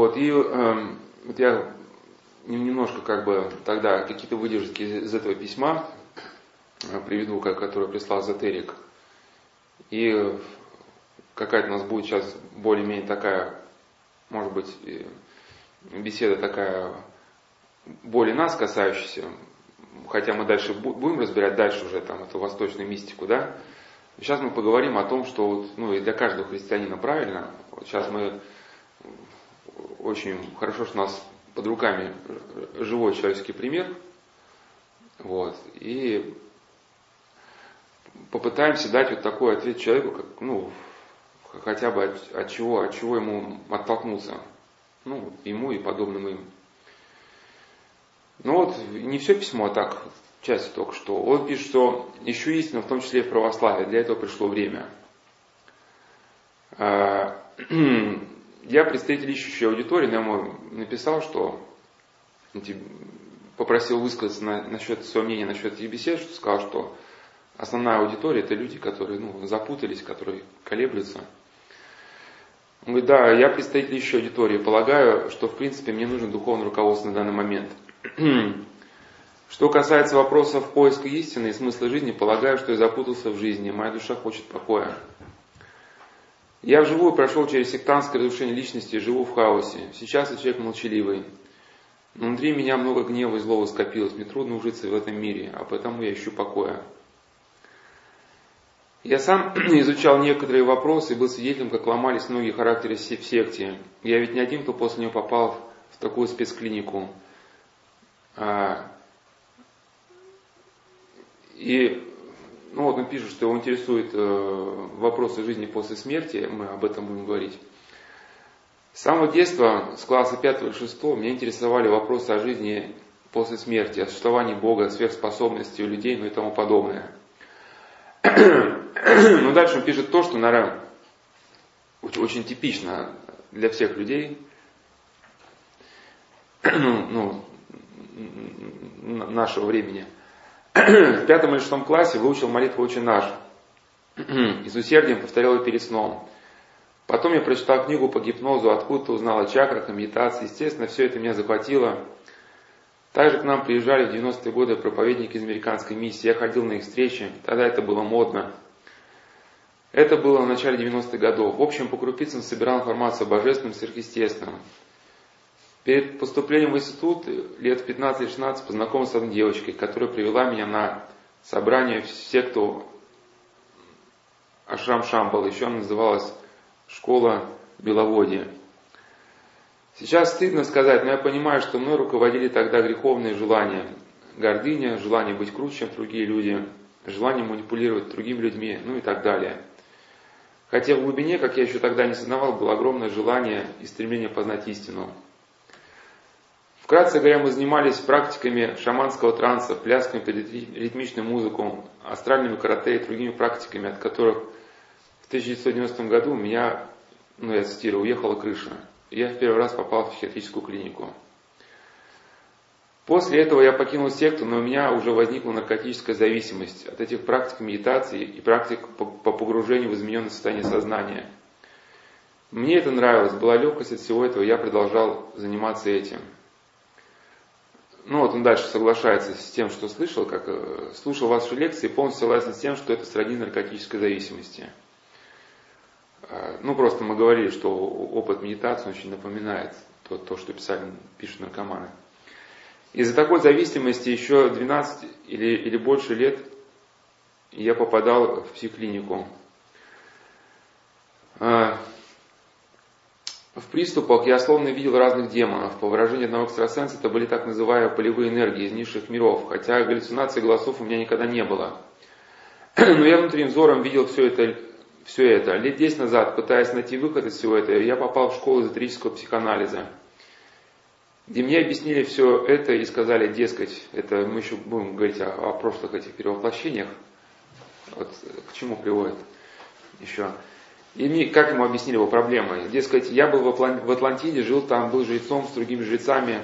Вот, и э, вот я немножко как бы тогда какие-то выдержки из этого письма э, приведу, которое прислал Эзотерик. И какая-то у нас будет сейчас более-менее такая, может быть, беседа такая более нас касающаяся, хотя мы дальше будем разбирать дальше уже там эту восточную мистику, да. Сейчас мы поговорим о том, что вот, ну и для каждого христианина правильно. Вот сейчас мы очень хорошо, что у нас под руками живой человеческий пример. Вот. И попытаемся дать вот такой ответ человеку, как, ну, хотя бы от, от чего, от чего ему оттолкнуться. Ну, ему и подобным им. Ну вот, не все письмо, а так, часть только что. Он пишет, что ищу истину, в том числе и в православии. Для этого пришло время. Я представитель ищущей аудитории, но я ему написал, что попросил высказаться на, насчет своего мнения насчет этих что сказал, что основная аудитория это люди, которые ну, запутались, которые колеблются. Он говорит, да, я представитель еще аудитории, полагаю, что в принципе мне нужно духовное руководство на данный момент. Что касается вопросов поиска истины и смысла жизни, полагаю, что я запутался в жизни, моя душа хочет покоя. Я вживую прошел через сектантское разрушение личности живу в хаосе. Сейчас я человек молчаливый. Но внутри меня много гнева и злого скопилось. Мне трудно ужиться в этом мире, а потому я ищу покоя. Я сам изучал некоторые вопросы и был свидетелем, как ломались многие характеры в секте. Я ведь не один, кто после нее попал в такую спецклинику. А, и ну вот он пишет, что его интересуют э, вопросы жизни после смерти, мы об этом будем говорить. С самого детства, с класса 5 или 6, меня интересовали вопросы о жизни после смерти, о существовании Бога, сверхспособности у людей, ну и тому подобное. Но дальше он пишет то, что, наверное, очень типично для всех людей. ну, нашего времени. В пятом или шестом классе выучил молитву «Очень наш». И с усердием повторял ее перед сном. Потом я прочитал книгу по гипнозу, откуда-то узнал о чакрах, о медитации. Естественно, все это меня захватило. Также к нам приезжали в 90-е годы проповедники из американской миссии. Я ходил на их встречи, тогда это было модно. Это было в начале 90-х годов. В общем, по крупицам собирал информацию о божественном, сверхъестественном. Перед поступлением в институт лет 15-16 познакомился с одной девочкой, которая привела меня на собрание в секту Ашрам Шамбал, еще она называлась школа Беловодья. Сейчас стыдно сказать, но я понимаю, что мной руководили тогда греховные желания. Гордыня, желание быть круче, чем другие люди, желание манипулировать другими людьми, ну и так далее. Хотя в глубине, как я еще тогда не сознавал, было огромное желание и стремление познать истину. Вкратце говоря, мы занимались практиками шаманского транса, плясками под ритмичную музыку, астральными карате и другими практиками, от которых в 1990 году у меня, ну я цитирую, уехала крыша. Я в первый раз попал в психиатрическую клинику. После этого я покинул секту, но у меня уже возникла наркотическая зависимость от этих практик медитации и практик по погружению в измененное состояние сознания. Мне это нравилось, была легкость от всего этого, я продолжал заниматься этим. Ну вот он дальше соглашается с тем, что слышал, как э, слушал ваши лекции, полностью согласен с тем, что это сродни наркотической зависимости. А, ну просто мы говорили, что опыт медитации очень напоминает то, то что писали, пишут наркоманы. Из-за такой зависимости еще 12 или, или больше лет я попадал в психклинику. В приступах я словно видел разных демонов. По выражению одного экстрасенса, это были так называемые полевые энергии из низших миров, хотя галлюцинаций голосов у меня никогда не было. Но я внутренним взором видел все это, все это. Лет 10 назад, пытаясь найти выход из всего этого, я попал в школу эзотерического психоанализа, где мне объяснили все это и сказали, дескать, это мы еще будем говорить о, о прошлых этих перевоплощениях, вот к чему приводит еще. И как ему объяснили его проблемы? Дескать, я был в Атлантиде, жил там, был жрецом с другими жрецами,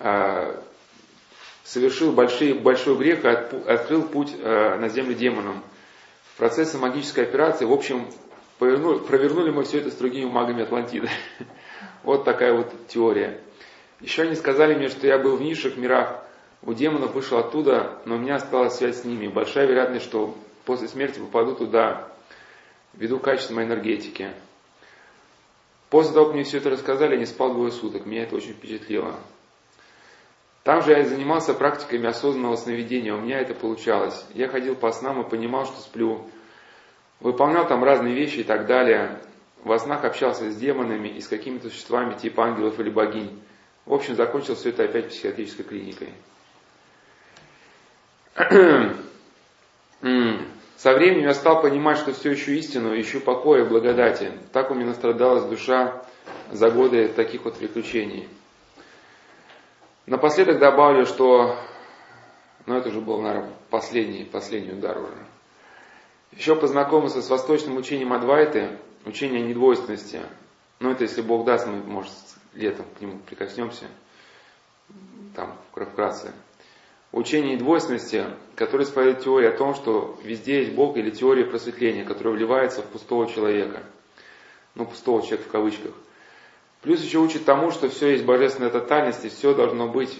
э, совершил большой, большой грех и открыл путь э, на землю демонам. В процессе магической операции, в общем, повернули, провернули мы все это с другими магами Атлантиды. Вот такая вот теория. Еще они сказали мне, что я был в низших мирах, у демонов вышел оттуда, но у меня осталась связь с ними. Большая вероятность, что после смерти попаду туда, ввиду качественной энергетики. После того, как мне все это рассказали, я не спал двое суток. Меня это очень впечатлило. Там же я занимался практиками осознанного сновидения. У меня это получалось. Я ходил по снам и понимал, что сплю. Выполнял там разные вещи и так далее. Во снах общался с демонами и с какими-то существами типа ангелов или богинь. В общем, закончил все это опять психиатрической клиникой. Со временем я стал понимать, что все ищу истину, ищу покоя и благодати. Так у меня настрадалась душа за годы таких вот приключений. Напоследок добавлю, что, ну это уже был, наверное, последний, последний удар уже. Еще познакомился с восточным учением Адвайты, учение недвойственности. Ну это если Бог даст, мы, может, летом к нему прикоснемся, там вкратце учение двойственности, которое исповедует теория о том, что везде есть Бог или теория просветления, которая вливается в пустого человека. Ну, пустого человека в кавычках. Плюс еще учит тому, что все есть божественная тотальность, и все должно быть,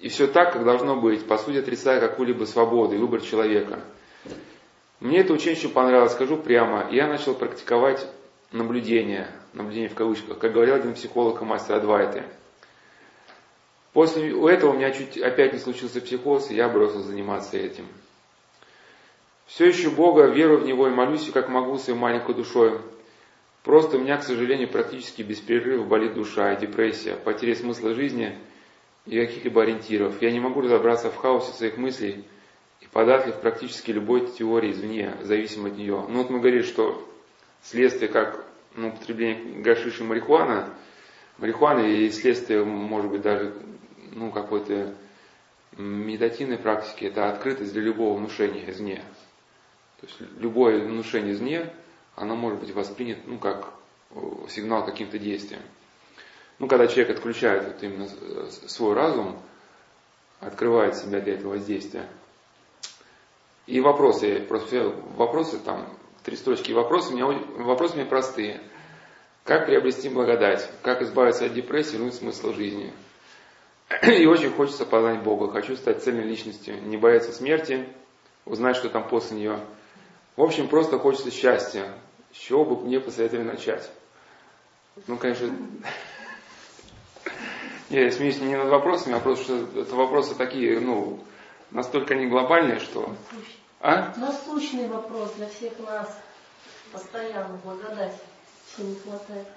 и все так, как должно быть, по сути отрицая какую-либо свободу и выбор человека. Мне это учение очень понравилось, скажу прямо. Я начал практиковать наблюдение, наблюдение в кавычках, как говорил один психолог и мастер Адвайты – После этого у меня чуть опять не случился психоз, и я бросил заниматься этим. Все еще Бога, верую в Него и молюсь, как могу, своей маленькой душой. Просто у меня, к сожалению, практически без перерыва болит душа и депрессия, потеря смысла жизни и каких-либо ориентиров. Я не могу разобраться в хаосе своих мыслей и податлив практически любой теории извне, зависимо от нее. Ну вот мы говорили, что следствие как ну, употребление гашиши марихуана, марихуаны и следствие, может быть, даже ну, какой-то медитативной практики, это открытость для любого внушения извне. То есть любое внушение извне, оно может быть воспринято, ну, как э, сигнал каким-то действиям. Ну, когда человек отключает вот именно свой разум, открывает себя для этого воздействия. И вопросы, просто вопросы там, три строчки вопросы, у меня, вопросы у меня простые. Как приобрести благодать? Как избавиться от депрессии, и смысла жизни? И очень хочется познать Бога. Хочу стать цельной личностью, не бояться смерти, узнать, что там после нее. В общем, просто хочется счастья. С чего бы мне посоветовали начать? Ну, конечно, я смеюсь не над вопросами, а просто, что это вопросы такие, ну, настолько не глобальные, что... А? Насущный вопрос для всех нас. Постоянно благодать. Все не хватает.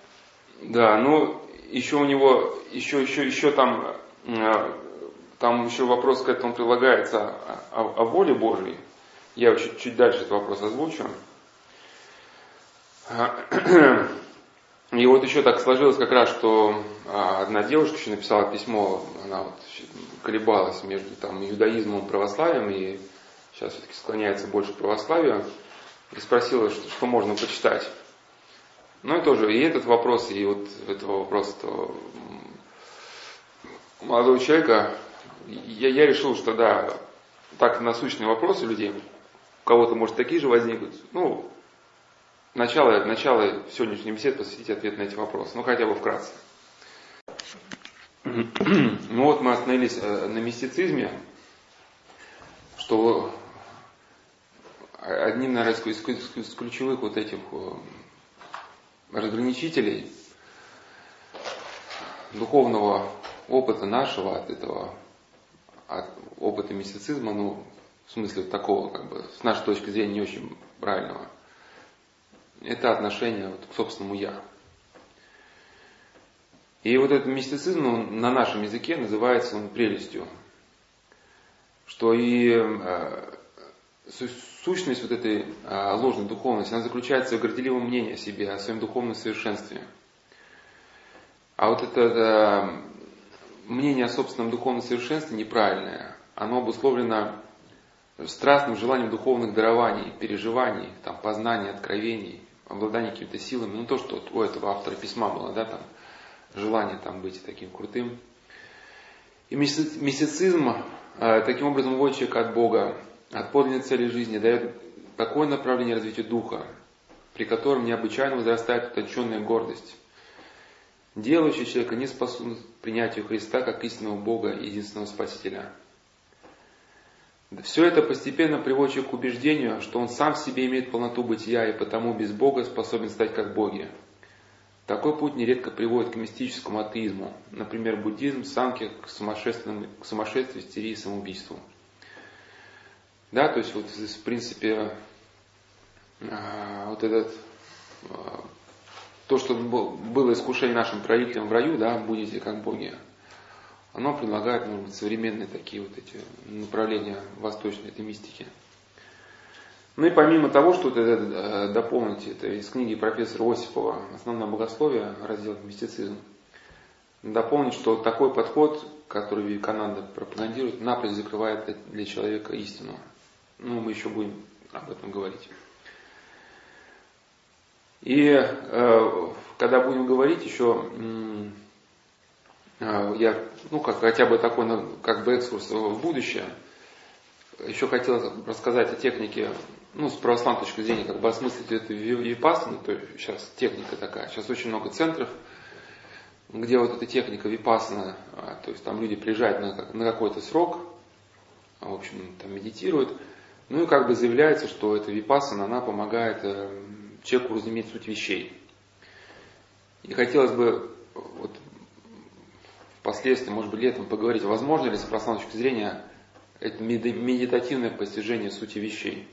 Да, ну, еще у него, еще, еще, еще там там еще вопрос к этому прилагается о, о воле Божьей. Я чуть, чуть дальше этот вопрос озвучу. И вот еще так сложилось как раз, что а, одна девушка еще написала письмо, она вот колебалась между там, иудаизмом и православием, и сейчас все-таки склоняется больше к православию, и спросила, что, что можно почитать. Ну и тоже, и этот вопрос, и вот этого вопроса, молодого человека, я, я решил, что да, так насущные вопросы людей, у кого-то, может, такие же возникнут. Ну, начало, начало сегодняшней беседы посвятить ответ на эти вопросы. Ну, хотя бы вкратце. Ну вот мы остановились э, на мистицизме, что одним, наверное, из ключевых вот этих э, разграничителей духовного опыта нашего от этого, от опыта мистицизма, ну, в смысле такого, как бы, с нашей точки зрения, не очень правильного, это отношение вот к собственному «я». И вот этот мистицизм ну, на нашем языке называется он прелестью. Что и э, сущность вот этой э, ложной духовности, она заключается в горделивом мнении о себе, о своем духовном совершенстве. А вот это э, мнение о собственном духовном совершенстве неправильное. Оно обусловлено страстным желанием духовных дарований, переживаний, там, познания, откровений, обладания какими-то силами. Ну, то, что у этого автора письма было, да, там, желание там быть таким крутым. И мистицизм э, таким образом уводит человека от Бога, от подлинной цели жизни, дает такое направление развития духа, при котором необычайно возрастает утонченная гордость. Делающий человека не способен к принятию Христа как истинного Бога единственного Спасителя. Все это постепенно приводит к убеждению, что он сам в себе имеет полноту бытия и потому без Бога способен стать как боги. Такой путь нередко приводит к мистическому атеизму, например, буддизм, санки к, к сумасшествию, истерии и самоубийству. Да, то есть вот в принципе а, вот этот а, то, что было искушение нашим правителям в раю, да, будете как боги, оно предлагает, может быть, современные такие вот эти направления восточной этой мистики. Ну и помимо того, что это, это дополнить, это из книги профессора Осипова «Основное богословие», раздел «Мистицизм», дополнить, что такой подход, который Викананда пропагандирует, напрочь закрывает для человека истину. Ну, мы еще будем об этом говорить. И э, когда будем говорить еще, э, я, ну, как хотя бы такой, как бы экскурс в будущее, еще хотел рассказать о технике, ну, с православной точки зрения, как бы осмыслить это випассану, то есть сейчас техника такая, сейчас очень много центров, где вот эта техника випассана, а, то есть там люди приезжают на, на какой-то срок, в общем, там медитируют, ну и как бы заявляется, что эта випассана, она помогает э, человеку разуметь суть вещей. И хотелось бы вот, впоследствии, может быть, летом поговорить, возможно ли с православной точки зрения это медитативное постижение сути вещей.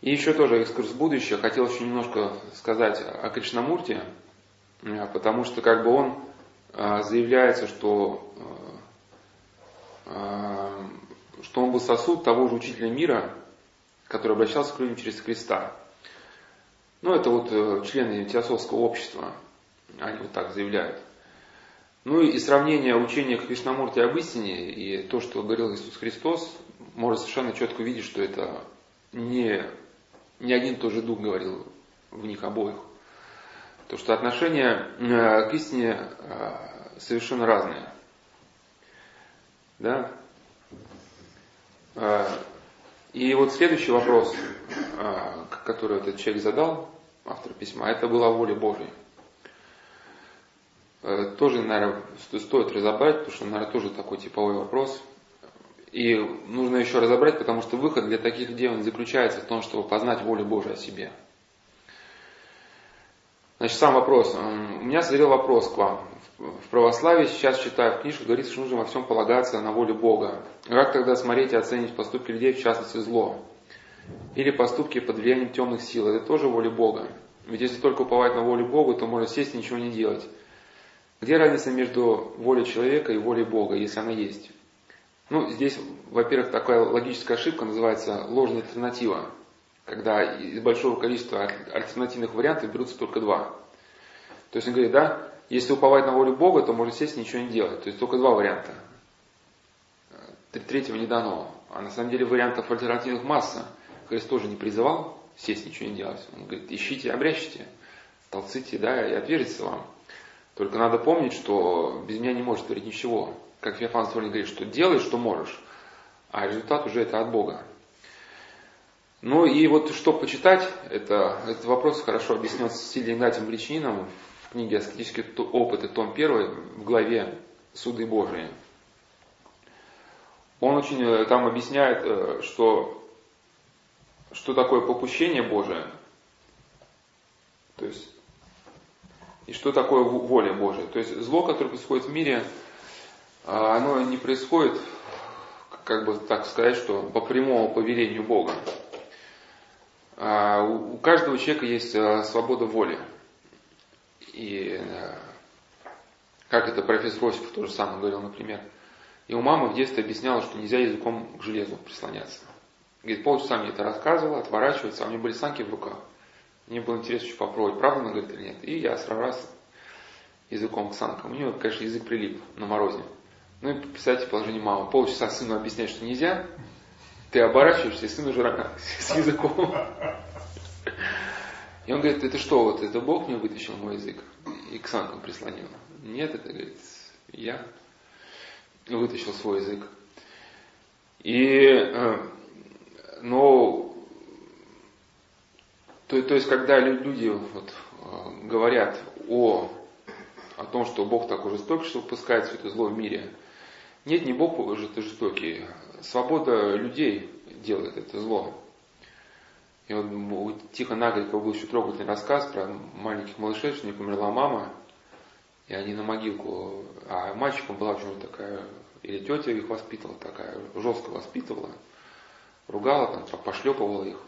И еще тоже экскурс в будущее. Хотел еще немножко сказать о Кришнамурте, э, потому что как бы он э, заявляется, что, что он был сосуд того же учителя мира, который обращался к людям через Христа. Ну, это вот э, члены теософского общества, они вот так заявляют. Ну и сравнение учения Кришнамурти об истине и то, что говорил Иисус Христос, можно совершенно четко увидеть, что это не, не один и тот же дух говорил в них обоих. То, что отношения э, к истине э, совершенно разные. Да? И вот следующий вопрос, который этот человек задал, автор письма, это была воля Божья. Э, тоже, наверное, стоит разобрать, потому что, наверное, тоже такой типовой вопрос. И нужно еще разобрать, потому что выход для таких людей он заключается в том, чтобы познать волю Божию о себе. Значит, сам вопрос. У меня созрел вопрос к вам. В православии сейчас читаю в книжке, говорится, что нужно во всем полагаться на волю Бога. Как тогда смотреть и оценить поступки людей, в частности зло? Или поступки под влиянием темных сил. Это тоже воля Бога. Ведь если только уповать на волю Бога, то можно сесть и ничего не делать. Где разница между волей человека и волей Бога, если она есть? Ну, здесь, во-первых, такая логическая ошибка называется ложная альтернатива, когда из большого количества альтернативных вариантов берутся только два. То есть он говорит, да, если уповать на волю Бога, то можно сесть и ничего не делать. То есть только два варианта. Третьего не дано. А на самом деле вариантов альтернативных масса. Христос тоже не призывал сесть, ничего не делать. Он говорит, ищите, обрящите, толците, да, и отвержется вам. Только надо помнить, что без меня не может творить ничего. Как Феофан Стольник говорит, что делай, что можешь, а результат уже это от Бога. Ну и вот что почитать, это, этот вопрос хорошо объяснен Сильвием Игнатием Бричином в книге «Аскетические опыты», том 1, в главе «Суды Божии». Он очень э, там объясняет, э, что что такое попущение Божие, то есть, и что такое воля Божия. То есть зло, которое происходит в мире, а, оно не происходит, как бы так сказать, что по прямому повелению Бога. А, у каждого человека есть а, свобода воли. И как это профессор Осипов тоже самое говорил, например. И у мамы в детстве объясняла, что нельзя языком к железу прислоняться. Говорит, полчаса мне это рассказывала, отворачивается, а у меня были санки в руках. Мне было интересно еще попробовать, правда она говорит или нет. И я сразу раз языком к санкам. У нее, конечно, язык прилип на морозе. Ну и представьте положение мамы. Полчаса сыну объяснять, что нельзя. Ты оборачиваешься, и сын уже с языком. И он говорит, это что, вот это Бог мне вытащил мой язык и к санкам прислонил? Нет, это, говорит, я вытащил свой язык. И э, но то, то есть, когда люди вот, э, говорят о о том, что Бог такой жестокий, что выпускает все это зло в мире. Нет, не Бог жестокий. Свобода людей делает это зло. И вот Тихо Нагорького был еще трогательный рассказ про маленьких малышей, что у них умерла мама, и они на могилку, а мальчиком была уже такая, или тетя их воспитывала такая, жестко воспитывала, ругала, там, пошлепывала их.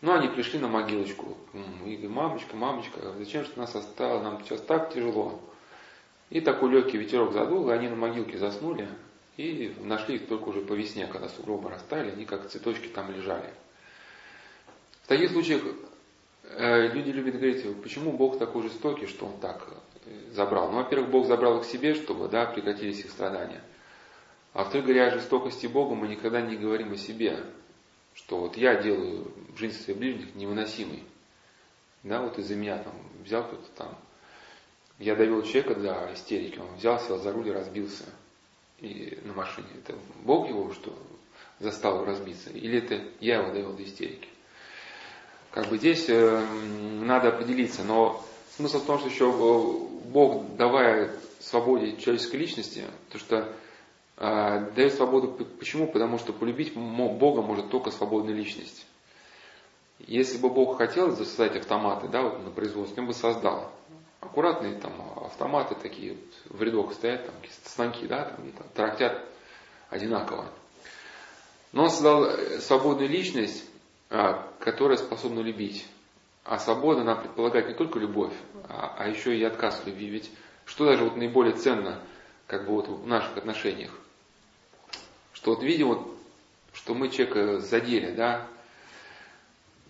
Ну, они пришли на могилочку. И мамочка, мамочка, зачем же ты нас оставила? Нам сейчас так тяжело. И такой легкий ветерок задул, и они на могилке заснули. И нашли их только уже по весне, когда сугробы растали, они как цветочки там лежали. В таких случаях э, люди любят говорить, почему Бог такой жестокий, что Он так э, забрал. Ну, во-первых, Бог забрал их себе, чтобы да, прекратились их страдания. А во-вторых, говоря о жестокости Бога, мы никогда не говорим о себе что вот я делаю жизнь своих ближних невыносимой. Да, вот из-за меня там взял кто-то там, я довел человека до истерики, он взял, сел за руль и разбился и на машине. Это Бог его что застал разбиться? Или это я его довел до истерики? Как бы здесь э, надо определиться, но смысл в том, что еще Бог, давая свободе человеческой личности, то что дает свободу. Почему? Потому что полюбить Бога может только свободная личность. Если бы Бог хотел создать автоматы, да, вот на производстве, он бы создал. Аккуратные там автоматы такие вот, в рядок стоят, там станки, да, там, там тарахтят одинаково. Но он создал э, свободную личность, а, которая способна любить. А свобода, она предполагает не только любовь, а, а еще и отказ в любви. Ведь что даже вот наиболее ценно, как бы вот в наших отношениях? Что вот видим, вот, что мы человека задели, да,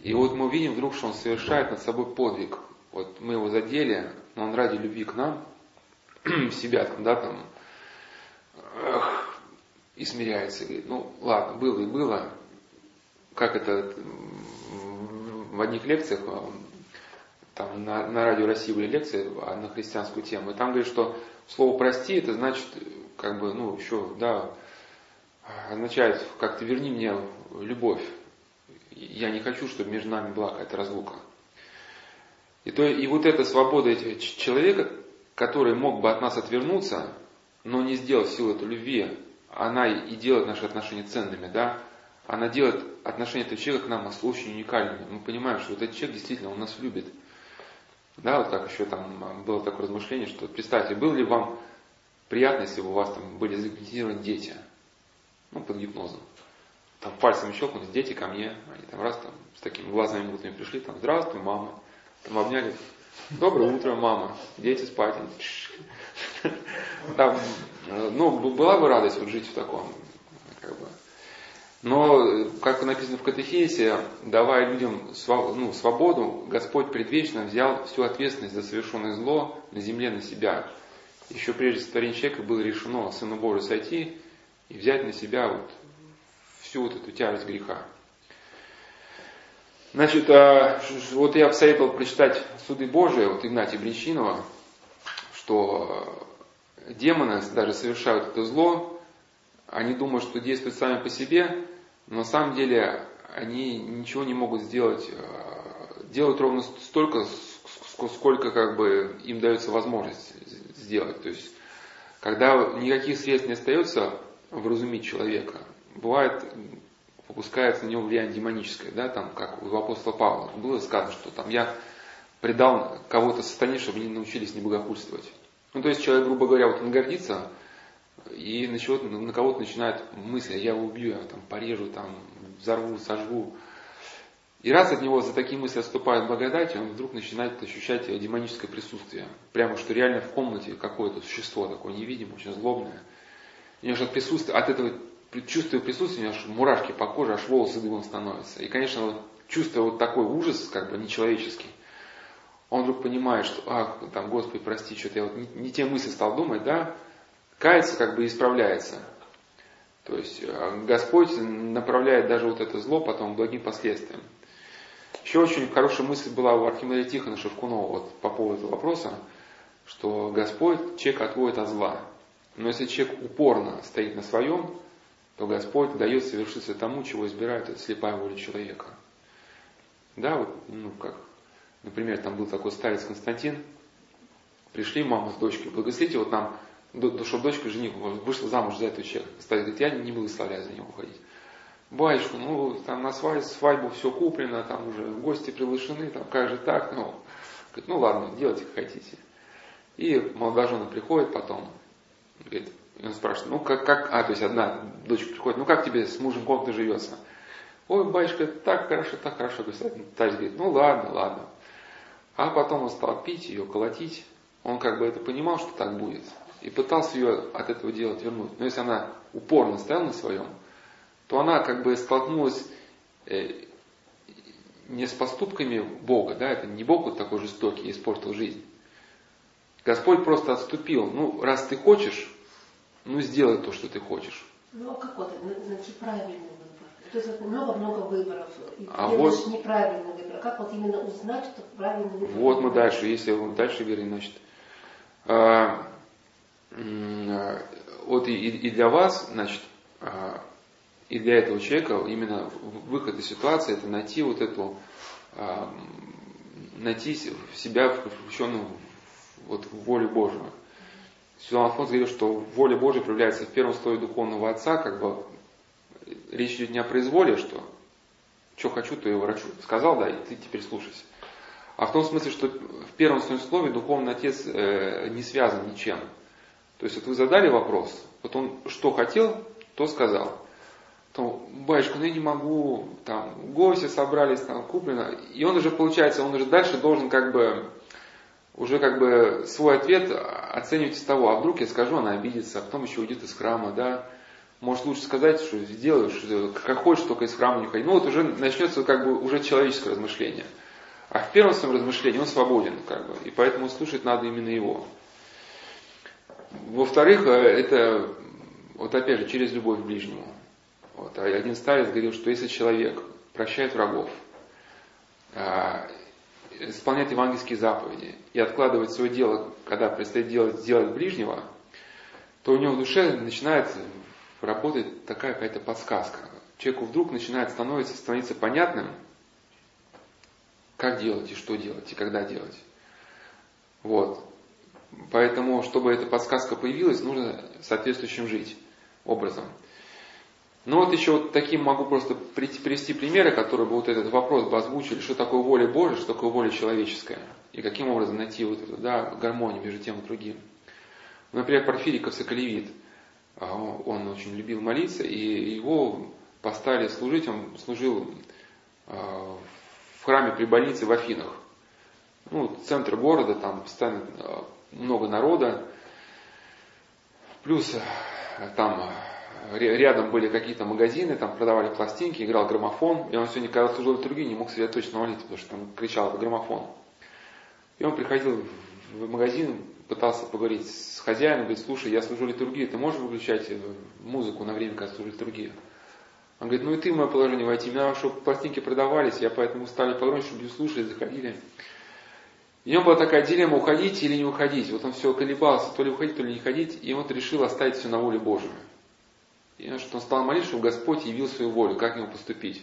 и вот мы видим вдруг, что он совершает над собой подвиг. Вот мы его задели, но он ради любви к нам, себя там, да, там, эх, и смиряется, говорит, ну ладно, было и было, как это в одних лекциях, а, там на, на радио России были лекции на христианскую тему, и там говорит, что слово прости, это значит, как бы, ну, еще, да, означает как-то верни мне любовь. Я не хочу, чтобы между нами была какая-то разлука. И, то, и вот эта свобода человека, который мог бы от нас отвернуться, но не сделал силу этой любви, она и делает наши отношения ценными, да, она делает отношения этого человека к нам очень уникальными. Мы понимаем, что вот этот человек действительно, он нас любит. Да, вот как еще там было такое размышление, что представьте, было ли вам приятно, если бы у вас там были загипнотизированы дети – ну, под гипнозом. Там пальцем щелкнулись, дети ко мне, они там раз там с такими глазами мутными пришли, там, здравствуй, мама. Там обняли, доброе утро, мама, дети спать. Там, ну, была бы радость вот жить в таком, как бы. Но, как написано в катехисе, давая людям ну, свободу, Господь предвечно взял всю ответственность за совершенное зло на земле на себя. Еще прежде сотворения человека было решено Сыну Божию сойти и взять на себя вот всю вот эту тяжесть греха. Значит, а, вот я посоветовал прочитать Суды Божии, вот Игнатия Бринчинова, что демоны даже совершают это зло, они думают, что действуют сами по себе, но на самом деле они ничего не могут сделать, а, делают ровно столько, сколько как бы им дается возможность сделать. То есть, когда никаких средств не остается, вразумить человека. Бывает, попускается на него влияние демоническое, да, там, как у апостола Павла. Было сказано, что там я предал кого-то сатане, чтобы они научились не богохульствовать. Ну, то есть человек, грубо говоря, вот он гордится, и на, на кого-то начинает мысли, я его убью, я там порежу, там, взорву, сожгу. И раз от него за такие мысли отступает благодать, он вдруг начинает ощущать демоническое присутствие. Прямо что реально в комнате какое-то существо такое невидимое, очень злобное – меня же от присутствия, от этого чувства присутствия, у меня аж мурашки по коже, аж волосы дымом становятся. И, конечно, вот, чувствуя вот такой ужас, как бы нечеловеческий, он вдруг понимает, что, а, там, Господи, прости, что-то я вот не, не те мысли стал думать, да, кается, как бы исправляется. То есть э, Господь направляет даже вот это зло потом благим последствиям. Еще очень хорошая мысль была у Архимедия Тихона Шевкунова вот, по поводу этого вопроса, что Господь человек отводит от зла. Но если человек упорно стоит на своем, то Господь дает совершиться тому, чего избирает слепая воля человека. Да, вот, ну как, например, там был такой старец Константин, Пришли мама с дочкой, благословите вот нам, чтобы дочка жених вышла замуж за этого человека. Старец говорит, я не благословляю за него уходить. Батюшка, ну там на свадьбу, свадьбу все куплено, там уже гости приглашены, там как же так, ну, говорит, ну ладно, делайте как хотите. И молодожены приходят потом, говорит, и он спрашивает, ну как, как, а, то есть одна дочка приходит, ну как тебе с мужем комнаты живется? Ой, батюшка, так хорошо, так хорошо. Старец говорит, ну ладно, ладно. А потом он стал пить ее, колотить. Он как бы это понимал, что так будет. И пытался ее от этого дела вернуть. Но если она упорно стояла на своем, то она как бы столкнулась э, не с поступками Бога, да, это не Бог вот такой жестокий испортил жизнь. Господь просто отступил. Ну, раз ты хочешь, ну сделай то, что ты хочешь. Ну а как вот найти правильный выбор? То есть много-много выборов. И а вот, неправильный выбор. Как вот именно узнать, что правильный выбор? Вот мы дальше, если дальше говорим, значит, а, а, вот и, и для вас, значит, а, и для этого человека именно выход из ситуации это найти вот эту, а, найти себя включенным вот в волю Божию. Сюлан Афонс говорил, что воля Божия проявляется в первом слое духовного отца, как бы речь идет не о произволе, что что хочу, то и ворочу. Сказал, да, и ты теперь слушайся. А в том смысле, что в первом своем слове духовный отец э, не связан ничем. То есть вот вы задали вопрос, вот он что хотел, то сказал. То, батюшка, ну я не могу, там, гости собрались, там, куплено. И он уже, получается, он уже дальше должен как бы уже как бы свой ответ оценивать из того, а вдруг я скажу, она обидится, а потом еще уйдет из храма, да. Может лучше сказать, что сделаешь, как хочешь, только из храма не ходи. Ну вот уже начнется как бы уже человеческое размышление. А в первом своем размышлении он свободен, как бы, и поэтому слушать надо именно его. Во-вторых, э, это, вот опять же, через любовь к ближнему. Вот. А один старец говорил, что если человек прощает врагов, исполняет евангельские заповеди и откладывает свое дело, когда предстоит делать, сделать ближнего, то у него в душе начинает работать такая какая-то подсказка. Человеку вдруг начинает становиться, становиться понятным, как делать и что делать и когда делать. Вот. Поэтому, чтобы эта подсказка появилась, нужно соответствующим жить образом. Ну вот еще вот таким могу просто привести примеры, которые бы вот этот вопрос бы озвучили, что такое воля Божия, что такое воля человеческая, и каким образом найти вот эту да, гармонию между тем и другим. Например, Порфириков Соколевит, а, он очень любил молиться, и его поставили служить, он служил а, в храме при больнице в Афинах. Ну, центр города, там постоянно а, много народа, плюс там рядом были какие-то магазины, там продавали пластинки, играл граммофон, и он сегодня, когда служил литургии, не мог себя точно молиться, потому что там кричал граммофон. И он приходил в магазин, пытался поговорить с хозяином, говорит, слушай, я служу литургии, ты можешь выключать э, музыку на время, когда служу литургии? Он говорит, ну и ты в мое положение войти, мне надо, чтобы пластинки продавались, я поэтому стали погромче, чтобы слушали, заходили. И у него была такая дилемма, уходить или не уходить. Вот он все колебался, то ли уходить, то ли не ходить, и вот решил оставить все на воле Божию. И что он стал молиться, чтобы Господь явил свою волю, как ему поступить.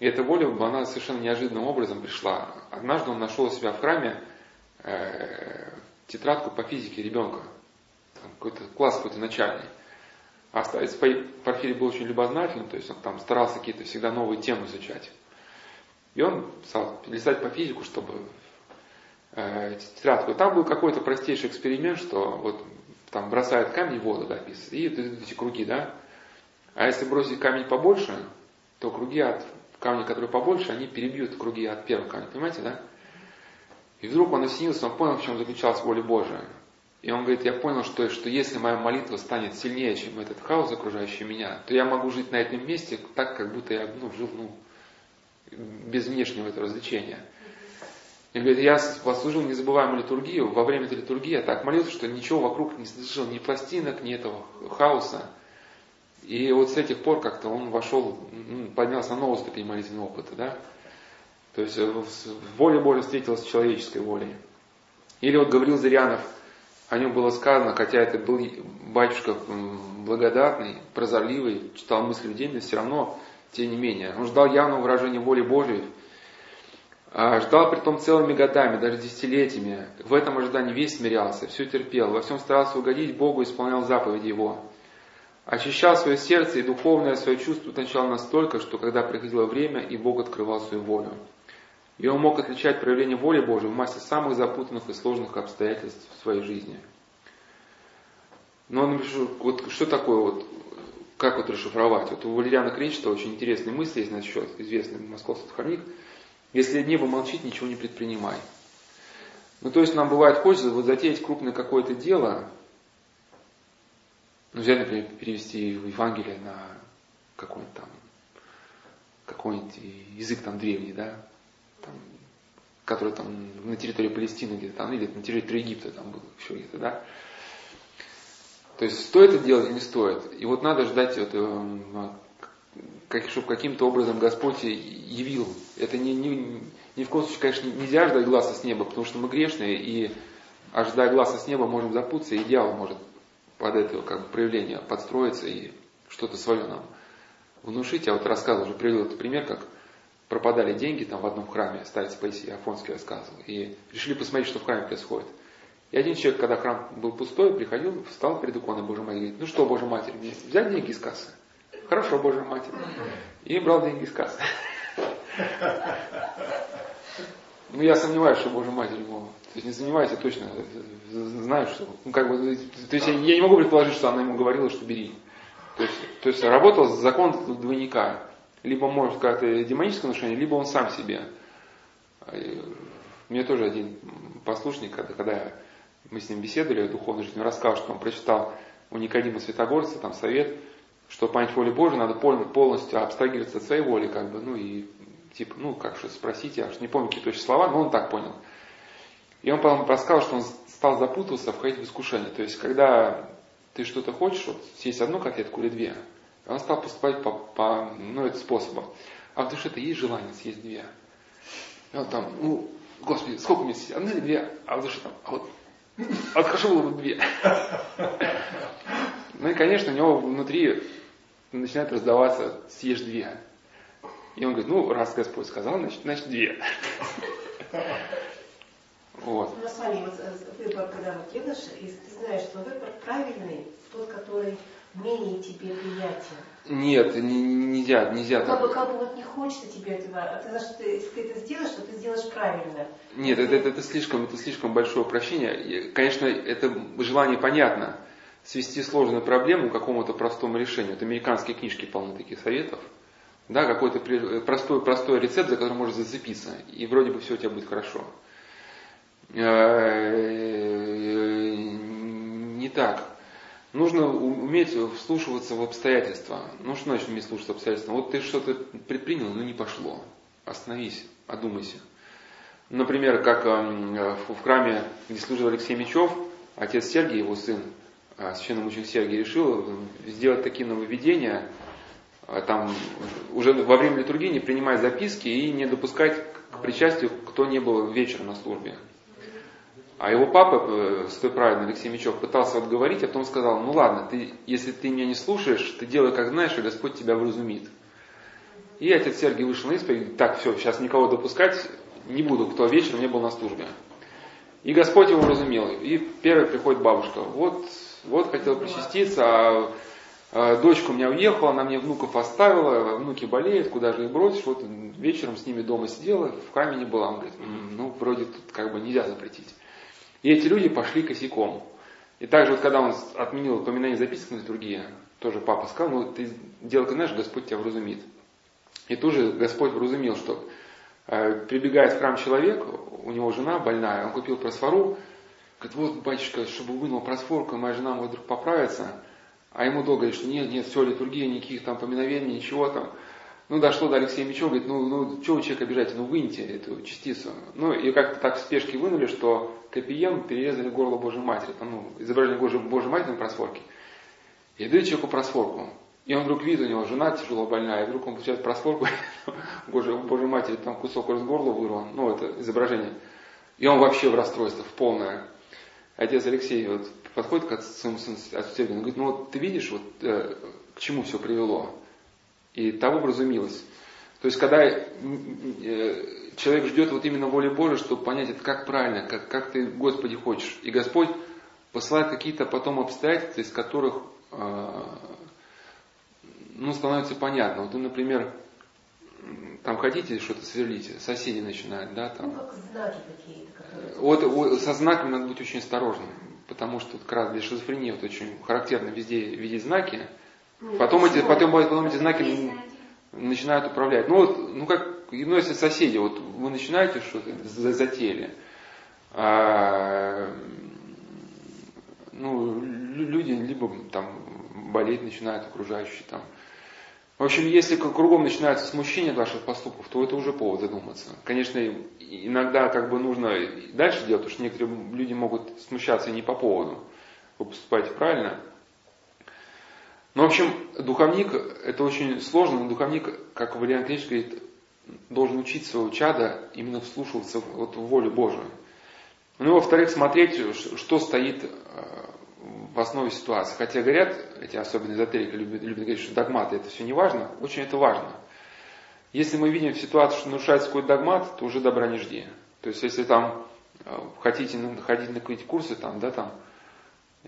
И эта воля, она совершенно неожиданным образом пришла. Однажды он нашел у себя в храме э, тетрадку по физике ребенка. какой-то класс какой-то начальный. А старец Порфирий был очень любознательным, то есть он там старался какие-то всегда новые темы изучать. И он стал листать по физику, чтобы э, тетрадку. Там был какой-то простейший эксперимент, что вот там бросают камень в воду, да, и эти круги, да. А если бросить камень побольше, то круги от камня, которые побольше, они перебьют круги от первого камня, понимаете, да? И вдруг он осенился, он понял, в чем заключалась воля Божия. И он говорит, я понял, что, что если моя молитва станет сильнее, чем этот хаос, окружающий меня, то я могу жить на этом месте так, как будто я ну, жил ну, без внешнего этого развлечения. И говорит, я послужил незабываемую литургию, во время этой литургии я так молился, что ничего вокруг не слышал, ни пластинок, ни этого хаоса. И вот с этих пор как-то он вошел, ну, поднялся на новую ступень молитвенного опыта, да? То есть э, воля Божья встретилась с человеческой волей. Или вот говорил Зырянов, о нем было сказано, хотя это был батюшка благодатный, прозорливый, читал мысли людей, но все равно, тем не менее, он ждал явного выражения воли Божьей ждал при том целыми годами, даже десятилетиями. В этом ожидании весь смирялся, все терпел, во всем старался угодить Богу и исполнял заповеди Его. Очищал свое сердце и духовное свое чувство утончал настолько, что когда приходило время, и Бог открывал свою волю. И он мог отличать проявление воли Божьей в массе самых запутанных и сложных обстоятельств в своей жизни. Но он напишу, вот что такое вот, как вот расшифровать? Вот у Валериана Кречета очень интересные мысли есть насчет известный московский духовник. Если небо молчит, ничего не предпринимай. Ну, то есть нам бывает хочется вот затеять крупное какое-то дело, ну, взять, например, перевести Евангелие на какой-нибудь там, какой-нибудь язык там древний, да, там, который там на территории Палестины где-то там, или на территории Египта там был еще где-то, да. То есть стоит это делать или не стоит. И вот надо ждать, вот, э, как, чтобы каким-то образом Господь явил. Это не, не, ни в коем случае, конечно, нельзя ждать глаза с неба, потому что мы грешные, и ожидая глаза с неба можем запутаться, и дьявол может под это как бы, проявление подстроиться и что-то свое нам внушить. Я вот рассказывал, уже привел этот пример, как пропадали деньги там в одном храме, старец Паисий Афонский рассказывал, и решили посмотреть, что в храме происходит. И один человек, когда храм был пустой, приходил, встал перед иконой Божьей Матери, говорит, ну что, Божья Матерь, взять деньги из кассы? Хорошо, Божья Матерь. И брал деньги из кассы. Ну, я сомневаюсь, что Божья Матерь ему, то есть не сомневаюсь, точно знаю, что, ну, как бы, то есть я, не могу предположить, что она ему говорила, что бери. То есть, то есть работал закон двойника либо может как-то демоническое внушение, либо он сам себе. Мне тоже один послушник, когда, когда мы с ним беседовали о духовной рассказал, что он прочитал у Никодима Святогорца там совет, что понять волю Божию надо полностью абстрагироваться от своей воли, как бы, ну и типа, ну как что спросить, я уж не помню какие точно слова, но он так понял. И он потом рассказал, что он стал запутываться, входить в искушение. То есть, когда ты что-то хочешь, вот съесть одну котлетку или две, он стал поступать по, по ну, этим способам. А в душе-то есть желание съесть две. И он там, ну, господи, сколько мне съесть? Одна или две? А в душе там, а вот, хорошо было бы две. Ну и, конечно, у него внутри начинает раздаваться съешь две. И он говорит, ну, раз Господь сказал, значит, значит две. Вот. У нас с вами вот э, выбор, когда вот делаешь, и ты знаешь, что выбор правильный, тот, который менее тебе приятен. Нет, не, нельзя, нельзя как так. Бы, как бы вот не хочется тебе этого, а ты знаешь, что ты, если ты это сделаешь, то ты сделаешь правильно. Нет, это, это, это, слишком, это слишком большое упрощение. Конечно, это желание понятно. Свести сложную проблему к какому-то простому решению. Это американские книжки полны таких советов. Да, какой-то простой, простой рецепт, за который можно зацепиться. И вроде бы все у тебя будет хорошо. Э, не так. Нужно уметь вслушиваться в обстоятельства. Ну что значит уметь слушаться в обстоятельства? Вот ты что-то предпринял, но не пошло. Остановись, одумайся. Например, как эм, в храме, где служил Алексей Мечев, отец Сергий, его сын, э, священномученик Сергий, решил сделать такие нововведения, э, там уже во время литургии не принимать записки и не допускать к причастию, кто не был вечером на службе. А его папа, э, святой праведный Алексей Мечев, пытался отговорить, а потом сказал, ну ладно, ты, если ты меня не слушаешь, ты делай как знаешь, и Господь тебя вразумит. И отец Сергий вышел на исповедь, так, все, сейчас никого допускать не буду, кто вечером не был на службе. И Господь его вразумил. И первый приходит бабушка, вот, вот хотел причаститься, а, а дочка у меня уехала, она мне внуков оставила, внуки болеют, куда же их бросишь, вот вечером с ними дома сидела, в храме не была. Он говорит, ну, вроде тут как бы нельзя запретить. И эти люди пошли косяком. И также вот когда он отменил упоминание записок на литургии, тоже папа сказал, ну ты делай, знаешь, Господь тебя вразумит. И тут же Господь вразумил, что э, прибегает в храм человек, у него жена больная, он купил просфору, говорит, вот, батюшка, чтобы вынул просфорку, моя жена может вдруг поправиться, а ему долго говорит, что нет, нет, все, литургия, никаких там поминовений, ничего там. Ну, дошло до Алексея Мечева, говорит, ну, ну, что вы человека обижаете, ну, выньте эту частицу. Ну, и как-то так в спешке вынули, что копием перерезали горло Божьей Матери, там, ну, изображение Божьей, Божьей Матери на просфорке. И дают человеку просфорку. И он вдруг видит, у него жена тяжело больная, и вдруг он получает просфорку, Божьей, Божьей Матери там кусок из горла вырван, ну, это изображение. И он вообще в расстройстве, в полное. Отец Алексей вот подходит к своему сыну, отцу Сергию, он говорит, ну вот ты видишь, вот э, к чему все привело. И того вразумилось. То есть, когда э, человек ждет вот именно воли Божией, чтобы понять, это как правильно, как, как ты, Господи, хочешь. И Господь посылает какие-то потом обстоятельства, из которых э, ну, становится понятно. Вот например, там хотите что-то сверлите, соседи начинают, да, там. Ну, как знаки какие-то. Которые... Вот, вот со знаками надо быть очень осторожным, потому что как раз для шизофрении вот очень характерно везде видеть знаки. Ну, потом эти, потом, потом эти знаки начинают управлять. Ну вот, ну как, ну если соседи, вот вы начинаете что-то затеяли, а, ну, люди либо там болеть начинают окружающие там, в общем, если кругом начинается смущение от ваших поступков, то это уже повод задуматься. Конечно, иногда как бы нужно дальше делать, потому что некоторые люди могут смущаться не по поводу. Вы поступаете правильно. Но, в общем, духовник, это очень сложно, но духовник, как Валерий Ильич говорит, должен учить своего чада именно вслушиваться вот в волю Божию. Ну и во-вторых, смотреть, что стоит э, в основе ситуации. Хотя говорят, эти особенно эзотерики любят, любят говорить, что догматы это все не важно, очень это важно. Если мы видим в ситуации, что нарушается какой-то догмат, то уже добра не жди. То есть если там э, хотите ходить на какие-то курсы, там, да, там,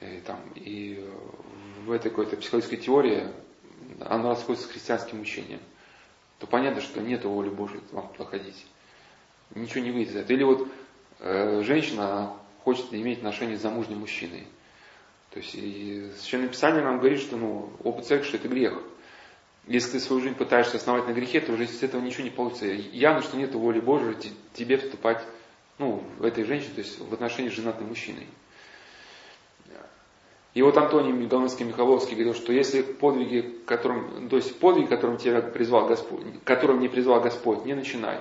и, э, там, и в этой какой-то психологической теории она расходится с христианским учением, то понятно, что нет воли Божьей вам туда ходить. Ничего не выйдет из этого. Или вот э, женщина хочет иметь отношения с замужним мужчиной. То есть и Священное Писание нам говорит, что ну, опыт секса это грех. Если ты свою жизнь пытаешься основать на грехе, то уже с этого ничего не получится. Явно, что нет воли Божьей тебе вступать ну, в этой женщине, то есть в отношении с женатым мужчиной. И вот Антоний Галынский Михайловский говорил, что если подвиги, которым, то есть подвиги, которым тебя призвал Господь, которым не призвал Господь, не начинай.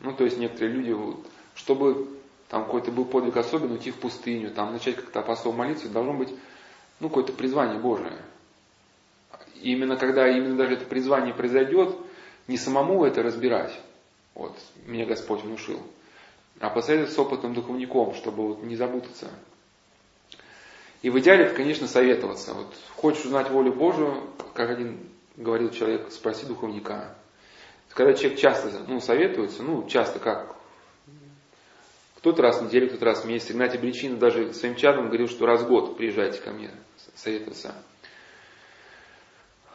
Ну, то есть некоторые люди, вот, чтобы там какой-то был подвиг особенный, уйти в пустыню, там начать как-то по молиться, должно быть ну, какое-то призвание Божие. И именно когда именно даже это призвание произойдет, не самому это разбирать, вот, мне Господь внушил, а посоветовать с опытным духовником, чтобы вот не запутаться. И в идеале, конечно, советоваться. Вот хочешь узнать волю Божию, как один говорил человек, спроси духовника. Когда человек часто ну, советуется, ну, часто как, кто-то раз в неделю, кто-то раз в месяц. Игнатий Бричина даже своим чадом говорил, что раз в год приезжайте ко мне советоваться.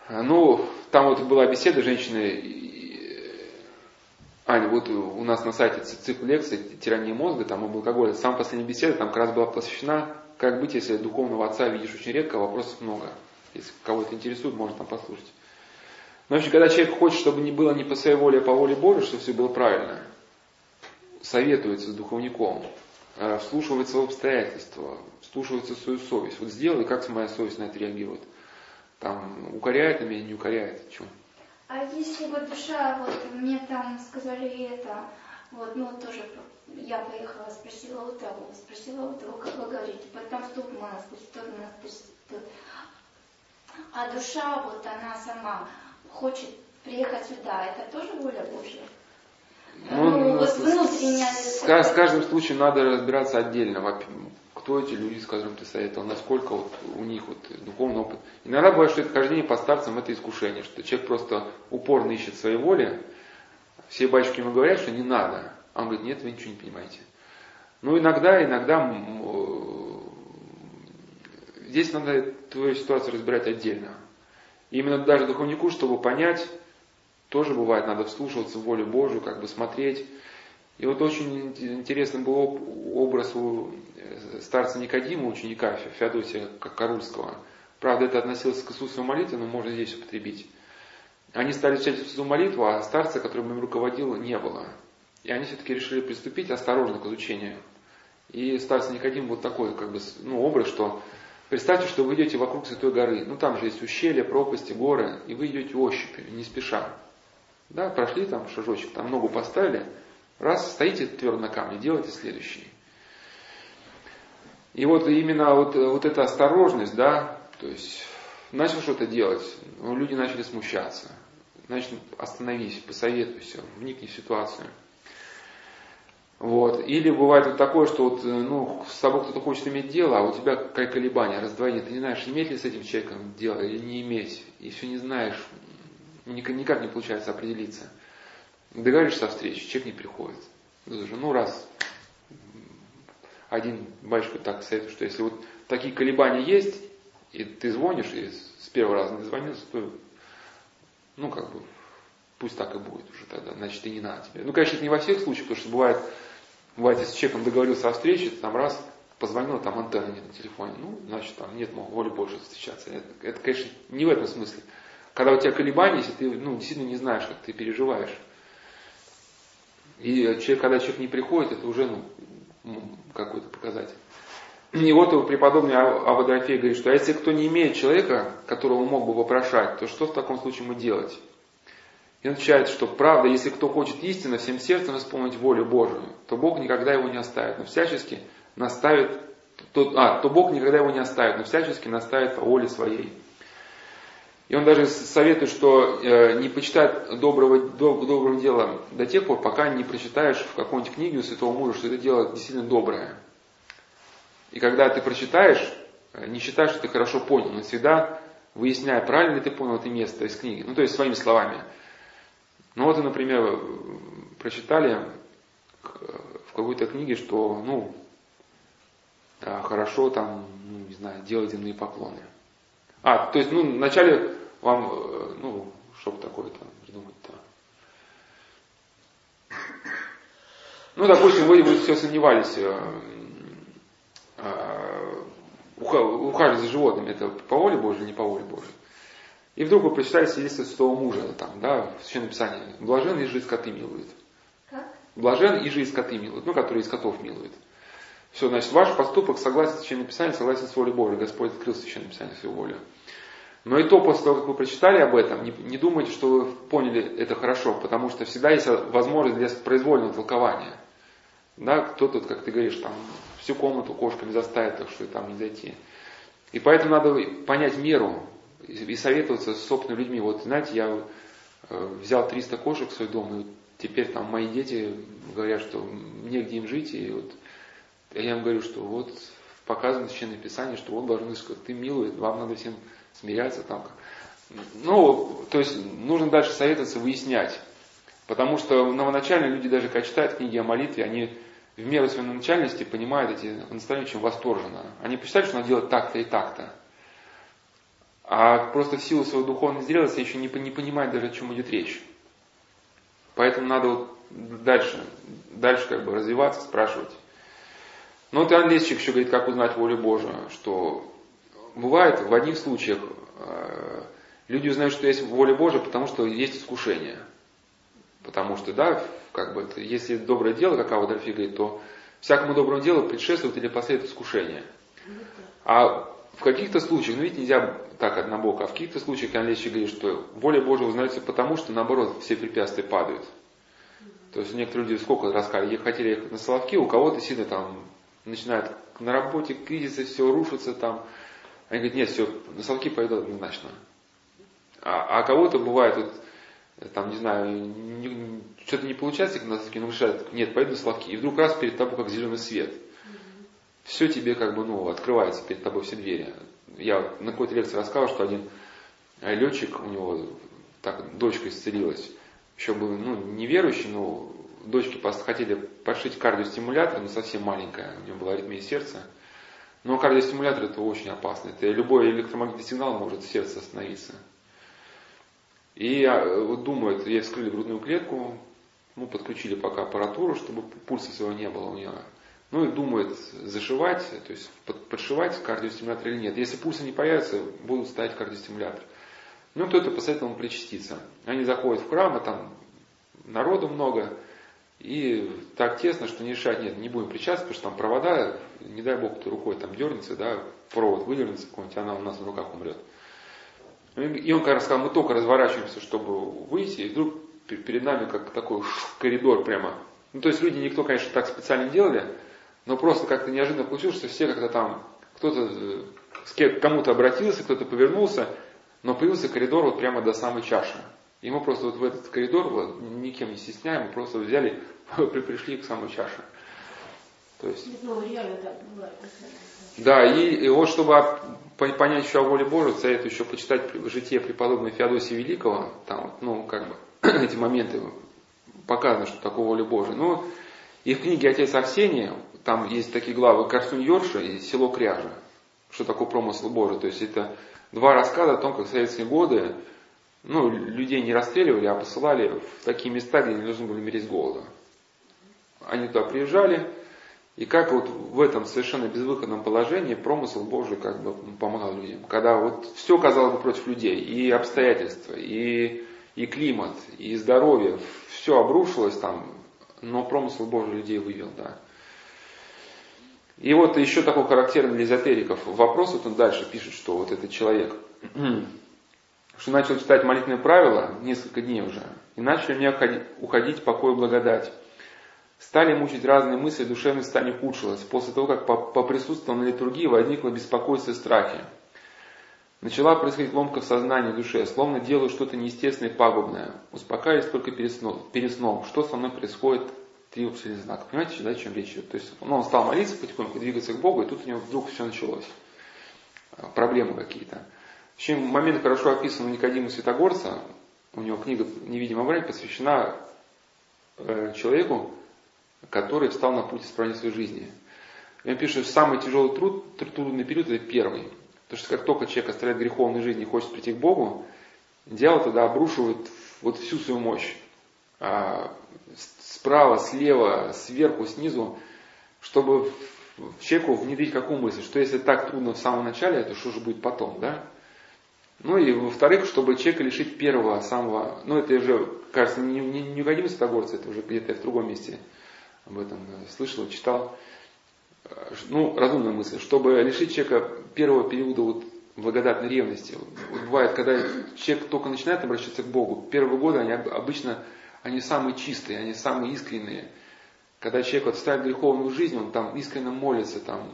Ну, там вот была беседа женщины, Аня, вот у нас на сайте цикл лекций «Тирания мозга», там об алкоголе. Самая последняя беседа там как раз была посвящена, как быть, если духовного отца видишь очень редко, вопросов много. Если кого-то интересует, можно там послушать. Но, в общем, когда человек хочет, чтобы не было не по своей воле, а по воле Божьей, чтобы все было правильно, советуется с духовником, э, вслушивается в обстоятельства, вслушивается в свою совесть. Вот сделай, как моя совесть на это реагирует. Там, укоряет на меня, не укоряет. Чем? А если вот душа, вот мне там сказали это, вот, ну тоже я поехала, спросила у того, спросила у того, как вы говорите, потом в монастырь, тут в монастырь, тут. А душа, вот она сама хочет приехать сюда, это тоже воля Божья? Ну, ну, вот. С, с каждым случаем надо разбираться отдельно. Кто эти люди, с которыми ты советовал, насколько вот у них вот духовный опыт. Иногда бывает, что это хождение по старцам это искушение, что человек просто упорно ищет своей воли. Все батюшки ему говорят, что не надо. А он говорит, нет, вы ничего не понимаете. Ну, иногда, иногда здесь надо твою ситуацию разбирать отдельно. Именно даже духовнику, чтобы понять, тоже бывает, надо вслушиваться в волю Божию, как бы смотреть. И вот очень интересный был образ у э, старца Никодима, ученика Феодосия Карульского. Правда, это относилось к Иисусу молитве, но можно здесь употребить. Они стали читать Иисусу молитву, а старца, которым им руководил, не было. И они все-таки решили приступить осторожно к изучению. И старец Никодим вот такой как бы, ну, образ, что представьте, что вы идете вокруг Святой горы. Ну там же есть ущелья, пропасти, горы, и вы идете ощупью, не спеша. Да, прошли там шажочек, там ногу поставили, раз, стоите твердо на камне, делайте следующий. И вот именно вот, вот эта осторожность, да, то есть начал что-то делать, но люди начали смущаться. Значит, остановись, посоветуйся, вникни в ситуацию. Вот. Или бывает вот такое, что вот, ну, с собой кто-то хочет иметь дело, а у тебя какое колебание, раздвоение. Ты не знаешь, иметь ли с этим человеком дело или не иметь. И все не знаешь, никак не получается определиться. Договоришься о встрече, человек не приходит. Ну, раз один батюшка так советует, что если вот такие колебания есть, и ты звонишь, и с первого раза не звонился, то, ну, как бы, пусть так и будет уже тогда, значит, и не надо тебе. Ну, конечно, это не во всех случаях, потому что бывает, бывает, если с человеком договорился о встрече, там раз позвонил, там антенна нет на телефоне, ну, значит, там нет воли больше встречаться. Это, это, конечно, не в этом смысле. Когда у тебя колебания, если ты, ну, действительно не знаешь, как ты переживаешь. И человек, когда человек не приходит, это уже, ну, какой-то показатель. И вот преподобный Авадофей говорит, что а если кто не имеет человека, которого мог бы вопрошать, то что в таком случае ему делать? И он отвечает, что правда, если кто хочет истинно всем сердцем исполнить волю Божию, то Бог никогда его не оставит, но всячески наставит, то, а, то Бог никогда его не оставит, но всячески наставит по воле своей. И он даже советует, что э, не почитать доброго, доб, доброго дела до тех пор, пока не прочитаешь в какой-нибудь книге у святого мужа, что это дело действительно доброе. И когда ты прочитаешь, э, не считай, что ты хорошо понял, но всегда выясняй, правильно ли ты понял это место из книги. Ну, то есть своими словами. Ну вот, например, прочитали в какой-то книге, что, ну, хорошо там, ну, не знаю, делать земные поклоны. А, то есть, ну, вначале вам, э, ну, что такое-то придумать-то? Ну, допустим, вы, вы все сомневались, э, э, ухаживать за животными, это по воле Божьей, не по воле Божьей. И вдруг вы прочитали свидетельство святого мужа, там, да, в Священном Писании. Блажен и жизнь скоты милует. Как? Блажен и жизнь скоты милует, ну, которые из котов милует. Все, значит, ваш поступок согласен с Священным Писанием, согласен с волей Божьей. Господь открыл Священное Писание свою волю. Но и то, после того, как вы прочитали об этом, не, не думайте, что вы поняли это хорошо, потому что всегда есть возможность для произвольного толкования. Да, кто-то, как ты говоришь, там всю комнату кошками заставит, так что там не зайти. И поэтому надо понять меру, и советоваться с собственными людьми. Вот, знаете, я э, взял 300 кошек в свой дом, и теперь там мои дети говорят, что негде им жить, и вот я им говорю, что вот показано в Священное Писание, что вот должны сказать, ты милует, вам надо всем смиряться там. Ну, то есть нужно дальше советоваться, выяснять. Потому что новоначальные люди, даже когда читают книги о молитве, они в меру своей начальности понимают эти наставления очень восторженно. Они посчитают, что надо делать так-то и так-то. А просто в силу своей духовной зрелости еще не, не понимает даже, о чем идет речь. Поэтому надо вот дальше, дальше как бы развиваться, спрашивать. Но вот Иоанн Лесчик еще говорит, как узнать волю Божию, что бывает в одних случаях э, люди узнают, что есть воля Божия, потому что есть искушение. Потому что, да, как бы, если доброе дело, как Ава говорит, то всякому доброму делу предшествует или последует искушение. А в каких-то случаях, ну ведь нельзя так однобоко, а в каких-то случаях Иоанн Лещик говорит, что воля Божия узнается потому, что наоборот все препятствия падают. То есть некоторые люди сколько рассказали, хотели ехать на Соловки, у кого-то сильно там начинает на работе кризисы, все рушится там. Они говорят, нет, все, на Соловки пойду однозначно. А, а кого-то бывает, вот, там, не знаю, что-то не получается, на Соловки, но решают, нет, пойду на Соловки. И вдруг раз перед тобой как зеленый свет. Все тебе как бы, ну, открывается перед тобой все двери я на какой-то лекции рассказывал, что один э, летчик, у него так дочка исцелилась, еще был ну, неверующий, но дочки хотели подшить кардиостимулятор, но совсем маленькая, у него была аритмия сердца. Но кардиостимулятор это очень опасно. Это любой электромагнитный сигнал может сердце остановиться. И э, вот думают, ей вскрыли грудную клетку, ну, подключили пока аппаратуру, чтобы пульса своего не было у нее. Ну и думает зашивать, то есть подшивать кардиостимулятор или нет. Если пульса не появится, будут ставить кардиостимулятор. Ну, кто-то посоветовал причаститься. Они заходят в храм, а там народу много, и так тесно, что не решать, нет, не будем причаститься, потому что там провода, не дай бог, кто рукой там дернется, да, провод выдернется какой-нибудь, она у нас на руках умрет. И он, как раз сказал, мы только разворачиваемся, чтобы выйти, и вдруг перед нами как такой коридор прямо. Ну, то есть люди никто, конечно, так специально не делали, но просто как-то неожиданно получилось, что все как-то там, кто-то э, к кому-то обратился, кто-то повернулся, но появился коридор вот прямо до самой чаши. И мы просто вот в этот коридор, вот, никем не стесняем, мы просто взяли, пришли к самой чаше. То есть, ну, реально так Да, и, и вот чтобы понять еще о воле Божией, советую еще почитать житие преподобного Феодосия Великого, там, ну, как бы, эти моменты показано, что такое воля Божия. Ну, и в книге «Отец Арсения» там есть такие главы «Корсунь Йорша» и «Село Кряжа». Что такое промысл Божий? То есть это два рассказа о том, как в советские годы ну, людей не расстреливали, а посылали в такие места, где они должны были умереть с голода. Они туда приезжали, и как вот в этом совершенно безвыходном положении промысел Божий как бы помогал людям. Когда вот все казалось бы против людей, и обстоятельства, и, и климат, и здоровье, все обрушилось там, но промысел Божий людей вывел, да. И вот еще такой характерный для эзотериков вопрос, вот он дальше пишет, что вот этот человек, что начал читать молитвенные правила несколько дней уже, и начали мне уходить покой и благодать. Стали мучить разные мысли, душевное состояние ухудшилось. После того, как поприсутствовал на литургии, возникло беспокойство и страхи. Начала происходить ломка в сознании, в душе, словно делаю что-то неестественное и пагубное. Успокаиваюсь только перед сном. Перед сном. Что со мной происходит? Три вопросительных знака. Понимаете, да, о чем речь идет? То есть ну, он стал молиться потихоньку, двигаться к Богу, и тут у него вдруг все началось. А, проблемы какие-то. Общем, момент хорошо описан у Никодима Святогорца. У него книга «Невидимая брань» посвящена э, человеку, который встал на путь исправления своей жизни. И он пишет, что самый тяжелый труд, трудный период это первый. Потому что как только человек оставляет греховную жизнь и хочет прийти к Богу, дьявол тогда обрушивает вот всю свою мощь. А, справа, слева, сверху, снизу, чтобы человеку внедрить какую мысль, что если так трудно в самом начале, то что же будет потом, да? Ну и во-вторых, чтобы человека лишить первого, самого, ну это уже, кажется, не, не, не угодим Святогорца, это уже где-то в другом месте об этом слышал, читал. Ну, разумная мысль, чтобы лишить человека первого периода вот благодатной ревности. Вот бывает, когда человек только начинает обращаться к Богу, первые годы они обычно они самые чистые, они самые искренние. Когда человек вот ставит греховную жизнь, он там искренне молится, там,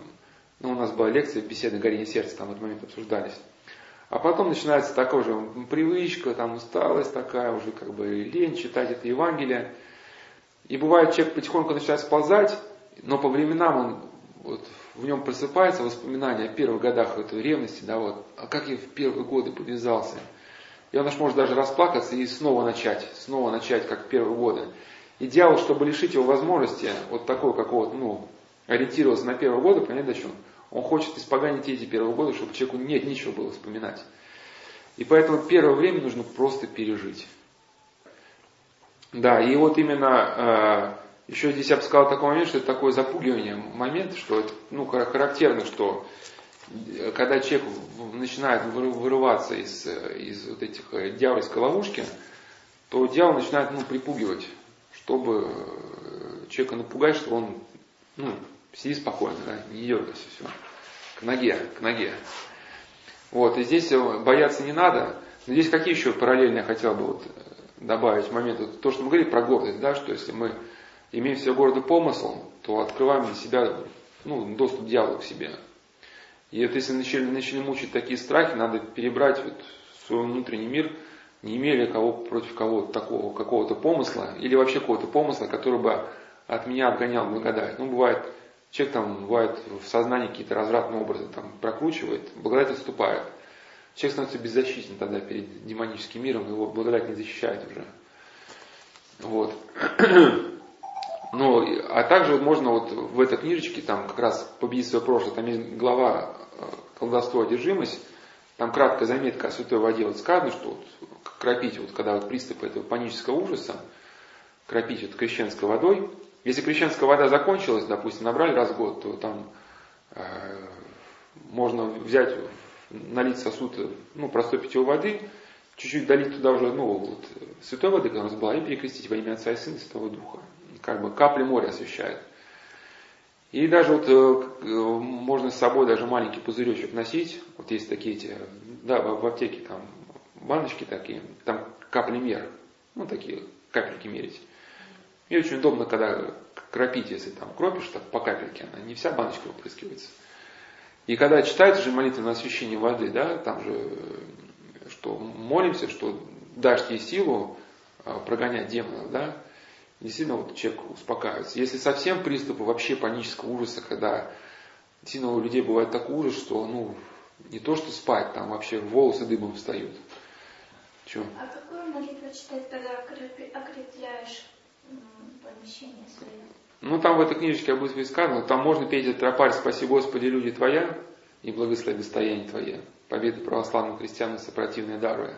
ну, у нас была лекция беседы горение сердца, там в этот момент обсуждались. А потом начинается такая же привычка, там усталость такая, уже как бы лень читать это Евангелие. И бывает, человек потихоньку начинает сползать, но по временам он вот, в нем просыпается воспоминания о первых годах этой ревности, да, вот, а как я в первые годы подвязался. И он аж может даже расплакаться и снова начать, снова начать, как в первые годы. И дьявол, чтобы лишить его возможности вот такой какого-то, ну, ориентироваться на первые годы, понятно, что он хочет испоганить эти первые годы, чтобы человеку нет ничего было вспоминать. И поэтому первое время нужно просто пережить. Да, и вот именно э, еще здесь я бы сказал такой момент, что это такое запугивание момент, что это, ну, характерно, что э, когда человек начинает вырываться из, из вот этих э, дьявольской ловушки, то дьявол начинает ну, припугивать, чтобы э, человека напугать, что он ну, сиди спокойно, да, не дергайся, все. К ноге, к ноге. Вот, и здесь бояться не надо. Но здесь какие еще параллельно я хотел бы вот добавить моменты. То, что мы говорили про гордость, да, что если мы имеем все города помысл, то открываем для себя ну, доступ дьявола к себе. И вот если начали, начали мучить такие страхи, надо перебрать вот свой внутренний мир, не имели кого против кого-то такого какого-то помысла, или вообще какого-то помысла, который бы от меня отгонял благодать. Ну, бывает, человек там, бывает в сознании какие-то развратные образы там прокручивает, благодать отступает. Человек становится беззащитен тогда перед демоническим миром, его благодать не защищает уже. Вот. Ну, а также можно вот в этой книжечке, там как раз «Победить свое прошлое», там есть глава э, «Колдовство, одержимость», там краткая заметка о святой воде. Вот сказано, что вот, кропить, вот когда вот приступ этого панического ужаса, кропить вот крещенской водой. Если крещенская вода закончилась, допустим, набрали раз в год, то там э, можно взять, налить сосуд, ну, простой питьевой воды, чуть-чуть долить туда уже, ну, вот, святой воды, которая у нас была, и перекрестить во имя Отца и Сына и Святого Духа как бы капли моря освещает. И даже вот э, можно с собой даже маленький пузыречек носить. Вот есть такие эти, да, в аптеке там баночки такие, там капли мер, ну такие капельки мерить. И очень удобно, когда кропить, если там кропишь, так по капельке, она не вся баночка выпрыскивается. И когда читается же молитва на освящение воды, да, там же, что молимся, что дашь ей силу а, прогонять демонов, да, действительно вот человек успокаивается. Если совсем приступы вообще панического ужаса, когда действительно у людей бывает такой ужас, что ну, Не то, что спать, там вообще волосы дыбом встают. Че? А какую молитву читать, когда окрепляешь Ну, там в этой книжечке об избе сказано, там можно петь этот тропарь «Спаси Господи, люди Твоя» и «Благослови достояние Твое». Победы православным христианам сопротивные даруя.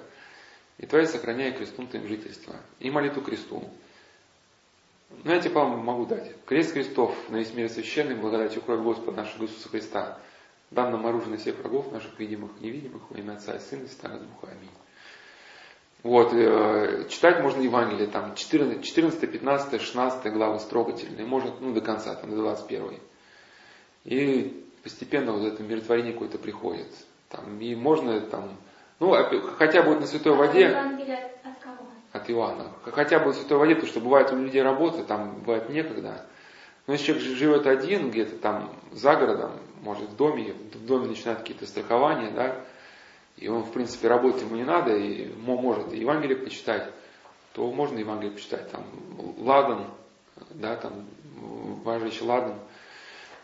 И Твоя сохраняя крестом Твоим жительство. И молитву кресту. Ну, я тебе, по могу дать. Крест крестов на весь мир священный, благодатью крови Господа нашего Иисуса Христа. Дан нам оружие на всех врагов наших, видимых и невидимых, во имя Отца и Сына и Святого Духа. Аминь. Вот, э, читать можно Евангелие, там 14, 14 15, 16 главы строгательные, можно ну, до конца, там, до 21. И постепенно вот это миротворение какое-то приходит. Там, и можно там, ну, хотя бы вот на святой воде. Евангелие от кого? От Иоанна. Хотя бы на святой воде, потому что бывает у людей работа, там бывает некогда. Но если человек живет один, где-то там за городом, может в доме, в доме начинают какие-то страхования, да, и он, в принципе, работать ему не надо, и может Евангелие почитать, то можно Евангелие почитать, там, ладан, да, там, важащий ладан.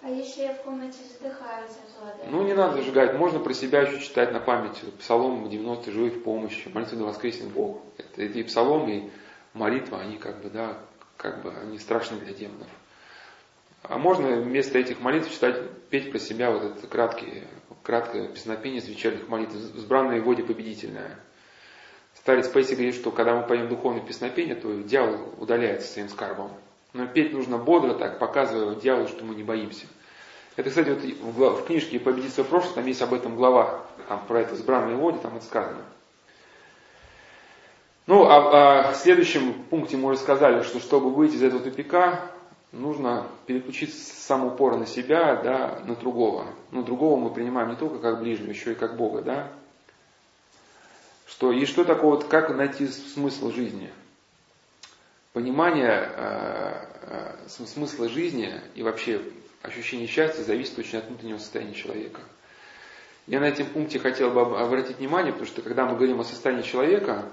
А если я в комнате задыхаюсь от ладана? Ну, не надо зажигать, можно про себя еще читать на память. Псалом 90 «Живи в помощи», молитва да воскресен Бог. Это и псалом, и молитва, они как бы, да, как бы, они страшны для демонов. А можно вместо этих молитв читать, петь про себя вот этот краткий краткое песнопение из вечерних молитв, «Сбранная воде победительная». Старец Пейси говорит, что когда мы поем духовное песнопение, то дьявол удаляется своим скарбом. Но петь нужно бодро так, показывая дьяволу, что мы не боимся. Это, кстати, вот в книжке «Победить свое прошлое», там есть об этом глава, там про это «Сбранные воде», там это сказано. Ну, а, а в следующем пункте мы уже сказали, что чтобы выйти из этого тупика, нужно переключить сам упор на себя, да, на другого. Но другого мы принимаем не только как ближнего, еще и как Бога, да. Что, и что такое, вот, как найти смысл жизни? Понимание э, э, смысла жизни и вообще ощущение счастья зависит очень от внутреннего состояния человека. Я на этом пункте хотел бы обратить внимание, потому что когда мы говорим о состоянии человека,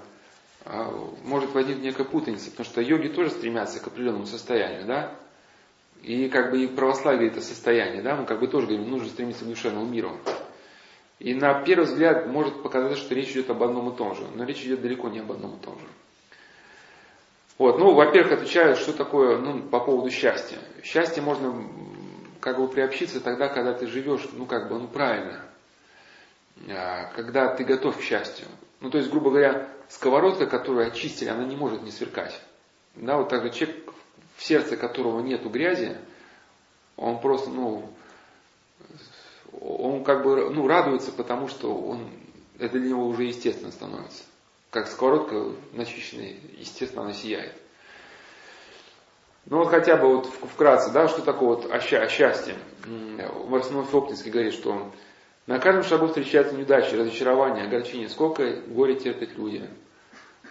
э, может возникнуть некая путаница, потому что йоги тоже стремятся к определенному состоянию, да? И как бы и православие это состояние, да, мы как бы тоже говорим, нужно стремиться к душевному миру. И на первый взгляд может показаться, что речь идет об одном и том же, но речь идет далеко не об одном и том же. Вот, ну, во-первых, отвечаю, что такое, ну, по поводу счастья. Счастье можно как бы приобщиться тогда, когда ты живешь, ну, как бы, ну, правильно. А, когда ты готов к счастью. Ну, то есть, грубо говоря, сковородка, которую очистили, она не может не сверкать. Да, вот так же человек в сердце которого нету грязи, он просто, ну, он как бы, ну, радуется, потому что он, это для него уже естественно становится. Как сковородка начищенная, естественно, она сияет. Ну вот хотя бы вот вкратце, да, что такое вот о, о счастье. Варсенов Фоптинский говорит, что на каждом шагу встречаются неудачи, разочарования, огорчения. Сколько горя терпят люди.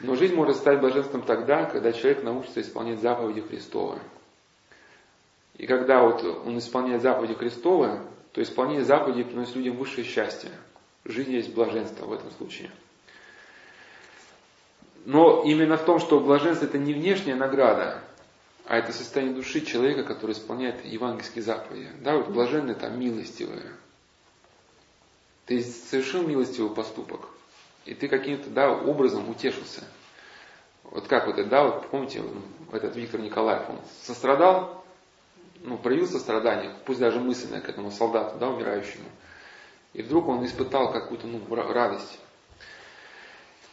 Но жизнь может стать блаженством тогда, когда человек научится исполнять заповеди Христовы. И когда вот он исполняет заповеди Христовы, то исполнение заповедей приносит людям высшее счастье. Жизнь есть блаженство в этом случае. Но именно в том, что блаженство это не внешняя награда, а это состояние души человека, который исполняет евангельские заповеди. Да, вот блаженные там милостивые. Ты совершил милостивый поступок. И ты каким-то да, образом утешился. Вот как вот это, да, вот помните, этот Виктор Николаев, он сострадал, ну, проявил сострадание, пусть даже мысленное к этому солдату, да, умирающему. И вдруг он испытал какую-то ну, радость.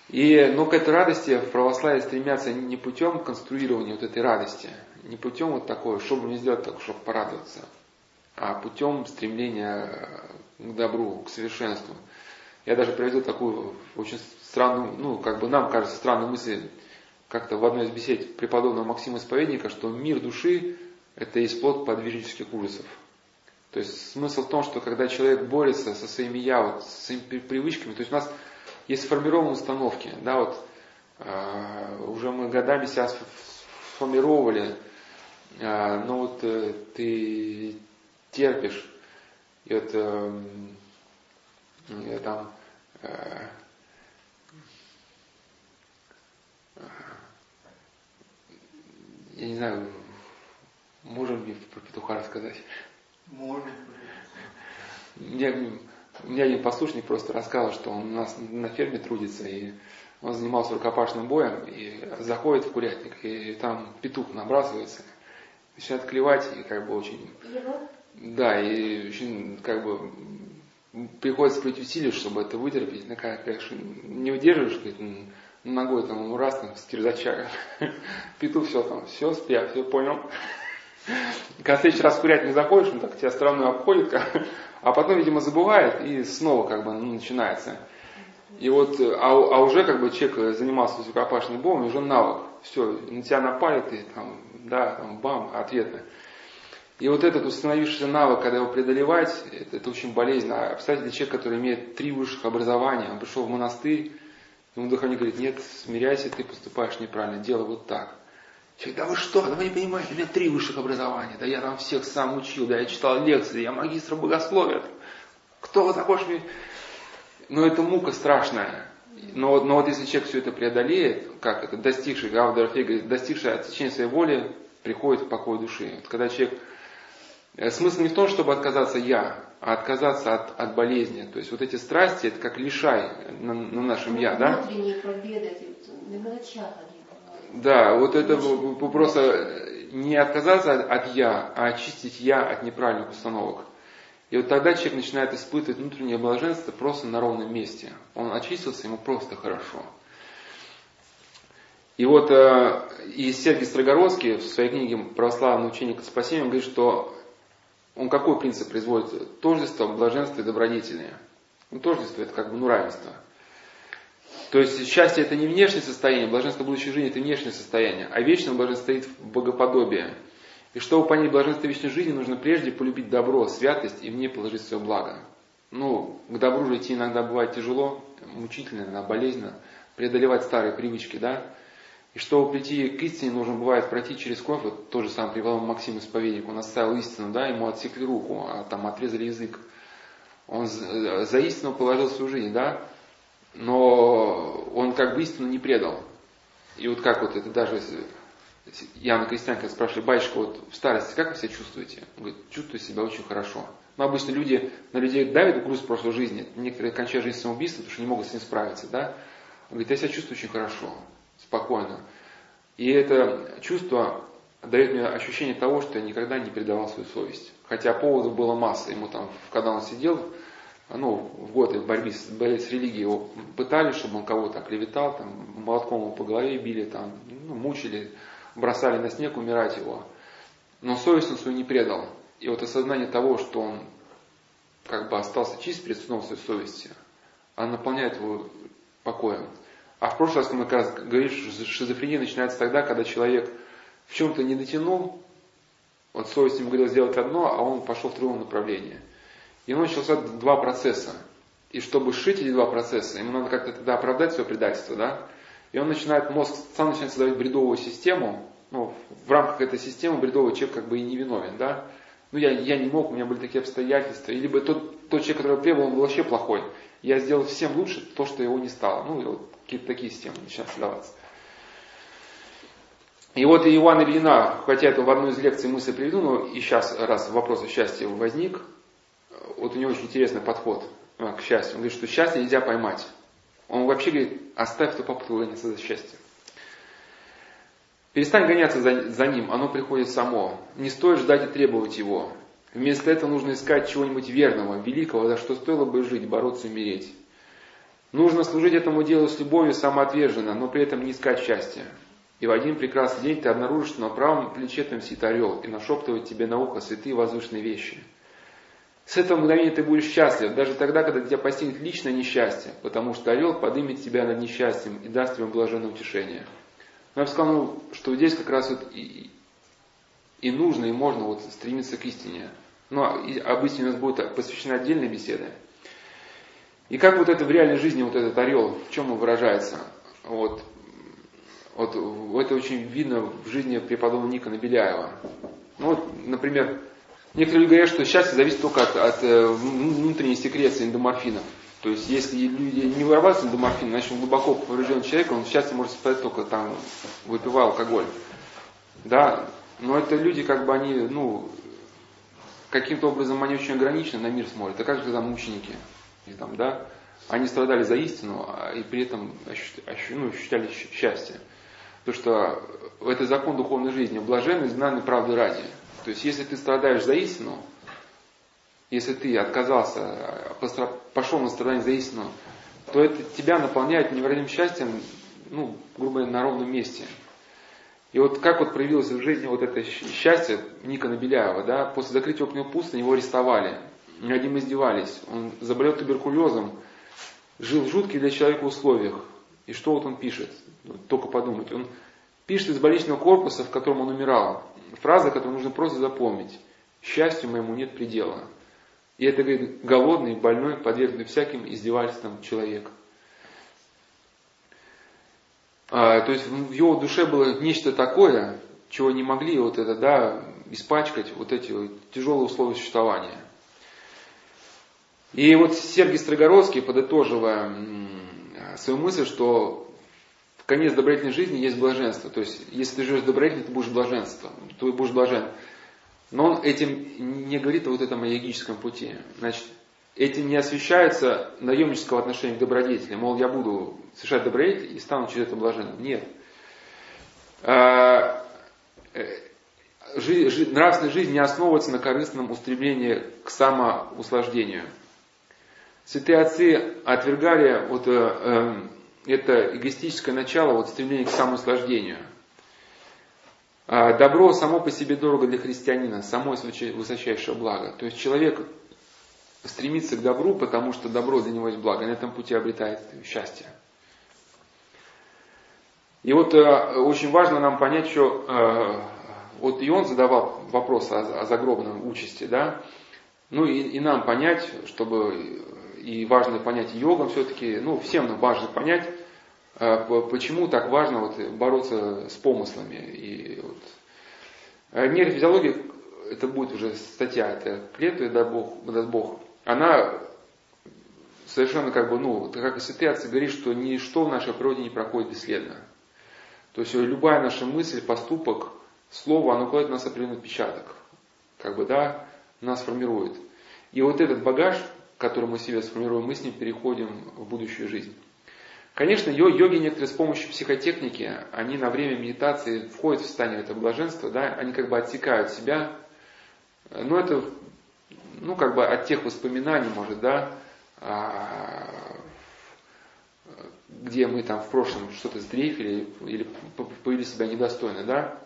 И, но к этой радости в православии стремятся не путем конструирования вот этой радости, не путем вот такой, чтобы не сделать так, чтобы порадоваться, а путем стремления к добру, к совершенству. Я даже приводил такую очень странную, ну, как бы нам кажется, странную мысль, как-то в одной из бесед преподобного Максима Исповедника, что мир души – это есть плод подвижнических ужасов. То есть смысл в том, что когда человек борется со своими я, вот, со своими привычками, то есть у нас есть сформированные установки, да, вот, э, уже мы годами себя сформировали, э, но вот э, ты терпишь, и вот э, там Э, я не знаю, можем ли про петуха рассказать? Можно. Мне У меня один послушник просто рассказал, что он у нас на ферме трудится, и он занимался рукопашным боем, и заходит в курятник, и там петух набрасывается, начинает клевать, и как бы очень... Его? Да, и очень как бы приходится пройти усилия, чтобы это вытерпеть. Ну, конечно, не удерживаешь, говорит, ногой там раз, там, с кирзача. Все там, все, спя, все понял. Когда в следующий раз курять не заходишь, он так тебя стороной обходит, а потом, видимо, забывает, и снова как бы ну, начинается. И вот, а, а уже как бы человек занимался рукопашным боем, уже навык. Все, на тебя напали, ты там, да, там, бам, ответно. И вот этот установившийся навык, когда его преодолевать, это, это очень болезненно. А представьте, человек, который имеет три высших образования, он пришел в монастырь, ему духовник говорит, нет, смиряйся, ты поступаешь неправильно, делай вот так. Человек, да вы что, да вы не понимаете, у меня три высших образования, да я там всех сам учил, да я читал лекции, я магистр богословия. Кто вы такой мне? Но это мука страшная. Но, но вот если человек все это преодолеет, как это, достигший, Гавдорфей говорит, достигший отсечения своей воли, приходит в покой души. Вот когда человек... Э, смысл не в том, чтобы отказаться я, а отказаться от, от болезни. То есть вот эти страсти, это как лишай на, на нашем я, да? Победы, да, вот это просто не отказаться от я, а очистить я от неправильных установок. И вот тогда человек начинает испытывать внутреннее блаженство просто на ровном месте. Он очистился, ему просто хорошо. И вот э, и Сергий Строгородский в своей книге «Православное учение к спасению» говорит, что он какой принцип производит? Тождество, блаженство и добродетели. Ну, тождество – это как бы ну, равенство – то есть счастье это не внешнее состояние, блаженство будущей жизни это внешнее состояние, а вечное блаженство стоит в богоподобии. И чтобы понять блаженство вечной жизни, нужно прежде полюбить добро, святость и в ней положить свое благо. Ну, к добру же идти иногда бывает тяжело, мучительно, иногда болезненно, преодолевать старые привычки, да. И чтобы прийти к истине, нужно бывает пройти через кровь, вот тот же самый привал Максим Исповедник, он оставил истину, да, ему отсекли руку, а там отрезали язык. Он за истину положил свою жизнь, да, но он как бы истину не предал. И вот как вот это даже Яна Крестьянка спрашивали, батюшка, вот в старости как вы себя чувствуете? Он говорит, чувствую себя очень хорошо. Но обычно люди, на людей давят груз прошлой жизни, некоторые кончают жизнь самоубийством, потому что не могут с ним справиться, да? Он говорит, я себя чувствую очень хорошо, спокойно. И это чувство дает мне ощущение того, что я никогда не предавал свою совесть. Хотя поводов было масса. Ему там, когда он сидел ну, в годы борьбы с, с религией его пытались, чтобы он кого-то оклеветал, там, молотком его по голове били, там, ну, мучили, бросали на снег умирать его. Но совесть он свою не предал. И вот осознание того, что он как бы остался чист перед сном своей совести, она наполняет его покоем. А в прошлый раз мы как раз говорили, что шизофрения начинается тогда, когда человек в чем-то не дотянул, вот совесть ему говорила сделать одно, а он пошел в другом направлении – ему начался два процесса. И чтобы сшить эти два процесса, ему надо как-то тогда оправдать свое предательство, да? И он начинает, мозг сам начинает создавать бредовую систему, ну, в рамках этой системы бредовый человек как бы и не виновен, да? Ну, я, я не мог, у меня были такие обстоятельства. Или бы тот, тот человек, который требовал, он был вообще плохой. Я сделал всем лучше то, что его не стало. Ну, и вот какие-то такие системы начинают создаваться. И вот Иван Ильина, хотя это в одной из лекций мысли приведу, но и сейчас, раз вопрос о счастье возник, вот у него очень интересный подход а, к счастью. Он говорит, что счастье нельзя поймать. Он вообще говорит, оставь эту попытку гоняться за счастьем. Перестань гоняться за, за ним, оно приходит само. Не стоит ждать и требовать его. Вместо этого нужно искать чего-нибудь верного, великого, за что стоило бы жить, бороться и умереть. Нужно служить этому делу с любовью самоотверженно, но при этом не искать счастья. И в один прекрасный день ты обнаружишь, что на правом плече там сидит орел и нашептывает тебе на ухо святые воздушные вещи – с этого мгновения ты будешь счастлив, даже тогда, когда тебя постигнет личное несчастье, потому что орел поднимет тебя над несчастьем и даст тебе блаженное утешение. Но я бы сказал, ну, что здесь как раз вот и, и нужно, и можно вот стремиться к истине. Но об истине у нас будет посвящена отдельная беседа. И как вот это в реальной жизни, вот этот орел, в чем он выражается? Вот, вот это очень видно в жизни преподобного Никона Беляева. Ну вот, например, Некоторые люди говорят, что счастье зависит только от, от э, внутренней секреции эндоморфинов. То есть, если люди не вырабатывают эндоморфин, значит, он глубоко поврежден человек, он счастье может испытать только там, выпивая алкоголь. Да, но это люди, как бы они, ну, каким-то образом они очень ограничены на мир смотрят. А как же тогда мученики? Или там, да, они страдали за истину, а и при этом ну, ощущали счастье. То, что это закон духовной жизни, блаженный, знанный правды ради. То есть, если ты страдаешь за истину, если ты отказался, пошел на страдание за истину, то это тебя наполняет невероятным счастьем, ну, грубо говоря, на ровном месте. И вот как вот проявилось в жизни вот это счастье Ника Набеляева, да, после закрытия опытного пуста его арестовали, над ним издевались, он заболел туберкулезом, жил в жутких для человека условиях. И что вот он пишет? Только подумать. Он пишет из больничного корпуса, в котором он умирал. Фраза, которую нужно просто запомнить. Счастью моему нет предела. И это, говорит, голодный, больной, подвергнутый всяким издевательствам человек. А, то есть в его душе было нечто такое, чего не могли вот это, да, испачкать вот эти вот тяжелые условия существования. И вот Сергей Строгородский, подытоживая свою мысль, что в конец добродетельной жизни есть блаженство. То есть, если ты живешь добродетельно, ты будешь блаженство, ты будешь блажен. Но он этим не говорит о вот этом магическом пути. Значит, этим не освещается наемнического отношения к добродетели. Мол, я буду совершать добродетель и стану через это блаженным. Нет. А, э, нравственная жизнь не основывается на корыстном устремлении к самоуслаждению – Святые отцы отвергали вот э, э, это эгоистическое начало, вот стремление к самоуслаждению. А добро само по себе дорого для христианина, само высочайшее благо. То есть человек стремится к добру, потому что добро для него есть благо, и на этом пути обретает счастье. И вот э, очень важно нам понять, что э, вот и он задавал вопрос о, о загробном участи, да, ну и, и нам понять, чтобы и важно понять йогам все-таки, ну, всем важно понять, а, почему так важно вот бороться с помыслами. И вот. А нейрофизиология, это будет уже статья, это клетка, даст Бог, даст Бог, она совершенно как бы, ну, как и святые отцы говорит, что ничто в нашей природе не проходит бесследно. То есть любая наша мысль, поступок, слово, оно кладет в нас определенный отпечаток. Как бы, да, нас формирует. И вот этот багаж, который мы себе сформируем, мы с ним переходим в будущую жизнь. Конечно, йоги некоторые с помощью психотехники, они на время медитации входят в состояние этого блаженства, да, они как бы отсекают себя, но это, ну, как бы от тех воспоминаний, может, да, а, где мы там в прошлом что-то сдрейфили или повели себя недостойно, да.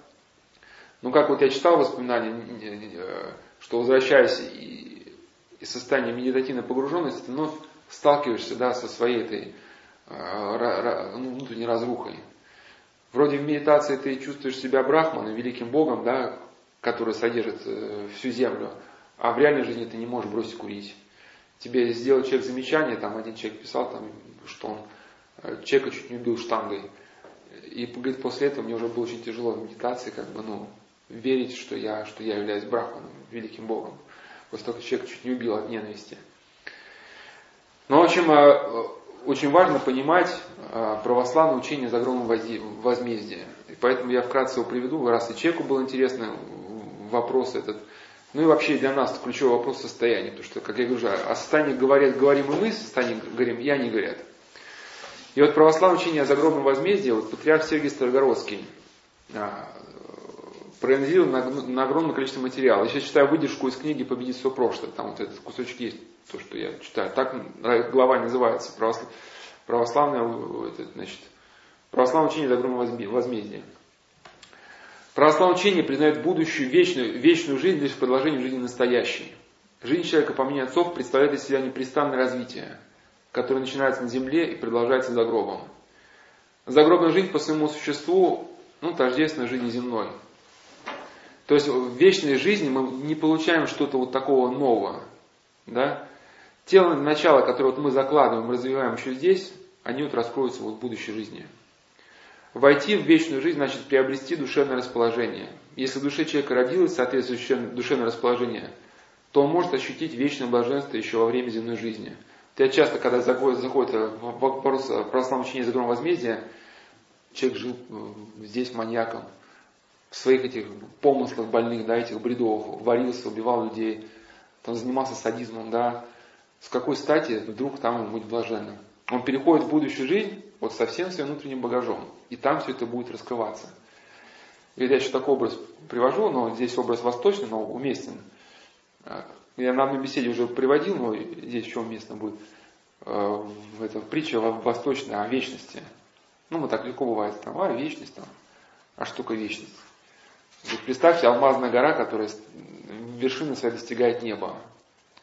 Ну, как вот я читал воспоминания, что возвращаясь из состояния медитативной погруженности ты вновь сталкиваешься да, со своей этой э, ну, внутренней разрухой. Вроде в медитации ты чувствуешь себя брахманом, великим богом, да, который содержит э, всю землю, а в реальной жизни ты не можешь бросить курить. Тебе сделал человек замечание, там один человек писал, там, что он э, человека чуть не убил штангой. И говорит, после этого мне уже было очень тяжело в медитации, как бы, ну, верить, что я, что я являюсь брахманом, великим богом после того, как человек чуть не убил от ненависти. Но, в общем, э, очень важно понимать э, православное учение за огромным возмездия. И поэтому я вкратце его приведу, раз и человеку был интересный вопрос этот. Ну и вообще для нас ключевой вопрос состояния. Потому что, как я говорю, о состоянии говорят, говорим и мы, о говорим, и они говорят. И вот православное учение за огромным возмездия, вот патриарх Сергий Старогородский, проанализирован на, огромное количество материала. Я сейчас читаю выдержку из книги «Победить все прошлое». Там вот этот кусочек есть, то, что я читаю. Так глава называется. Православ... Православное, значит, православное учение за огромное возмездие. Православное учение признает будущую вечную, вечную жизнь лишь в продолжении жизни настоящей. Жизнь человека, по мнению отцов, представляет из себя непрестанное развитие, которое начинается на земле и продолжается за гробом. Загробная жизнь по своему существу, ну, тождественна жизни земной. То есть в вечной жизни мы не получаем что-то вот такого нового. Да? Те начала, которые вот мы закладываем, развиваем еще здесь, они вот раскроются вот в будущей жизни. Войти в вечную жизнь значит приобрести душевное расположение. Если в душе человека родилось соответствующее душевное расположение, то он может ощутить вечное блаженство еще во время земной жизни. Я часто, когда заходит, заходит в вопрос православного учения за возмездия, человек жил э, здесь маньяком, своих этих помыслах больных, да, этих бредовых, варился, убивал людей, там занимался садизмом, да, с какой стати вдруг там ему быть блаженным? Он переходит в будущую жизнь вот со всем своим внутренним багажом. И там все это будет раскрываться. И я еще такой образ привожу, но здесь образ восточный, но уместен. Я на одной беседе уже приводил, но здесь еще уместно будет. Э, в этом притче восточной о вечности. Ну, мы так легко бывает, там, а, вечность там, а такое вечность? Вот представьте, алмазная гора, которая вершина своя достигает неба.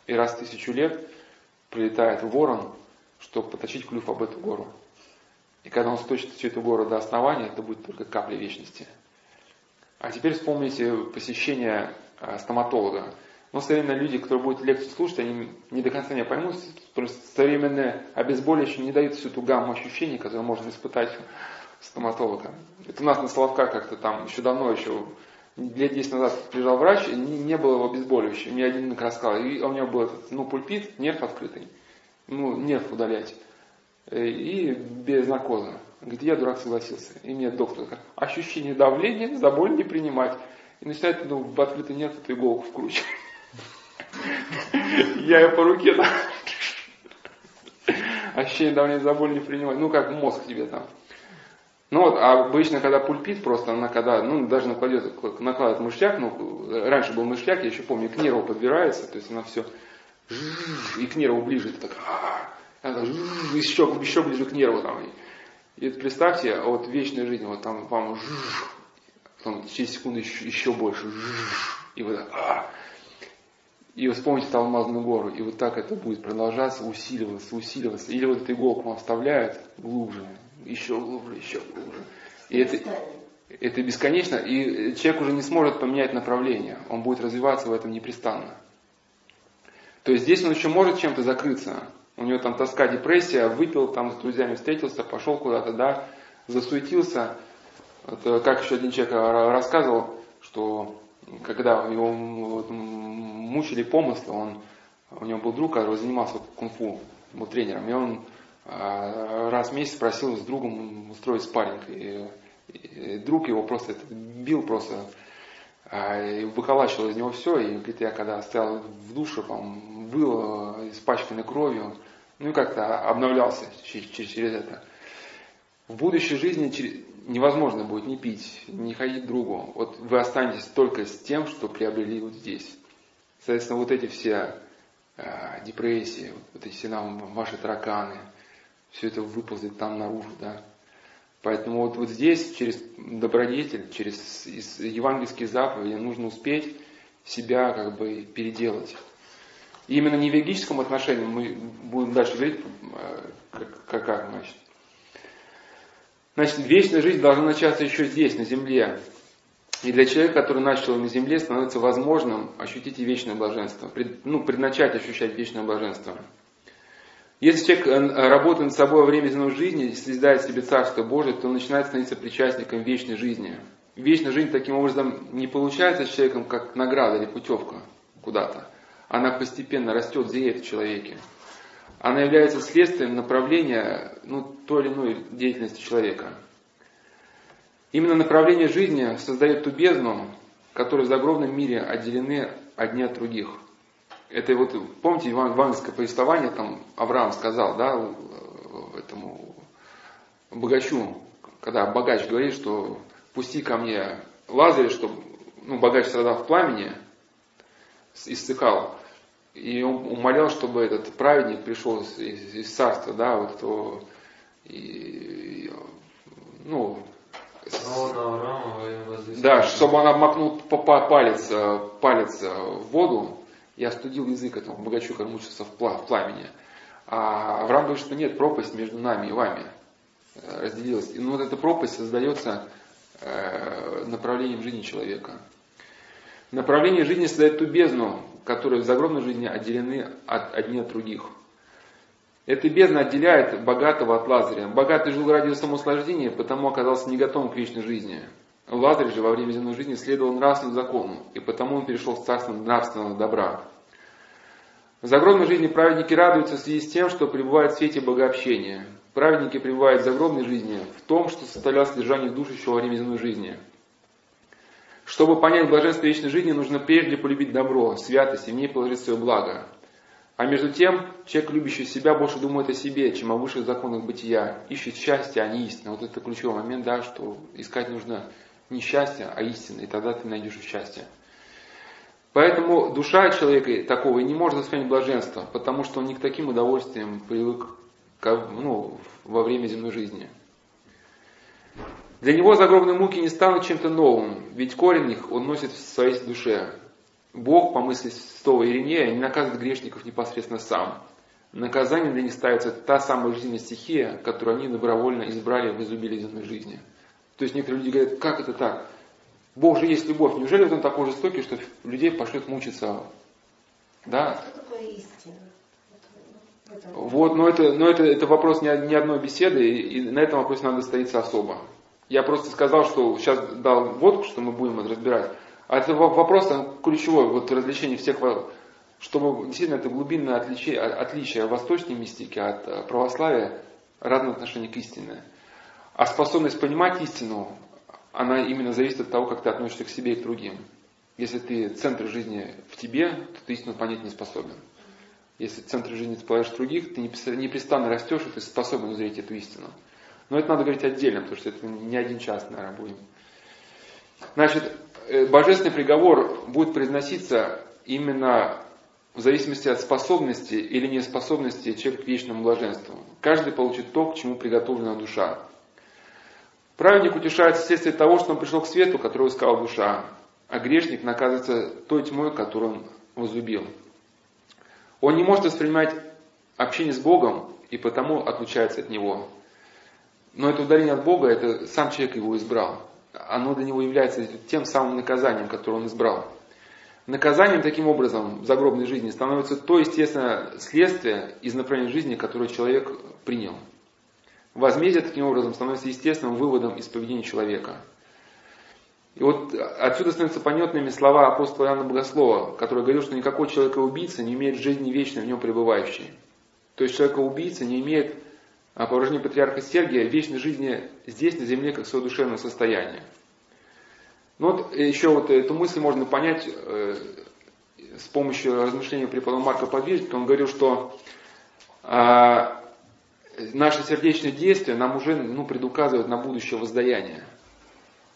И раз в тысячу лет прилетает ворон, чтобы поточить клюв об эту гору. И когда он сточит всю эту гору до основания, это будет только капля вечности. А теперь вспомните посещение а, стоматолога. Но современные люди, которые будут лекцию слушать, они не до конца не поймут, потому что современные обезболивающие не дают всю эту гамму ощущений, которую можно испытать стоматолога. Это у нас на Соловках как-то там еще давно, еще лет 10 назад приезжал врач, и не, не было его обезболивающего, мне один рассказал. И у него был этот, ну, пульпит, нерв открытый, ну, нерв удалять. Э, и без наркоза. Говорит, я дурак согласился. И мне доктор говорит, ощущение давления, за боль не принимать. И начинает ну, в открытый нерв эту иголку вкручивать. Я ее по руке. Ощущение давления за боль не принимать. Ну, как мозг тебе там. Ну вот, а обычно, когда пульпит, просто она когда, ну, даже накладет, накладывает мышьяк, ну, раньше был мышьяк, я еще помню, к нерву подбирается, то есть она все, и к нерву ближе, так, это еще, еще ближе к нерву там. И вот представьте, вот вечная жизнь, вот там вам потом через секунду еще, еще больше, и вот так, и вспомните там алмазную гору, и вот так это будет продолжаться, усиливаться, усиливаться. Или вот эту иголку вам вставляют глубже, еще глубже, еще глубже. И это, это бесконечно, и человек уже не сможет поменять направление, он будет развиваться в этом непрестанно. То есть здесь он еще может чем-то закрыться. У него там тоска, депрессия, выпил, там с друзьями встретился, пошел куда-то, да, засуетился. Это, как еще один человек рассказывал, что когда его мучили помыслы, он, у него был друг, который занимался кунг-фу, был тренером, и он раз в месяц просил с другом устроить спарринг. И, и друг его просто бил просто, а, и выколачивал из него все. И говорит, я когда стоял в душе, там, был испачканный кровью, ну и как-то обновлялся через, через это. В будущей жизни невозможно будет не пить, не ходить к другу. Вот вы останетесь только с тем, что приобрели вот здесь. Соответственно, вот эти все э, депрессии, вот эти все нам ваши тараканы, все это выползет там наружу, да. Поэтому вот, вот здесь, через добродетель, через евангельские заповеди, нужно успеть себя как бы переделать. И именно не в вегическом отношении, мы будем дальше говорить, э, как, как, значит. Значит, вечная жизнь должна начаться еще здесь, на земле. И для человека, который начал на земле, становится возможным ощутить и вечное блаженство, пред, ну, предначать ощущать вечное блаженство. Если человек э, работает над собой во время земной жизни и созидает себе Царство Божие, то он начинает становиться причастником вечной жизни. Вечная жизнь таким образом не получается с человеком как награда или путевка куда-то. Она постепенно растет, зреет в человеке. Она является следствием направления ну, той или иной деятельности человека. Именно направление жизни создает ту бездну, которые в загробном мире отделены одни от других. Это вот, помните, евангельское повествование, там Авраам сказал, да, этому богачу, когда богач говорит, что пусти ко мне Лазаря, чтобы, ну, богач страдал в пламени, иссыкал, и он умолял, чтобы этот праведник пришел из, из, из царства, да, вот этого, и, ну, да, чтобы он обмакнул палец, э, палец э, в воду и остудил язык этому богачу, который мучился в пламени. А Авраам говорит, что нет, пропасть между нами и вами э, разделилась. И ну, вот эта пропасть создается направлением жизни человека. Направление жизни создает ту бездну, которые в загробной жизни отделены от, одни от других – эта бездна отделяет богатого от Лазаря. Богатый жил ради самослаждения, потому оказался не готовым к вечной жизни. Лазарь же во время земной жизни следовал нравственному закону, и потому он перешел в царство нравственного добра. В загробной жизни праведники радуются в связи с тем, что пребывают в свете богообщения. Праведники пребывают в загробной жизни в том, что составлял содержание душ еще во время земной жизни. Чтобы понять блаженство вечной жизни, нужно прежде полюбить добро, святость и в ней положить свое благо – А между тем, человек, любящий себя, больше думает о себе, чем о высших законах бытия. Ищет счастье, а не истину. Вот это ключевой момент, да, что искать нужно не счастье, а истину, и тогда ты найдешь счастье. Поэтому душа человека такого не может воспринять блаженство, потому что он не к таким удовольствиям привык ну, во время земной жизни. Для него загробные муки не станут чем-то новым, ведь корень их он носит в своей душе. Бог, по мысли святого Иринея, не наказывает грешников непосредственно сам. Наказанием для них ставится та самая жизненная стихия, которую они добровольно избрали в изобилии земной жизни. То есть некоторые люди говорят, как это так? Бог же есть любовь. Неужели он такой жестокий, что людей пошлет мучиться? Да? Что такое истина? Вот, но это, но это, это вопрос не, не одной беседы, и, и на этом вопросе надо стоиться особо. Я просто сказал, что сейчас дал водку, что мы будем это разбирать. А это вопрос ключевой, вот развлечение всех, чтобы действительно это глубинное отличие, отличие восточной мистики от э, православия, разное отношение к истине. А способность понимать истину, она именно зависит от того, как ты относишься к себе и к другим. Если ты центр жизни в тебе, то ты истину понять не способен. Если центр жизни ты других, ты непрестанно растешь, и ты способен узреть эту истину. Но это надо говорить отдельно, потому что это не один час, наверное, будем. Значит, Э, божественный приговор будет произноситься именно в зависимости от способности или неспособности человека к вечному блаженству. Каждый получит то, к чему приготовлена душа. Праведник утешается вследствие того, что он пришел к свету, который искала душа, а грешник наказывается той тьмой, которую он возлюбил. Он не может воспринимать общение с Богом и потому отлучается от Него. Но это удаление от Бога, это сам человек его избрал оно для него является тем самым наказанием, которое он избрал. Наказанием таким образом в загробной жизни становится то естественное следствие из направления жизни, которое человек принял. Возмездие таким образом становится естественным выводом из поведения человека. И вот отсюда становятся понятными слова апостола Иоанна Богослова, который говорил, что никакой человека-убийца не имеет жизни вечной в нем пребывающей. То есть человека-убийца не имеет а по выражению патриарха Сергия, вечной жизни здесь, на земле, как свое душевное состояние. Ну вот еще вот эту мысль можно понять э, с помощью размышления преподобного Марка Подвижника. Он говорил, что э, наши сердечные действия нам уже ну, предуказывают на будущее воздаяние.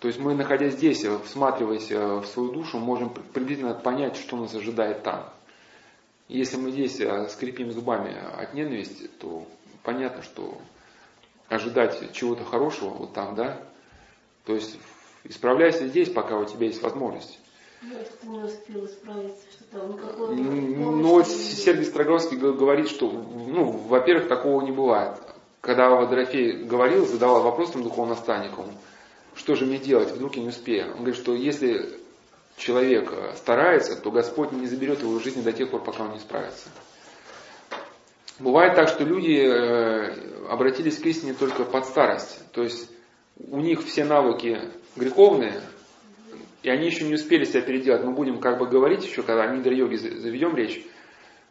То есть мы, находясь здесь, всматриваясь э, в свою душу, можем приблизительно понять, что нас ожидает там. Если мы здесь э, скрипим зубами от ненависти, то понятно, что ожидать чего-то хорошего вот там, да, то есть исправляйся здесь, пока у тебя есть возможность. Ну, не успел исправиться, Ну, вот Сергей Строгровский говорит, что, ну, во-первых, такого не бывает. Когда Водорофей говорил, задавал вопрос там духовному наставнику, что же мне делать, вдруг я не успею. Он говорит, что если человек старается, то Господь не заберет его жизни до тех пор, пока он не справится. Бывает так, что люди э, обратились к истине только под старость. То есть у них все навыки греховные, и они еще не успели себя переделать. Мы будем как бы говорить еще, когда о мидр-йоге заведем речь,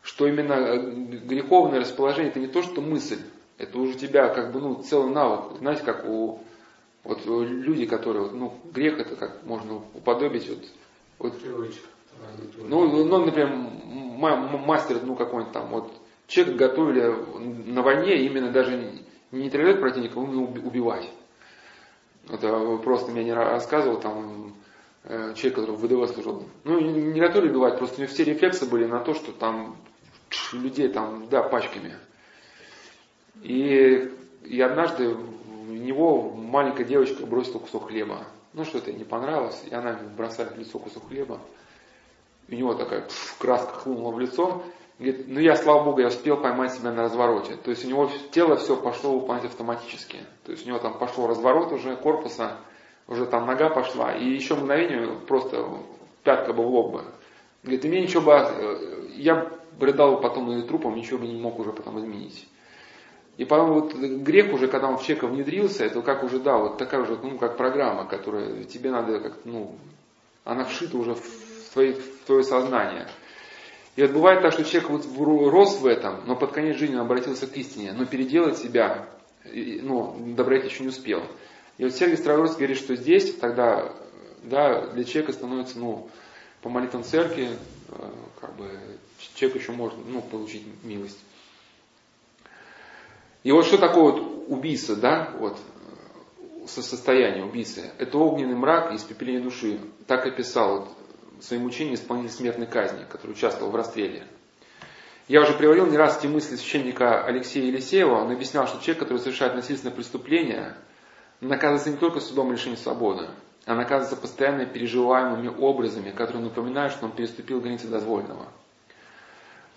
что именно э, греховное расположение это не то, что мысль, это уже тебя как бы ну, целый навык. Знаете, как у вот люди, которые, ну, грех это как можно уподобить вот, вот ну, ну, например, мастер, ну, какой-нибудь там, вот, Человека готовили на войне именно даже не нейтрализовать противника, а именно убивать. Это просто мне не рассказывал там э, человек, который в ВДВ служил. Ну, не готовили убивать, просто у него все рефлексы были на то, что там людей там, да, пачками. И, и однажды в него маленькая девочка бросила кусок хлеба. Ну, что-то не понравилось, и она бросает в лицо кусок хлеба. У него такая пф, краска хлынула в лицо, Говорит, ну я, слава Богу, я успел поймать себя на развороте. То есть у него тело все пошло выполнять автоматически. То есть у него там пошел разворот уже корпуса, уже там нога пошла, и еще мгновение просто пятка бы в лоб бы. Говорит, и мне ничего бы, э, я бредал потом и трупом, ничего бы не мог уже потом изменить. И потом вот грех уже, когда он в человека внедрился, это как уже, да, вот такая уже, ну, как программа, которая тебе надо, как, ну, она вшита уже в, твои, в твое сознание. И вот бывает так, что человек вот рос в этом, но под конец жизни он обратился к истине, но переделать себя, ну, добрать еще не успел. И вот Сергей Стравровский говорит, что здесь тогда, да, для человека становится, ну, по молитвам церкви, э, как бы, человек еще может ну, получить милость. И вот что такое вот убийца, да, вот, со состояния убийцы? Это огненный мрак и испепеление души. Так описал вот, в своем учении исполнитель смертной казни, который участвовал в расстреле. Я уже приводил не раз эти мысли священника Алексея Елисеева. Он объяснял, что человек, который совершает насильственное преступление, наказывается не только судом лишения свободы, а наказывается постоянно переживаемыми образами, которые напоминают, что он переступил границы дозволенного.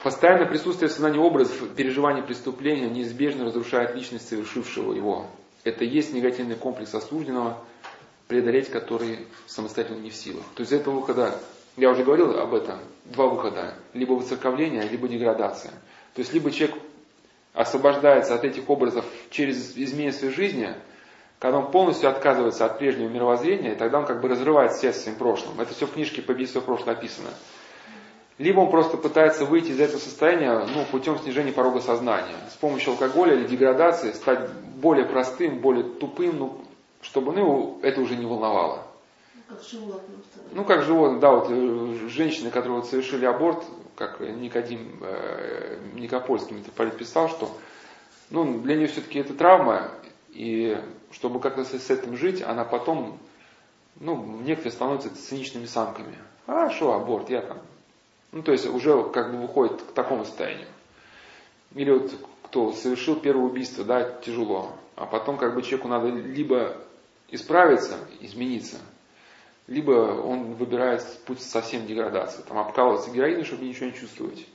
Постоянное присутствие в сознании образов переживания преступления неизбежно разрушает личность совершившего его. Это и есть негативный комплекс осужденного, преодолеть который самостоятельно не в силах. То есть этого выхода, я уже говорил об этом, два выхода. Либо выцерковление, либо деградация. То есть либо человек освобождается от этих образов через изменение своей жизни – когда он полностью отказывается от прежнего мировоззрения, и тогда он как бы разрывает связь с своим прошлым. Это все в книжке «Побить свое прошлое» описано. Либо он просто пытается выйти из этого состояния ну, путем снижения порога сознания. С помощью алкоголя или деградации стать более простым, более тупым, ну, чтобы ну, это уже не волновало. Как животное. Ну, как животное, да, вот э, женщины, которые вот совершили аборт, как Никодим э, Никопольский митрополит писал, что ну, для нее все-таки это травма, и чтобы как-то с этим жить, она потом, ну, некоторые становятся циничными самками. А, что, аборт, я там. Ну, то есть уже как бы выходит к такому состоянию. Или вот кто совершил первое убийство, да, тяжело. А потом как бы человеку надо либо исправиться, измениться, либо он выбирает путь совсем деградации. Там обкалываться героином, чтобы ничего не чувствовать.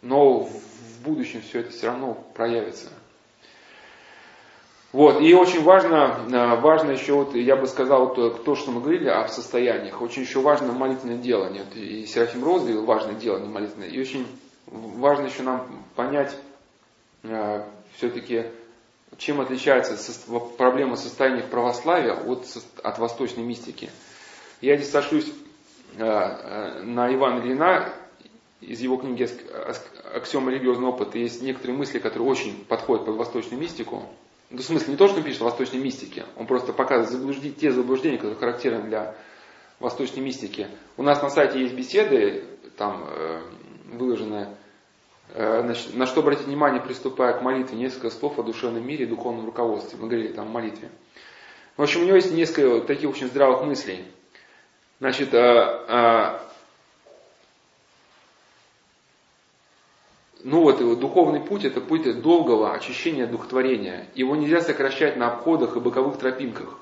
Но в будущем все это все равно проявится. Вот, и очень важно, э, важно еще, вот, я бы сказал, вот, то, что мы говорили о состояниях, очень еще важно молитвенное делание. Вот, и Серафим Роз говорил, важное делание молитвенное. И очень важно еще нам понять э, все-таки, чем отличается со, проблема состояния православия от, от восточной мистики. Я здесь сошлюсь э, э, на Ивана Ильина, из его книги «Аксиома религиозного опыта» есть некоторые мысли, которые очень подходят под восточную мистику. Ну, в смысле, не то, что он пишет о восточной мистике, он просто показывает заблужди, те заблуждения, которые характерны для восточной мистики. У нас на сайте есть беседы, там э, выложены, э, значит, на что обратить внимание, приступая к молитве, несколько слов о душевном мире и духовном руководстве. Мы говорили там о молитве. В общем, у него есть несколько таких очень здравых мыслей. Значит, э, э, ну вот его духовный путь это путь долгого очищения духотворения. Его нельзя сокращать на обходах и боковых тропинках.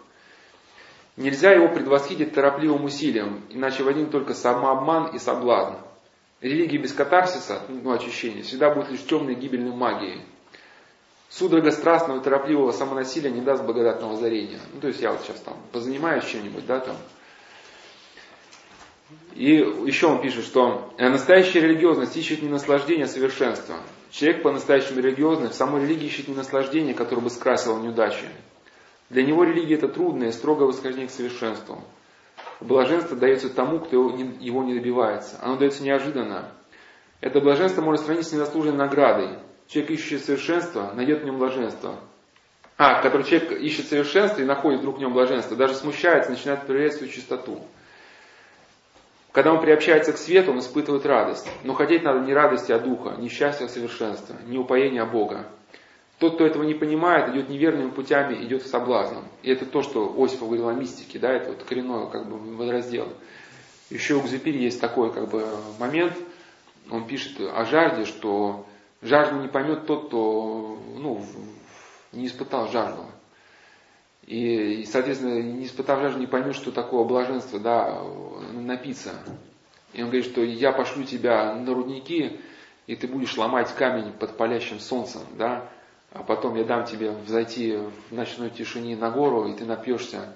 Нельзя его предвосхитить торопливым усилием, иначе возникнет только самообман и соблазн. Религия без катарсиса, ну, очищения, всегда будет лишь темной гибельной магией. Судорога страстного торопливого самонасилия не даст благодатного озарения. Ну, то есть я вот сейчас там позанимаюсь чем-нибудь, да, там, и еще он пишет, что «Э, настоящая религиозность ищет не наслаждение, а совершенство. Человек по-настоящему религиозный в самой религии ищет не наслаждение, которое бы скрасило неудачи. Для него религия это трудное, строгое восхождение к совершенству. Блаженство дается тому, кто его не добивается. Оно дается неожиданно. Это блаженство может сравнить с незаслуженной наградой. Человек, ищущий совершенство, найдет в нем блаженство. А, который человек ищет совершенство и находит вдруг в нем блаженство, даже смущается, начинает проверять свою чистоту. Когда он приобщается к свету, он испытывает радость. Но хотеть надо не радости, а духа, не счастья, а совершенства, не упоения а Бога. Тот, кто этого не понимает, идет неверными путями, идет в соблазном. И это то, что Осипов говорил о мистике, да, это вот коренной как бы водораздел. Еще у Гзепири есть такой как бы момент, он пишет о жажде, что жажду не поймет тот, кто ну, не испытал жажду. И, и, соответственно, не испытав жажду, не поймешь, что такое блаженство, да, напиться. И он говорит, что я пошлю тебя на рудники, и ты будешь ломать камень под палящим солнцем, да, а потом я дам тебе взойти в ночной тишине на гору, и ты напьешься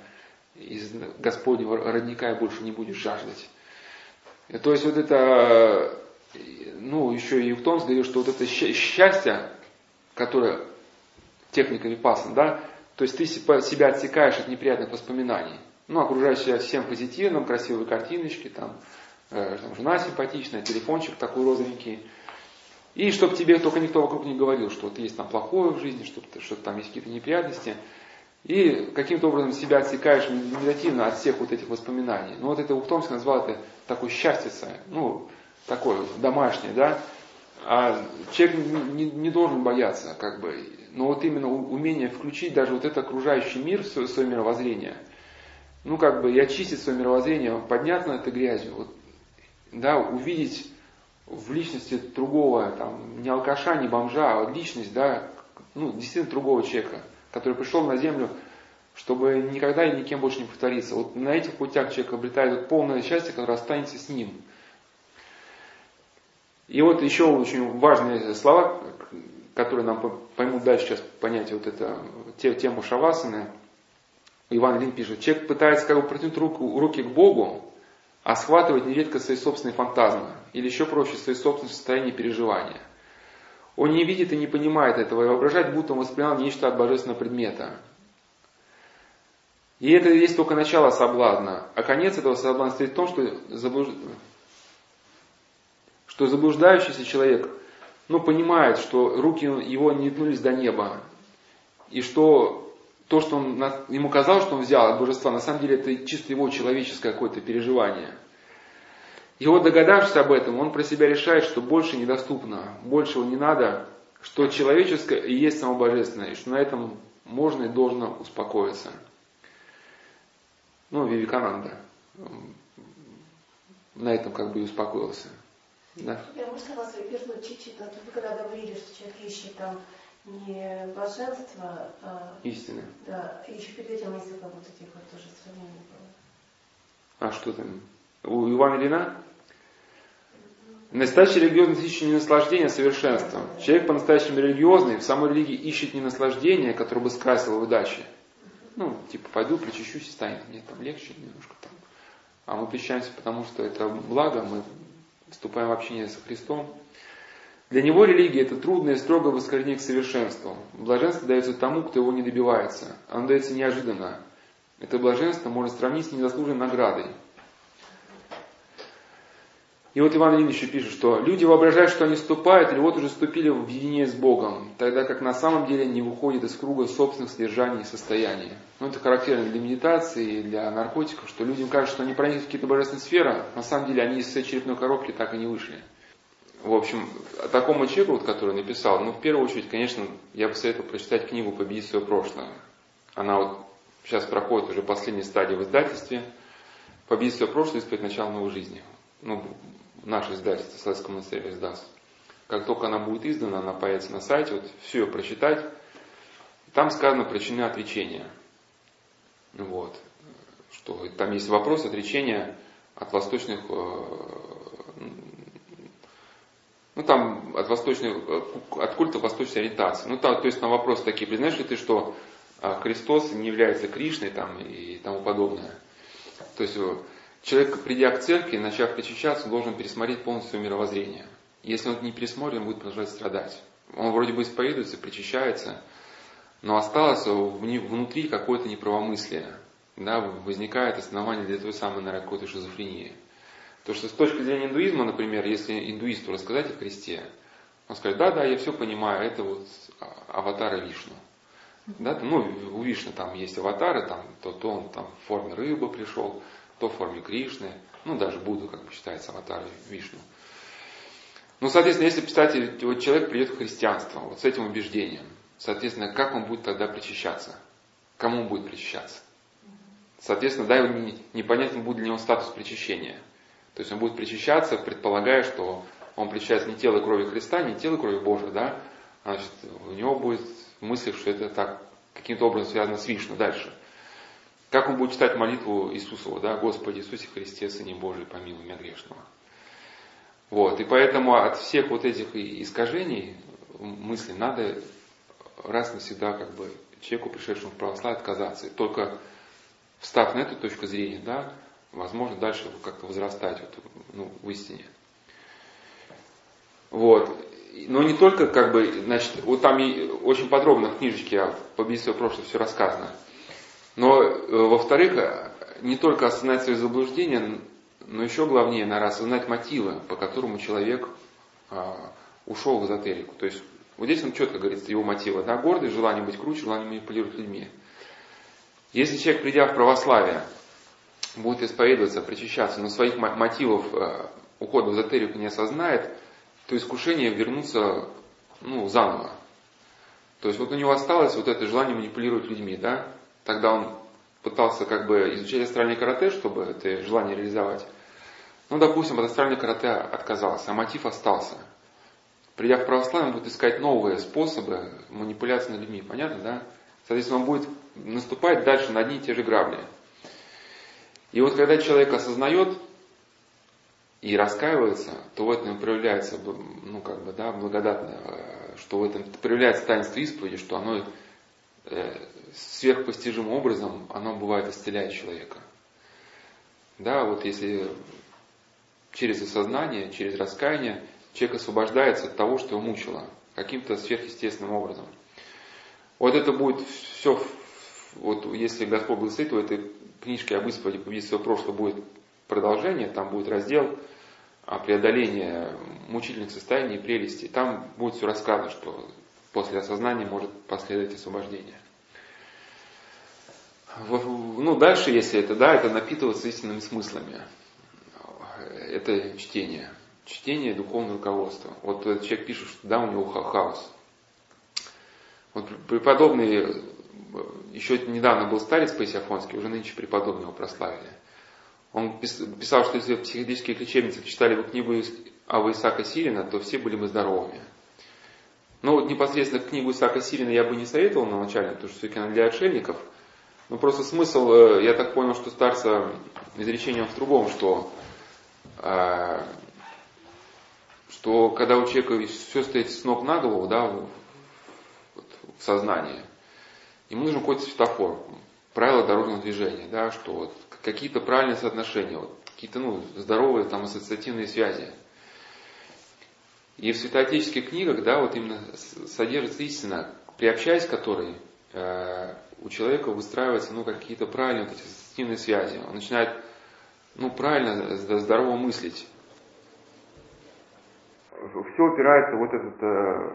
из Господнего родника и больше не будешь жаждать. И, то есть вот это, ну, еще и Евтонс говорил, что вот это счастье, которое техника Випассан, да, то есть ты себя отсекаешь от неприятных воспоминаний. Ну, окружаешь себя всем позитивным, красивые картиночки, там, э, там жена симпатичная, телефончик такой розовенький. И чтобы тебе только никто вокруг не говорил, что вот есть там плохое в жизни, что, что там есть какие-то неприятности. и каким-то образом себя отсекаешь медитативно от всех вот этих воспоминаний. Ну вот это Ухтомский назвал это такое счастье, ну, такое домашнее, да. А человек не, не должен бояться, как бы. Но вот именно умение включить даже вот этот окружающий мир в свое, свое мировоззрение, ну, как бы, и очистить свое мировоззрение, подняться над этой грязью, вот, да, увидеть в личности другого, там, не алкаша, не бомжа, а личность, да, ну, действительно другого человека, который пришел на землю, чтобы никогда и никем больше не повториться. Вот на этих путях человек обретает полное счастье, которое останется с ним. И вот еще очень важные слова, которые нам поймут дальше сейчас понять вот это, тему шавасаны. Иван Лин пишет, человек пытается как бы протянуть руку, руки к Богу, а схватывать нередко свои собственные фантазмы, или еще проще, свои собственные состояния переживания. Он не видит и не понимает этого, и воображает, будто он воспринял нечто от божественного предмета. И это есть только начало соблазна. А конец этого соблазна стоит в том, что, заблуж... что заблуждающийся человек ну, понимает, что руки его не тянулись до неба. И что то, что он, ему казалось, что он взял от божества, на самом деле это чисто его человеческое какое-то переживание – и вот догадавшись об этом, он про себя решает, что больше недоступно, большего не надо, что человеческое и есть само божественное, и что на этом можно и должно успокоиться. Ну, Вивикананда на этом как бы и успокоился. Да. Я можно вас вернуть чуть-чуть? Вы когда говорили, что человек ищет там не блаженство, а... Истины. Да, и еще перед этим несколько вот этих вот тоже сравнений было. А что там? У Ивана Ильина? Настоящий религиозный ищет не наслаждение, а совершенство. Человек по-настоящему религиозный в самой религии ищет не наслаждение, которое бы скрасило удачи. Ну, типа, пойду, причащусь и станет мне там легче немножко там. А мы причащаемся, потому что это благо, мы вступаем в общение со Христом. Для него религия – это трудное и строгое восхождение к совершенству. Блаженство дается тому, кто его не добивается. Оно дается неожиданно. Это блаженство можно сравнить с незаслуженной наградой. И вот Иван Ильич пишет, что люди воображают, что они вступают, или вот уже вступили в единение с Богом, тогда как на самом деле не выходят из круга собственных содержаний и состояний. Ну, это характерно для медитации для наркотиков, что людям кажется, что они проникли в какие-то божественные сферы, на самом деле они из своей черепной коробки так и не вышли. В общем, такому человеку, вот, который написал, ну, в первую очередь, конечно, я бы советовал прочитать книгу «Победить свое прошлое». Она вот сейчас проходит уже последней стадии в издательстве. «Победить свое прошлое» исповедь начала новой жизни. Ну, наше издательство Советского монастыря издаст. Как только она будет издана, она появится на сайте, вот все ее прочитать. Там сказано причины отречения. Вот. Что там есть вопрос отречения от восточных, э, ну там от восточных, от культа восточной ориентации. Ну там, то есть там вопросы такие, признаешь ли ты, что э, Христос не является Кришной там и тому подобное. То есть э, Человек, придя к церкви, начав причащаться, должен пересмотреть полностью мировоззрение. Если он не пересмотрит, он будет продолжать страдать. Он вроде бы исповедуется, причащается, но осталось внутри какое-то неправомыслие. Да, возникает основание для той самой, наверное, какой-то шизофрении. То, что с точки зрения индуизма, например, если индуисту рассказать о Христе, он скажет, да, да, я все понимаю, это вот аватары Вишну. Да, ну, у Вишны там есть аватары, там, то, то он там в форме рыбы пришел, то в форме Кришны, ну даже Будду, как бы считается, аватарой Вишну. Ну, соответственно, если представьте, вот человек придет в христианство, вот с этим убеждением, соответственно, как он будет тогда причащаться? Кому он будет причащаться? Соответственно, да, непонятен будет для него статус причащения. То есть он будет причащаться, предполагая, что он причащается не тело и крови Христа, не тело и крови Божьей, да, значит, у него будет мысль, что это так каким-то образом связано с Вишну дальше. Как он будет читать молитву Иисусову, да, Господи Иисусе Христе, Сыне Божий, помилуй меня грешного. Вот, и поэтому от всех вот этих искажений мысли надо раз навсегда как бы человеку, пришедшему в православие, отказаться. И только встав на эту точку зрения, да, возможно дальше как-то возрастать вот, ну, в истине. Вот. Но не только как бы, значит, вот там очень подробно в книжечке по убийству прошлого все рассказано. Но, э, во-вторых, не только осознать свои заблуждения, но еще главнее, наверное, осознать мотивы, по которому человек а, ушел в эзотерику. То есть, вот здесь он четко говорится, его мотивы, да, гордость, желание быть круче, желание манипулировать людьми. Если человек, придя в православие, будет исповедоваться, причащаться, но своих мотивов э, ухода в эзотерику не осознает, то искушение вернуться ну, заново. То есть вот у него осталось вот это желание манипулировать людьми, да? Тогда он пытался как бы изучать астральное карате, чтобы это желание реализовать. Ну, допустим, от астрального карате отказался, а мотив остался. Придя в православие, он будет искать новые способы манипуляции над людьми. Понятно, да? Соответственно, он будет наступать дальше на одни и те же грабли. И вот когда человек осознает и раскаивается, то в этом проявляется, ну, как бы, да, благодатно, э, что в этом проявляется таинство исповеди, что оно сверхпостижимым образом, оно бывает исцеляет человека. Да, вот если через осознание, через раскаяние человек освобождается от того, что его мучило, каким-то сверхъестественным образом. Вот это будет все, вот если Господь благословит, то этой книжке об исповеди победить свое прошлое будет продолжение, там будет раздел о преодолении мучительных состояний и прелестей. Там будет все рассказано, что после осознания может последовать освобождение. Ну, дальше, если это, да, это напитываться истинными смыслами. Это чтение. Чтение духовного руководства. Вот этот человек пишет, что да, у него хаос. Вот преподобный, еще недавно был старец Паисиафонский, уже нынче преподобный его прославили. Он писал, что если в психологических лечебницах читали бы книгу Ава Исаака Сирина, то все были бы здоровыми. Но вот непосредственно книгу Исаака Сирина я бы не советовал на начале, потому что все-таки она для отшельников. Но просто смысл, э, я так понял, что старца изречением в другом, что, э, что когда у человека все стоит с ног на голову, да, в, в сознании, ему нужен какой-то светофор, правила дорожного движения, да, что вот какие-то правильные соотношения, вот, какие-то ну, здоровые там ассоциативные связи. И в святоотеческих книгах, да, вот именно содержится истина, приобщаясь к которой э, у человека выстраиваются ну, какие-то правильные вот эти ассоциативные связи. Он начинает ну, правильно, здорово мыслить. Все опирается вот этот, э,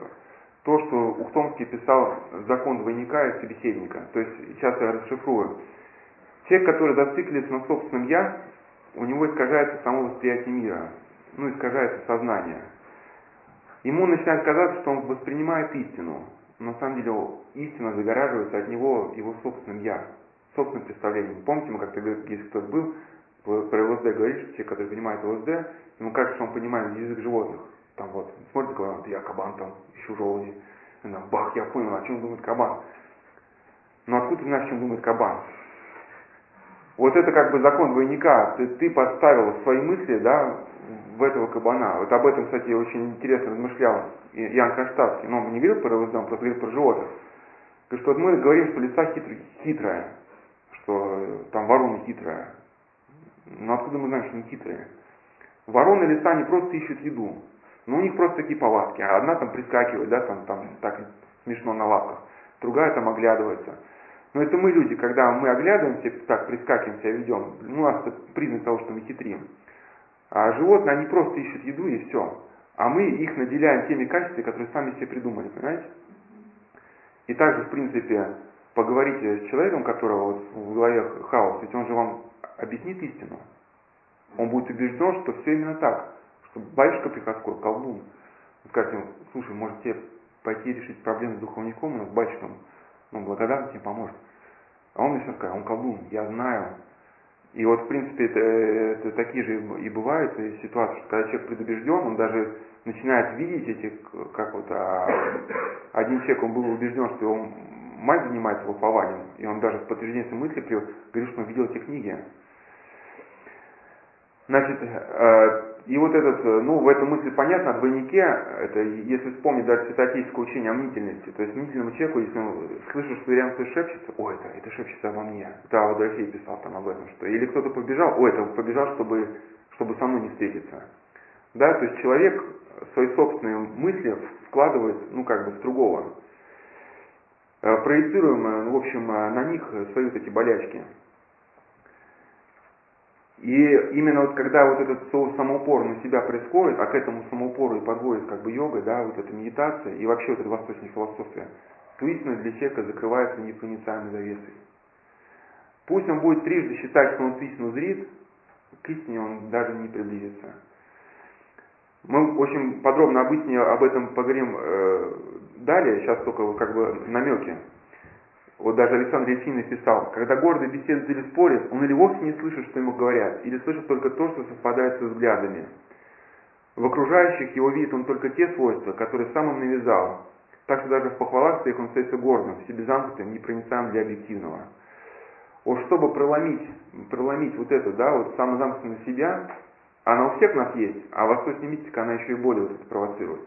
то, что Ухтомский писал закон двойника и собеседника. То есть, сейчас я расшифрую. Человек, который зациклится на собственном «я», у него искажается само восприятие мира, ну, искажается сознание. Ему начинает казаться, что он воспринимает истину, на самом деле истина загораживается от него его собственным «я», собственным представлением. Помните, мы как-то если кто-то был, про ЛСД говорит, что человек, который понимает ЛСД, ему кажется, что он понимает язык животных. Там вот, смотрит, вот я кабан там, ищу желуди. Бах, я понял, о чем думает кабан. Но откуда ты знаешь, о чем думает кабан? Вот это как бы закон двойника. Ты, ты подставил свои мысли, да, в этого кабана. Вот об этом, кстати, очень интересно размышлял Ян Каштадский. Но он не говорил про он просто говорил про животных. Говорит, что вот мы говорим, что лиса хитрая, хитрая, что там ворона хитрая. Но откуда мы знаем, что они хитрые? Вороны лиса, они просто ищут еду. Но у них просто такие повадки. А одна там прискакивает, да, там, там так смешно на лапках. Другая там оглядывается. Но это мы люди, когда мы оглядываемся, так прискакиваем себя ведем, ну, у нас это признак того, что мы хитрим. А животные, они просто ищут еду и все. А мы их наделяем теми качествами, которые сами себе придумали, понимаете? И также, в принципе, поговорите с человеком, которого вот в голове хаос, ведь он же вам объяснит истину. Он будет убежден, что все именно так, что батюшка приходской, колдун. Вы скажете ему, слушай, может тебе пойти решить проблему с духовником, но с батюшком, ну, благодарно тебе поможет. А он мне все сказал, он колдун, я знаю, и вот, в принципе, это, это такие же и бывают ситуации, что когда человек предубежден, он даже начинает видеть эти, как вот, а, один человек, он был убежден, что его мать занимается вопованием, и он даже в подтверждение мысли говорит, что он видел эти книги. Значит, э, и вот этот, э, ну, в этом мысли понятно, о двойнике, это, если вспомнить даже святоотеческое учение о мнительности, то есть мнительному человеку, если он слышит, что рядом кто шепчется, о, это, это шепчется обо мне. Да, вот Дорофей писал там об этом, что или кто-то побежал, о, это побежал, чтобы, чтобы со мной не встретиться. Да, то есть человек свои собственные мысли вкладывает, ну, как бы в другого. Э, проецируем, э, в общем, на них свои вот эти болячки. И именно вот когда вот этот самоупор на себя происходит, а к этому самоупору и подводит как бы йога, да, вот эта медитация и вообще вот эта восточная философия, то истина для человека закрывается непроницаемой завесой. Пусть он будет трижды считать, что он истину зрит, к истине он даже не приблизится. Мы очень подробно об об этом поговорим э, далее, сейчас только как бы намеки. Вот даже Александр Ефим написал, когда гордый беседует или спорит, он или вовсе не слышит, что ему говорят, или слышит только то, что совпадает со взглядами. В окружающих его видит он только те свойства, которые сам им навязал. Так что даже в похвалах своих он остается гордым, себезамкнутым, непроницаемым для объективного. Вот чтобы проломить, проломить вот это, да, вот самозамкнутость себя, она у всех нас есть, а восточная мистика, она еще и более вот это провоцирует.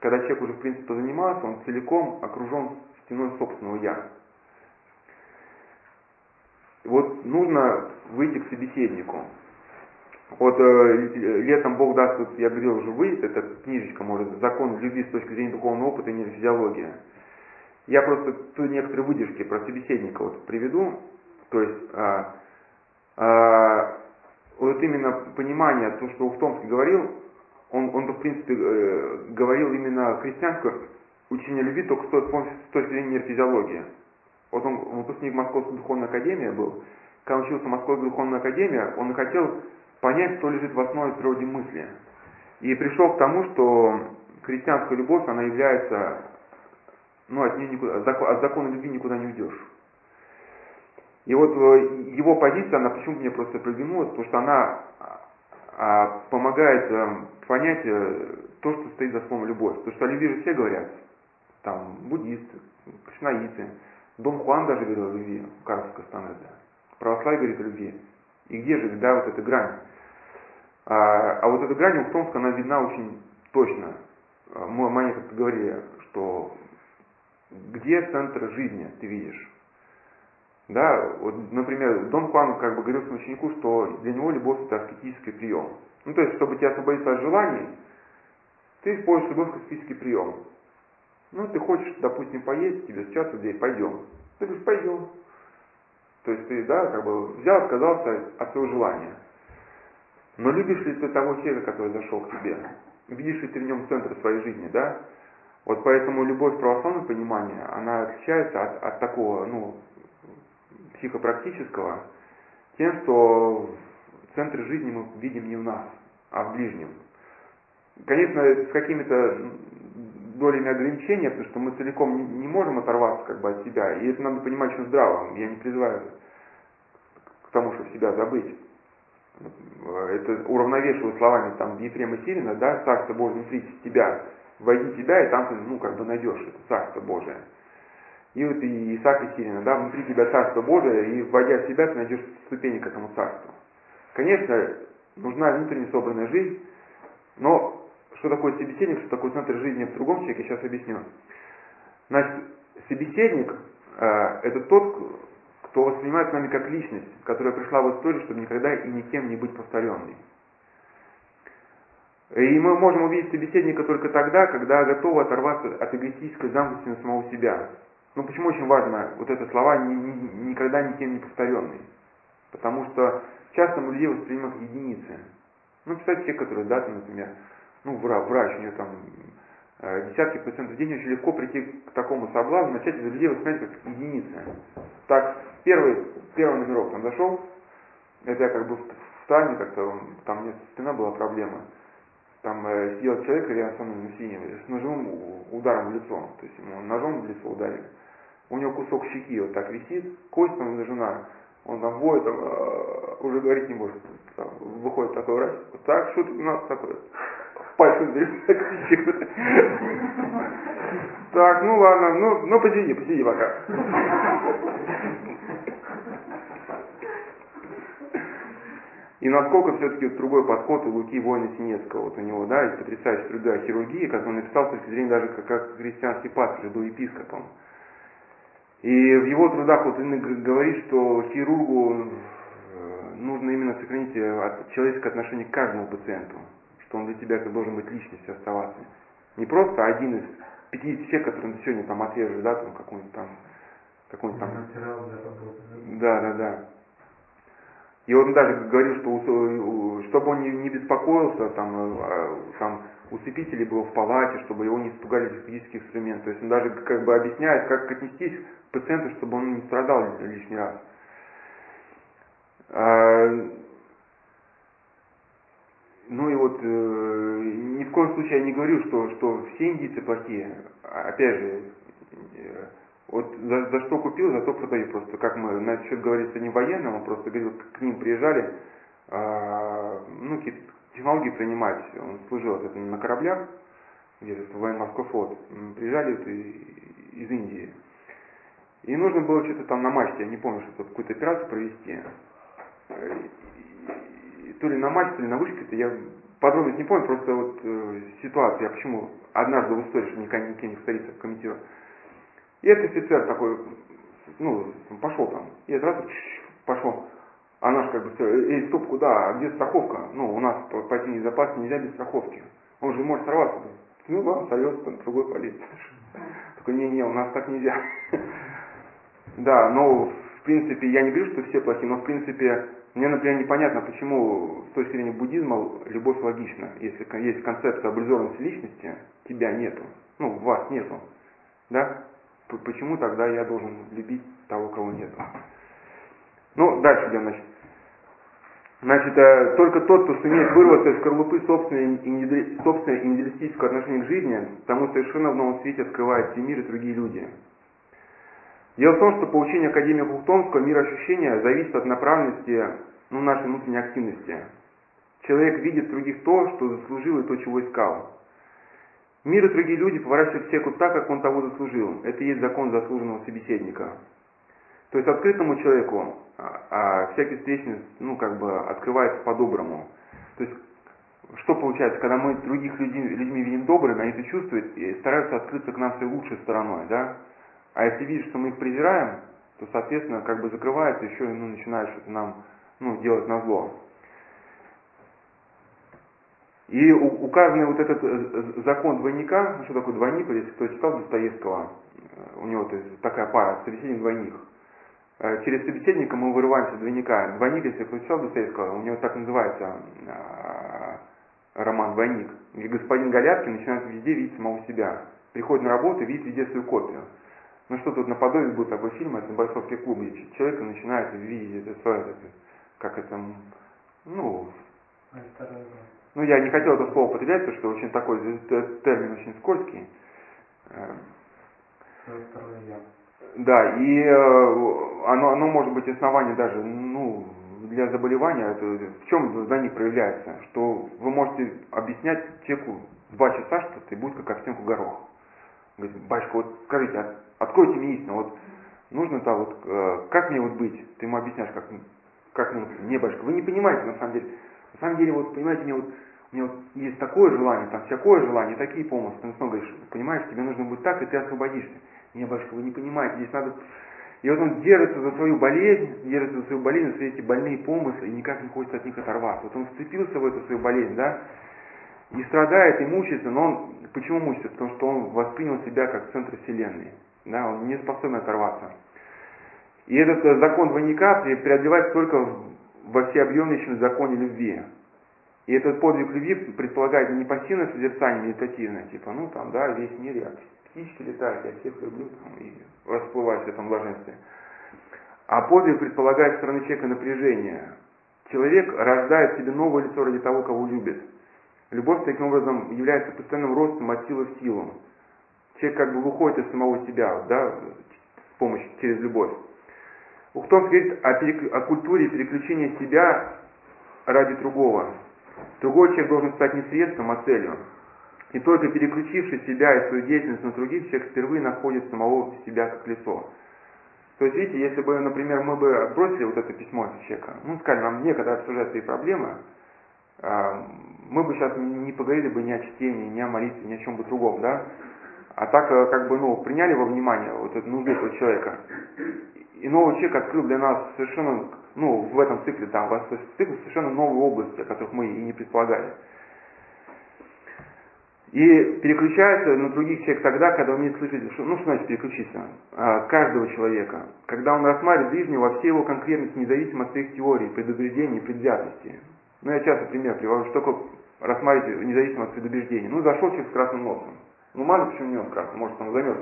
Когда человек уже, в принципе, занимался, он целиком окружен стеной собственного «я». Вот нужно выйти к собеседнику. Вот э, летом Бог даст, вот, я говорил, уже выйдет эта книжечка, может, закон любви с точки зрения духовного опыта и нейрофизиология. Я просто тут некоторые выдержки про собеседника вот приведу. То есть, а, а, вот именно понимание, то, что Ухтомский говорил, он, он в принципе, э, говорил именно христианское учение любви только с точки зрения нейрофизиологии. Вот он выпускник Московской духовной академии был. Когда учился в Московской духовной академии, он хотел понять, что лежит в основе природы мысли. И пришел к тому, что христианская любовь, она является, ну, от, нее никуда, от закона любви никуда не уйдешь. И вот э, его позиция, она почему мне просто приглянулась, потому что она а, помогает а, понять а, то, что стоит за словом любовь. Потому что о любви же все говорят, там, буддисты, кришнаиты, Дон Хуан даже говорил о любви, Карлос Кастанеда. Православие говорит о любви. И где же, да, вот эта грань? А, а вот эта грань у Хтомска, она видна очень точно. А, мы, мы как говорили, что где центр жизни ты видишь? Да, вот, например, Дон Хуан как бы говорил своему ученику, что для него любовь это аскетический прием. Ну, то есть, чтобы тебя освободиться от желаний, ты используешь любовь как аскетический прием. Ну, ты хочешь, допустим, поесть, тебе сейчас людей, пойдем. Ты говоришь, пойдем. То есть ты, да, как бы взял, отказался от своего желания. Но любишь ли ты того человека, который зашел к тебе? Видишь ли ты в нем центр своей жизни, да? Вот поэтому любовь православного понимания, она отличается от, от такого, ну, психопрактического, тем, что центр жизни мы видим не в нас, а в ближнем. Конечно, с какими-то долями ограничения, потому что мы целиком не, не можем оторваться как бы от себя. И это надо понимать очень здраво. Я не призываю к тому, чтобы себя забыть. Это уравновешиваю словами там Ефрема Сирина, да, Царство Божие внутри тебя, войди тебя, и там ты, ну, как бы найдешь это Царство Божие. И вот и Исаака Сирина, да, внутри тебя Царство Божие, и войдя в себя, ты найдешь ступени к этому Царству. Конечно, нужна внутренне собранная жизнь, но что такое собеседник, что такое центр жизни в другом человеке, сейчас объясню. Значит, собеседник э, это тот, кто воспринимает нами как личность, которая пришла в историю, чтобы никогда и никем не быть повторенной. И мы можем увидеть собеседника только тогда, когда готовы оторваться от эгоистической замкнутости на самого себя. Ну почему очень важно вот это слова ни, ни, никогда никем не повторенный? Потому что часто мы людей воспринимаем как единицы. Ну, представьте те, которые, да, там, например, ну, врач, у нее там э, десятки пациентов в день, очень легко прийти к такому соблазну, начать людей воспринимать как единицы. Так, первый, первый номерок там зашел, это я как бы в как-то, там меня спина была проблема, там э, сидел человек рядом со мной на синем, с ножевым ударом в лицо, то есть ему ножом в лицо ударили. У него кусок щеки вот так висит, кость там зажена, он там воет, там, э, уже говорить не может. Там, выходит такой врач, вот так, что у нас такое? Пальцем кричит. Так, ну ладно, ну, ну посиди, посиди пока. И насколько все-таки вот другой подход у Луки Война Синецкого, вот у него, да, есть потрясающая другая хирургия, которую он написал с точки зрения даже как, как христианский пастор, до епископом. И в его трудах вот он говорит, что хирургу э, нужно именно сохранить человеческое отношение к каждому пациенту что он для тебя это должен быть личностью оставаться. Не просто один из 50 человек, которым ты сегодня там отрежешь, да, там какой-нибудь там, какой-нибудь там. Да, да, да. И он даже говорил, что чтобы он не, беспокоился, там, а, там усыпители было в палате, чтобы его не испугали физические инструменты. То есть он даже как бы объясняет, как отнестись к пациенту, чтобы он не страдал лишний раз. Ну и вот э, ни в коем случае я не говорю, что, что все индийцы плохие. Опять же, э, вот за, за что купил, за то продаю. Просто как мы на счет говорится не военным, он просто говорил, к ним приезжали, э, ну, какие технологии принимать. Он служил это на кораблях, где-то военно-морской флот. Приезжали вот из Индии. И нужно было что-то там на мачте, я не помню, что-то какую-то операцию провести. То ли на мачте, то ли на вышке-то, я подробности не помню, просто вот э, ситуация, я почему однажды в истории, что никогда никакие не повторится, комментирую. И этот офицер такой, ну, пошел там, и сразу пошел. А наш как бы все, эй, стоп, куда, а где страховка? Ну, у нас по, по запас нельзя без страховки. Он же может сорваться. Ну, ладно, сорвется, там другой полезет. Только не-не, у нас так нельзя. Да, но в принципе, я не говорю, что все плохие, но в принципе, мне, например, непонятно, почему с точки зрения буддизма любовь логична. Если есть концепция образованности личности, тебя нету, ну, вас нету, да? Почему тогда я должен любить того, кого нету? Ну, дальше идем, значит. Значит, э, только тот, кто сумеет вырваться из скорлупы собственной, индивидуалистического отношения к жизни, тому совершенно в новом свете открывает все мир и другие люди. Дело в том, что получение Академии Хухтомского мир ощущения зависит от направленности ну, нашей внутренней активности. Человек видит в других то, что заслужил и то, чего искал. Мир и другие люди поворачивают всеку так, как он того заслужил. Это и есть закон заслуженного собеседника. То есть открытому человеку а, а всякий встречный, ну, как бы открывается по-доброму. То есть, что получается, когда мы других людей, людьми видим добрыми, они это чувствуют и стараются открыться к нам своей лучшей стороной, да? А если видишь, что мы их презираем, то, соответственно, как бы закрывается, еще ну, начинаешь это нам ну, делать на зло. И указанный вот этот э, закон двойника, ну, что такое двойник, если кто читал Достоевского, э, у него то есть, такая пара, собеседник-двойник. Э, через собеседника мы вырываемся двойника. Двойник, если кто читал Достоевского, у него так называется роман «Двойник», где господин Галяткин начинает везде видеть самого себя. Приходит на работу и видит везде свою копию. Ну что тут наподобие будет такой фильм, это бойцовский клуб, где человек начинает видеть это свое, это, как это, ну, ну я не хотел это слово употреблять, потому что очень такой термин очень скользкий. Э, да, и э, оно, оно может быть основание даже, ну, для заболевания, это, в чем за них проявляется, что вы можете объяснять человеку два часа что-то, и будет как овсянку горох. Говорит, батюшка, вот скажите, а откройте мне истину, вот нужно-то вот, э, как мне вот быть? Ты ему объясняешь, как, как мне, не, батюшка, вы не понимаете на самом деле. На самом деле, вот, понимаете, мне вот, мне вот есть такое желание, там всякое желание, такие помыслы. Ты снова говоришь, понимаешь, тебе нужно будет так, и ты освободишься. Не, батюшка, вы не понимаете, здесь надо... И вот он держится за свою болезнь, держится за свою болезнь, за эти больные помыслы, и никак не хочет от них оторваться. Вот он вцепился в эту свою болезнь, да, и страдает, и мучается, но он почему мучается? Потому что он воспринял себя как центр Вселенной. Да, он не способен оторваться. И этот э, закон двойника преодолевается только во всеобъемлющем законе любви. И этот подвиг любви предполагает не пассивное созерцание медитативное, типа, ну там, да, весь мир, я птички летают, я всех люблю, там, и расплываюсь в этом блаженстве. А подвиг предполагает стороны человека напряжение. Человек рождает себе новое лицо ради того, кого любит. Любовь таким образом является постоянным ростом от силы в силу. Человек как бы выходит из самого себя, да, с помощью, через любовь. Ухтомский говорит о, перек... о культуре переключения себя ради другого. Другой человек должен стать не средством, а целью. И только переключившись себя и свою деятельность на других, человек впервые находит самого себя как лицо. То есть, видите, если бы, например, мы бы отбросили вот это письмо от человека, ну, сказали, нам некогда обсуждать свои проблемы, мы бы сейчас не поговорили бы ни о чтении, ни о молитве, ни о чем бы другом, да? А так, э, как бы, ну, приняли во внимание вот эту нужду этого человека. И новый человек открыл для нас совершенно, ну, в этом цикле, там, в цикле совершенно новые области, о которых мы и не предполагали. И переключается на других человек тогда, когда умеет слышать, что, ну что значит переключиться? А, каждого человека. Когда он рассматривает ближнего во всей его конкретности, независимо от своих теорий, предубеждений предвзятости. Ну, я часто пример привожу, что такое рассматривать независимо от предубеждений. Ну, зашел человек с красным носом. Ну, мало почему не он красный, может, он замерз.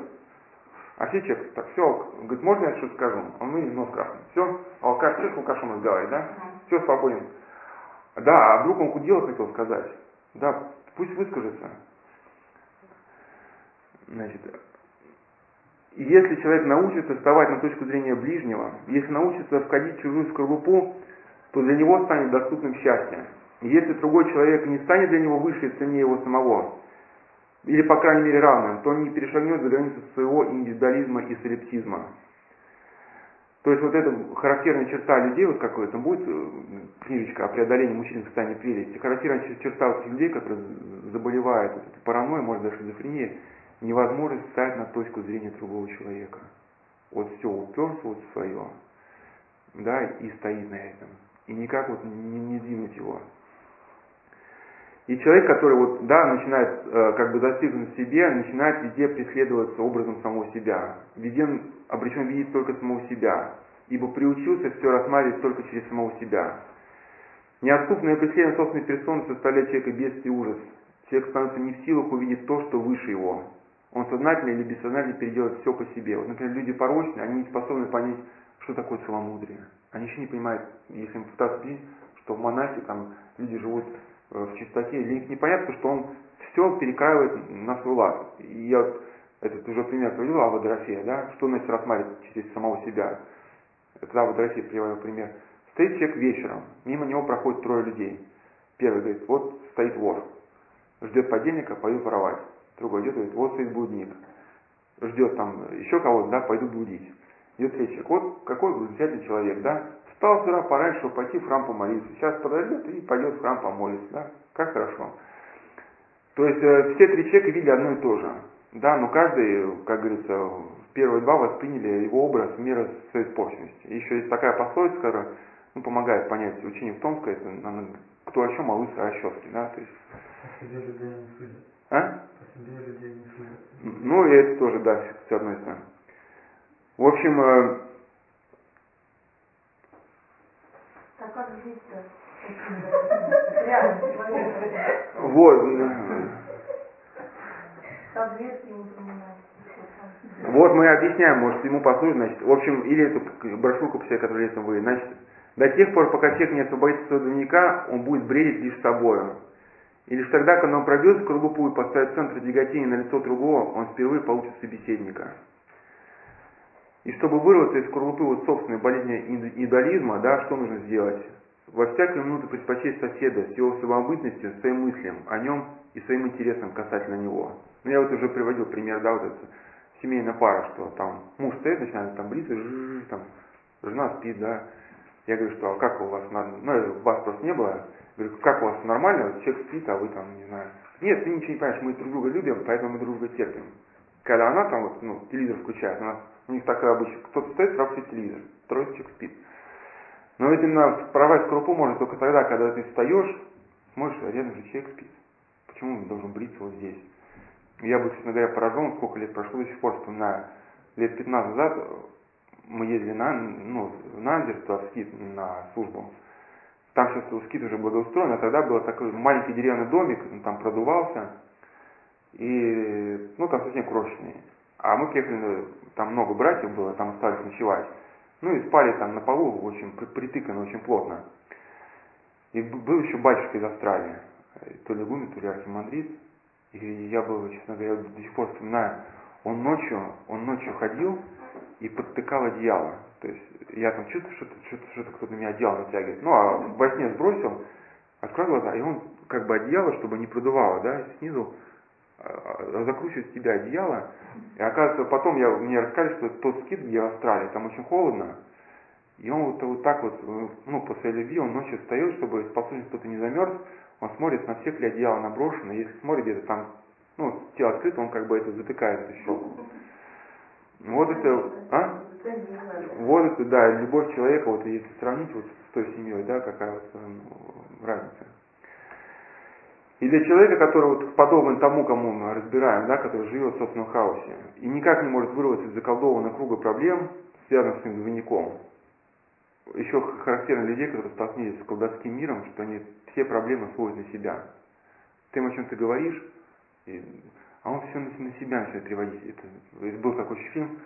А все человек, так, все, говорит, можно я что-то скажу? Он мы нос красный. Все, алкаш, человек алкашом разговаривает, да? Все, свободен. Да, а вдруг он дело хотел сказать? Да, пусть выскажется. Значит, если человек научится вставать на точку зрения ближнего, если научится входить в чужую скорлупу, то для него станет доступным счастье. И если другой человек не станет для него выше и ценнее его самого, или по крайней мере равным, то он не перешагнет за границу своего индивидуализма и солипсизма. То есть вот эта характерная черта людей, вот какой-то будет э, книжечка о преодолении мужчин в состоянии прелести, характерная черта вот людей, которые заболевают вот паранойей, может даже шизофренией, невозможность встать на точку зрения другого человека. Вот все уперся вот в свое, да, и стоит на этом. И никак вот не, не двинуть его. И человек, который вот, да, начинает э, как бы застигнуть себе, начинает везде преследоваться образом самого себя. Везде обречен видеть только самого себя, ибо приучился все рассматривать только через самого себя. Неотступное преследование собственной персоны составляет человека бедствие и ужас. Человек становится не в силах увидеть то, что выше его. Он сознательно или бессознательно переделает все по себе. Вот, например, люди порочные, они не способны понять, что такое целомудрие. Они еще не понимают, если им пытаться объяснить, что в монасе там люди живут э, в чистоте. Для них непонятно, что он все перекраивает на свой лад. И я вот этот уже пример привел Ава Дорофея, да, что значит рассматривает через самого себя. Это Ава Дорофея привел пример. Стоит человек вечером, мимо него проходит трое людей. Первый говорит, вот стоит вор, ждет подельника, пойду воровать. Другой идет, говорит, вот стоит блудник. Ждет там еще кого-то, да, пойду блудить. Человек, вот какой замечательный человек, да, встал с утра пораньше, чтобы пойти в храм помолиться. Сейчас подойдет и пойдет в храм помолиться, да, как хорошо. То есть э, все три человека видели одно и то же. Да, но каждый, как говорится, первые два восприняли его образ меру своей испорченности. И еще есть такая пословица, которая ну, помогает понять учение в том, это, она, кто о чем, а лысый о щетке, да, то есть... А? Ну, и это тоже, да, с одной стороны. В общем, э, Так как жить-то? Вот. Вот мы объясняем, может, ему послужит, значит, в общем, или эту брошюрку писать, которую летом вы, значит, до тех пор, пока человек не освободится своего двойника, он будет бредить лишь собою. И лишь тогда, когда он пробьется в скорлупу и поставит центр тяготения на лицо другого, он впервые получит собеседника. И чтобы вырваться из скорлупы вот собственной болезни индивидуализма, да, что нужно сделать? Во всякую минуту предпочесть соседа с его самобытностью, своим мыслям о нем и своим интересам касательно него. Ну, я вот уже приводил пример, да, вот это семейная пара, что там муж стоит, начинает там бриться, там, жена спит, да. Я говорю, что а как у вас, ну, вас просто не было, Говорю, как у вас нормально, вот человек спит, а вы там, не знаю. Нет, ты ничего не понимаешь, мы друг друга любим, поэтому мы друг друга терпим. Когда она там вот, ну, телевизор включает, она, у них такая обычно, кто-то стоит, все телевизор, человек спит. Но ведь именно прорвать скорлупу можно только тогда, когда ты встаешь, смотришь, а рядом же человек спит. Почему он должен бриться вот здесь? Я бы, честно говоря, поражен, сколько лет прошло, до сих пор вспоминаю. Лет 15 назад мы ездили на, ну, на Андерство, в Скит, на службу. Там сейчас скит уже благоустроен, а тогда был такой маленький деревянный домик, он там продувался, и, ну, там совсем крошечный. А мы приехали, там много братьев было, там остались ночевать. Ну и спали там на полу, очень притыкано, очень плотно. И был еще батюшка из Австралии, то ли Гуми, то ли Архимандрит. И я был, честно говоря, до сих пор вспоминаю, он ночью, он ночью ходил и подтыкал одеяло. То есть я там чувствую, что, что, что кто-то меня одеяло натягивает. Ну, а во сне сбросил, открыл глаза, и он как бы одеяло, чтобы не продувало, да, снизу а, а, закручивает с тебя одеяло. И оказывается, потом я, мне рассказали, что тот скид, где в Австралии, там очень холодно. И он вот, вот так вот, ну, по своей любви, он ночью встает, чтобы способен кто-то не замерз, он смотрит, на всех ли одеяло наброшено, если смотрит где-то там, ну, тело открыто, он как бы это затыкает, щелку. Вот это, а? Вот это, да, любовь человека, вот если сравнить вот с той семьей, да, какая вот э, разница. И для человека, который вот подобен тому, кому мы разбираем, да, который живет в собственном хаосе, и никак не может вырваться из заколдованного круга проблем, связанных с своим двойником, еще характерно людей, которые столкнулись с колдовским миром, что они все проблемы сводят на себя. Тем, о чем ты говоришь, и а он все на, себя начинает переводить. Это, был такой фильм,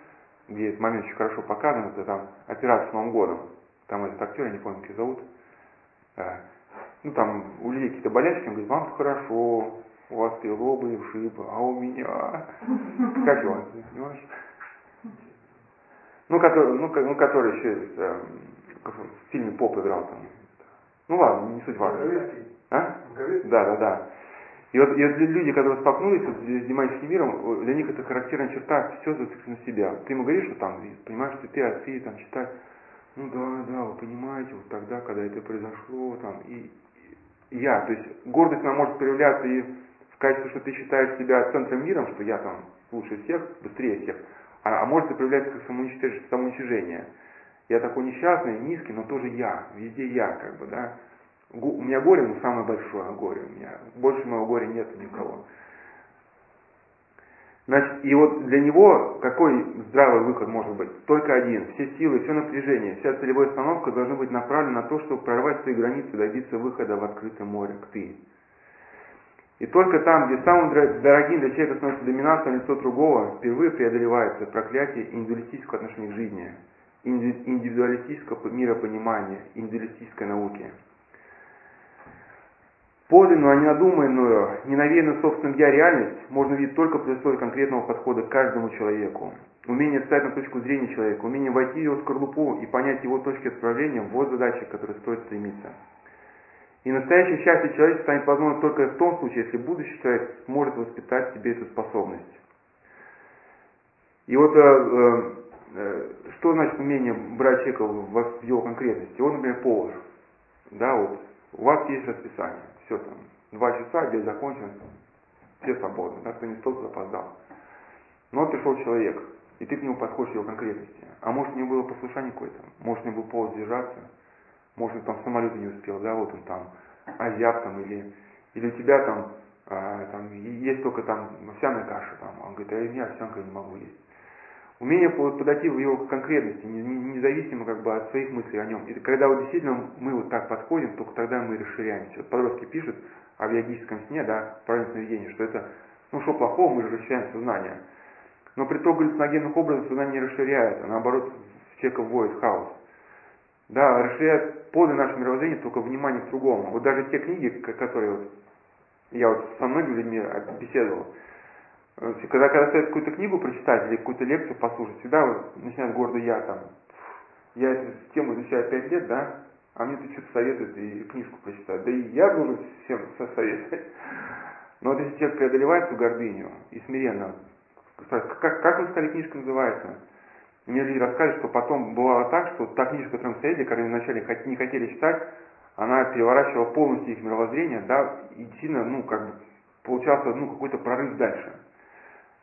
где этот момент очень хорошо показан, это там «Операция с Новым годом». Там этот актер, я не помню, как его зовут. А, ну там у людей какие-то болячки, он говорит, вам хорошо, у вас переломы и ушибы, а у меня... Как его, понимаешь? Ну, который, ну, ну, который еще э, в фильме Поп играл там. Ну ладно, не суть важно. А? Да, да, да. И вот, и вот люди, которые столкнулись вот, с демоническим миром, для них это характерная черта, все зациклено на себя. Ты ему говоришь, что там, понимаешь, что ты, а ты там читаешь, ну да, да, вы понимаете, вот тогда, когда это произошло, там, и я, то есть гордость она может проявляться и в качестве, что ты считаешь себя центром мира, что я там лучше всех, быстрее всех, а, а может и проявляться как самоуничтожение, самоуничтожение. Я такой несчастный, низкий, но тоже я, везде я, как бы, да. У меня горе, но самое большое горе у меня. Больше моего горя нет никого. Значит, и вот для него какой здравый выход может быть? Только один. Все силы, все напряжение, вся целевая установка должны быть направлены на то, чтобы прорвать свои границы, добиться выхода в открытое море, к ты. И только там, где самым дорогим для человека становится доминация лицо другого, впервые преодолевается проклятие индивидуалистического отношения к жизни, индивидуалистического миропонимания, индивидуалистической науки. Подлинную, а не надуманную, ненавеянную собственным «я» реальность можно видеть только при условии конкретного подхода к каждому человеку. Умение встать на точку зрения человека, умение войти в его скорлупу и понять его точки отправления – вот задача, к которой стоит стремиться. И настоящее счастье человека станет возможно только в том случае, если будущий человек сможет воспитать в себе эту способность. И вот э, э, э что значит умение брать человека в, в его конкретности? Он, например, повар. Да, вот у вас есть расписание все там, два часа, день закончен, все свободны, да, кто не стол, запоздал. Но пришел человек, и ты к нему подходишь его конкретности. А может у него было послушание какое-то, может у него был повод сдержаться, может он там в самолете не успел, да, вот он там азиат там, или, или у тебя там, а, там есть только там овсяная каша, там, он говорит, а я овсянка не могу есть. Умение подойти в его конкретности, независимо как бы от своих мыслей о нем. И когда вот действительно мы вот так подходим, только тогда мы расширяемся. Вот подростки пишут о биологическом сне, да, правильном сновидении, что это, ну что плохого, мы же расширяем сознание. Но при том галлюциногенных образах сознание не расширяет, а наоборот в человека вводит хаос. Да, расширяет поле наше мировоззрение только внимание к другому. Вот даже те книги, которые вот я вот со многими людьми беседовал, когда, когда стоит какую-то книгу прочитать или какую-то лекцию послушать, всегда вот начинает гордо я там. Я эту тему изучаю пять лет, да, а мне тут что-то советуют и книжку прочитать. Да и я буду всем советовать. Но вот если человек преодолевает эту гордыню и смиренно, как, как вы сказали, книжка называется? Мне люди рассказывали, что потом бывало так, что та книжка, которую мы советовали, которую вначале не хотели читать, она переворачивала полностью их мировоззрение, да, и сильно, ну, как бы, получался, ну, какой-то прорыв дальше.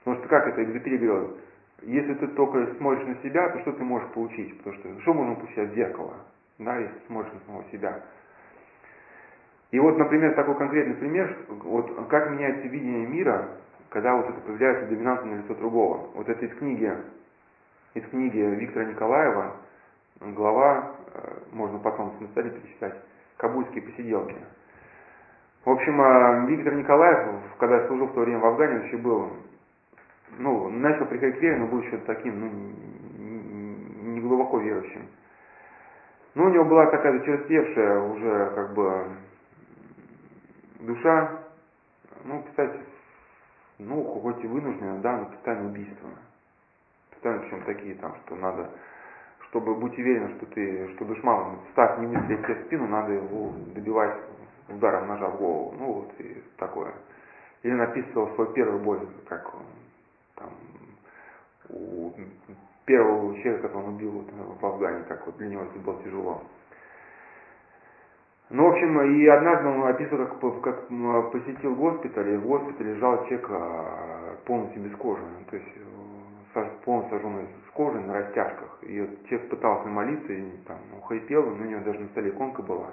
Потому что как это Экзюпери говорил, если ты только смотришь на себя, то что ты можешь получить? Потому что что можно получить от зеркала, да, если смотришь на самого себя. И вот, например, такой конкретный пример, вот как меняется видение мира, когда вот это появляется доминантное лицо другого. Вот это из книги, из книги Виктора Николаева, глава, э, можно потом самостоятельно перечитать, «Кабульские посиделки». В общем, э, Виктор Николаев, когда служил в то время в Афгане, он еще был ну, начал приходить к вере, но был еще таким, ну, не глубоко верующим. Но у него была зачерствевшая уже, как бы, душа, ну, кстати, ну, хоть и вынужденная, да, но постоянное убийство. Постоянно причем такие там, что надо, чтобы быть уверен, что ты, что душман, став не выстрелить тебе спину, надо его добивать ударом ножа в голову. Ну, вот и такое. Или написывал свой первый бой, как там, у первого человека, которого он убил вот, в Афгане, как вот для него это было тяжело. Ну, в общем, и однажды он описывал, как, как посетил госпиталь, и в госпитале лежал человек а, полностью без кожи, то есть э, полностью сожженный с кожей на растяжках. И вот человек пытался молиться, и там ухайпел, но у него даже на столе иконка была.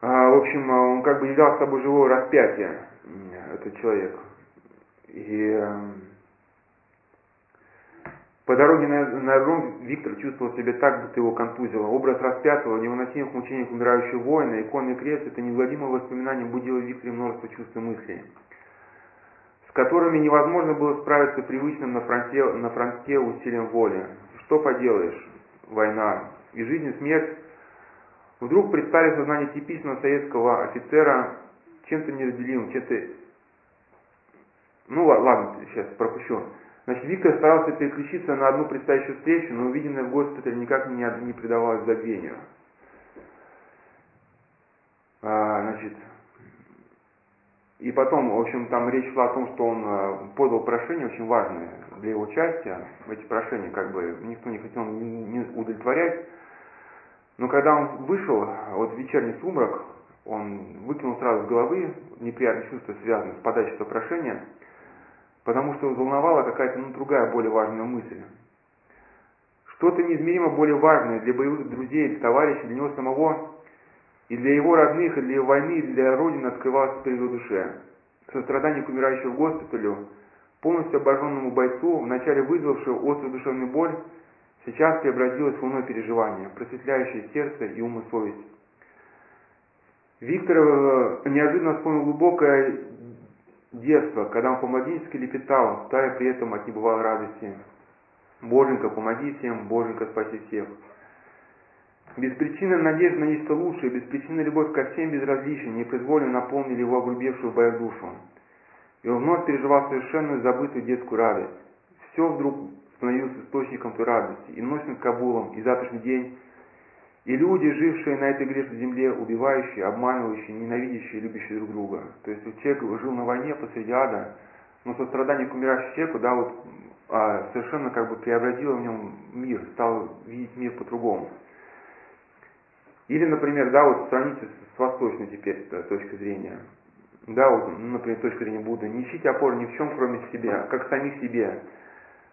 А, в общем, он как бы являл с собой живое распятие, этот человек. И эм, по дороге на, на Ром Виктор чувствовал себя так, будто его контузило. Образ распятого, невыносимых мучений умирающего воина, иконный крест, это неизгладимое воспоминание будило в Викторе множество чувств и мыслей. которыми невозможно было справиться привычным на фронте, на фронте усилием воли. Что поделаешь, война и жизнь и смерть вдруг предстали в сознании типичного советского офицера чем-то неразделимым, чем-то... Ну ладно, сейчас пропущу. Значит, Виктор старался переключиться на одну предстоящую встречу, но увиденное в госпитале никак не, не придавалось забвению. А, значит, и потом, в общем, там речь шла о том, что он а, подал прошение очень важное для его участия. Эти прошения как бы никто не хотел не удовлетворять. Но когда он вышел, вот вечерний сумрак, он выкинул сразу с головы неприятные чувства, связанные с подачей этого прошения – потому что волновала какая-то ну, другая, более важная мысль. Что-то неизмеримо более важное для боевых друзей, для товарищей, для него самого, и для его родных, и для войны, и для Родины открывалось в его душе. Сострадание к умирающему госпиталю, полностью обожженному бойцу, вначале вызвавшего острую душевную боль, сейчас преобразилось в иное переживание, просветляющее сердце и ум и совесть. Виктор э, неожиданно вспомнил глубокое детства, когда он по-младенчески лепетал, тая при этом от небывалой радости. Боженька, помоги всем, Боженька, спаси всех. Беспричинная надежда на нечто лучшее, беспричинная любовь ко всем безразличия непроизвольно наполнили его огрубевшую боях душу. И он вновь переживал совершенную забытую детскую радость. Все вдруг становилось источником той радости. И ночь над Кабулом, и завтрашний день, и люди, жившие на этой грешной земле, убивающие, обманывающие, ненавидящие, любящие друг друга. То есть вот человек жил на войне посреди ада, но сострадание к умирающему человеку, да, вот а, совершенно как бы преобразило в нем мир, стал видеть мир по-другому. Или, например, да, вот сравните с, восточной теперь да, точки зрения. Да, вот, например, точка зрения Будды. Не ищите опоры ни в чем, кроме себя, как самих себе.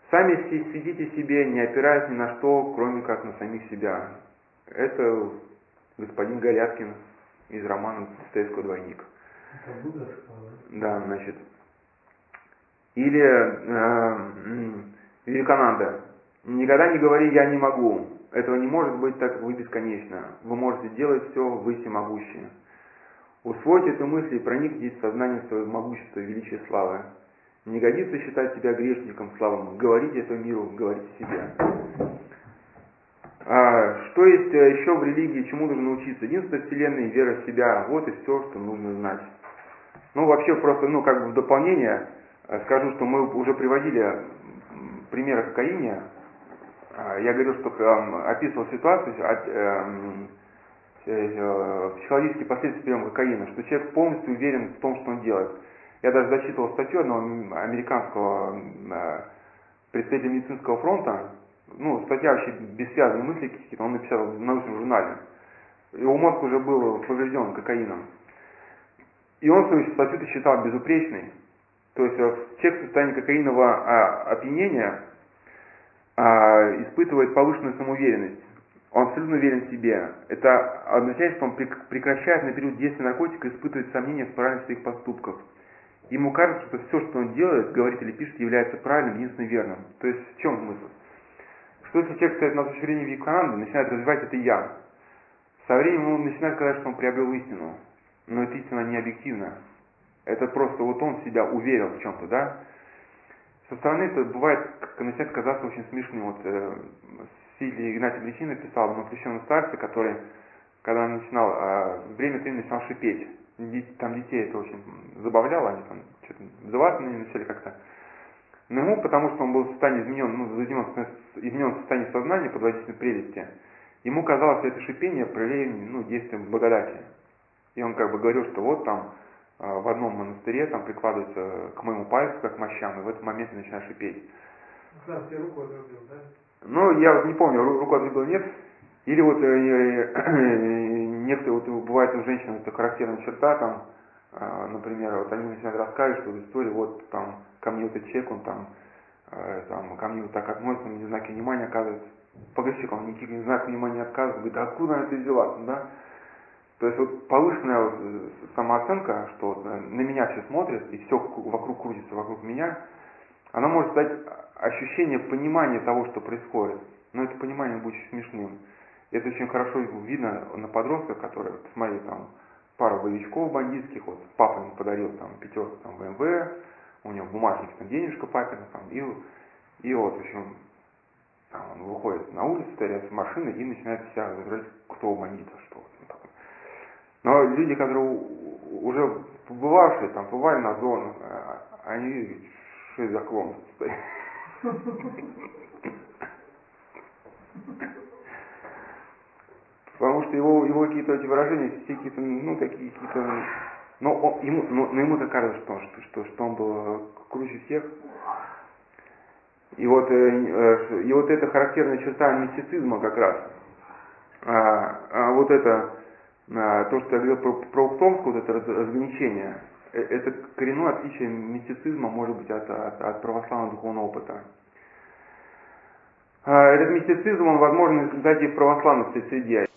Сами сидите себе, не опираясь ни на что, кроме как на самих себя. Это господин Горяткин из романа «Достоевского двойник». Это Да, значит. Или э, Вивекананда. Никогда не говори «я не могу». Этого не может быть, так как вы бесконечно. Вы можете делать все, вы всемогущие. Усвойте эту мысль и проникните в сознание своего могущества и величия славы. Не годится считать себя грешником славным. Говорите этому миру, говорите себе. А, что есть э, еще в религии, чему нужно научиться? Единство Вселенной, вера в себя, вот и все, что нужно знать. Ну, вообще, просто, ну, как бы в дополнение э, скажу, что мы уже приводили примеры кокаине. А, я говорил, что описывал ситуацию, эм, э, психологические последствия приема кокаина, что человек полностью уверен в том, что он делает. Я даже зачитывал статью одного американского представителя медицинского фронта, ну, статья вообще бессвязные мысли какие-то, он написал в научном журнале. Его мозг уже был поврежден кокаином. И он свою статью считал безупречной. То есть э, человек в состоянии кокаинового а, опьянения а, испытывает повышенную самоуверенность. Он абсолютно уверен в себе. Это означает, что он прекращает на период действия наркотика испытывать сомнения в правильности своих поступков. Ему кажется, что все, что он делает, говорит или пишет, является правильным, единственно верным. То есть в чем смысл? Если человек стоит на точке зрения начинает развивать это «я», со временем он начинает сказать, что он приобрел истину. Но эта истина не объективна. Это просто вот он себя уверил в чем-то, да? Со стороны это бывает, как начинает казаться очень смешным. Вот э, Силий Игнатий Бричин написал на крещенном старце, который, когда он начинал, э, время времени начинал шипеть. Там детей это очень забавляло, они там что-то на начали как-то. Но ему, потому что он был в состоянии изменен, ну, изменен, изменен состоянии сознания под воздействием прелести, ему казалось это шипение проявлением, ну, действием благодати. И он как бы говорил, что вот там а, в одном монастыре там прикладывается к моему пальцу, как мощам, и в этот момент я начинаю шипеть. Да, тебе руку отрубил, да? Ну, я вот не помню, руку отрубил нет. Или вот э, э, некоторые, вот бывает у женщин это характерная черта, там, э, например, вот они начинают рассказывать, что в истории вот там ко мне этот человек, он там, э, там ко мне вот так относится, мне знаки внимания оказывает. Погоди, он никаких не знаков внимания отказывает, говорит, а откуда она это взяла, да? То есть вот повышенная вот э, самооценка, что э, на меня все смотрят, и все вокруг крутится вокруг меня, она может дать ощущение понимания того, что происходит. Но это понимание будет смешным. Это очень хорошо видно на подростках, которые, смотри, там, пару боевичков бандитских, вот папа им подарил там пятерку там ВМВ, у него бумажник, там денежка папина, там, и, и вот, в общем, там он выходит на улицу, стоят машины и начинает вся разбирать, кто бандита, что. Вот такое. Но люди, которые уже побывавшие, там, побывали на зону, а, они что за клон его, его какие-то эти выражения, все какие-то, ну, такие какие-то... Но, он, ему, но, но ему-то кажется, что, что, что, что он был круче всех. И вот, э, э, и вот эта характерная черта мистицизма как раз, а, а вот это, а, то, что я говорил про, про Ухтомское, вот это разграничение, э, это коренное отличие мистицизма может быть от, от, от православного духовного опыта. А, этот мистицизм, он возможен в результате в православной среде.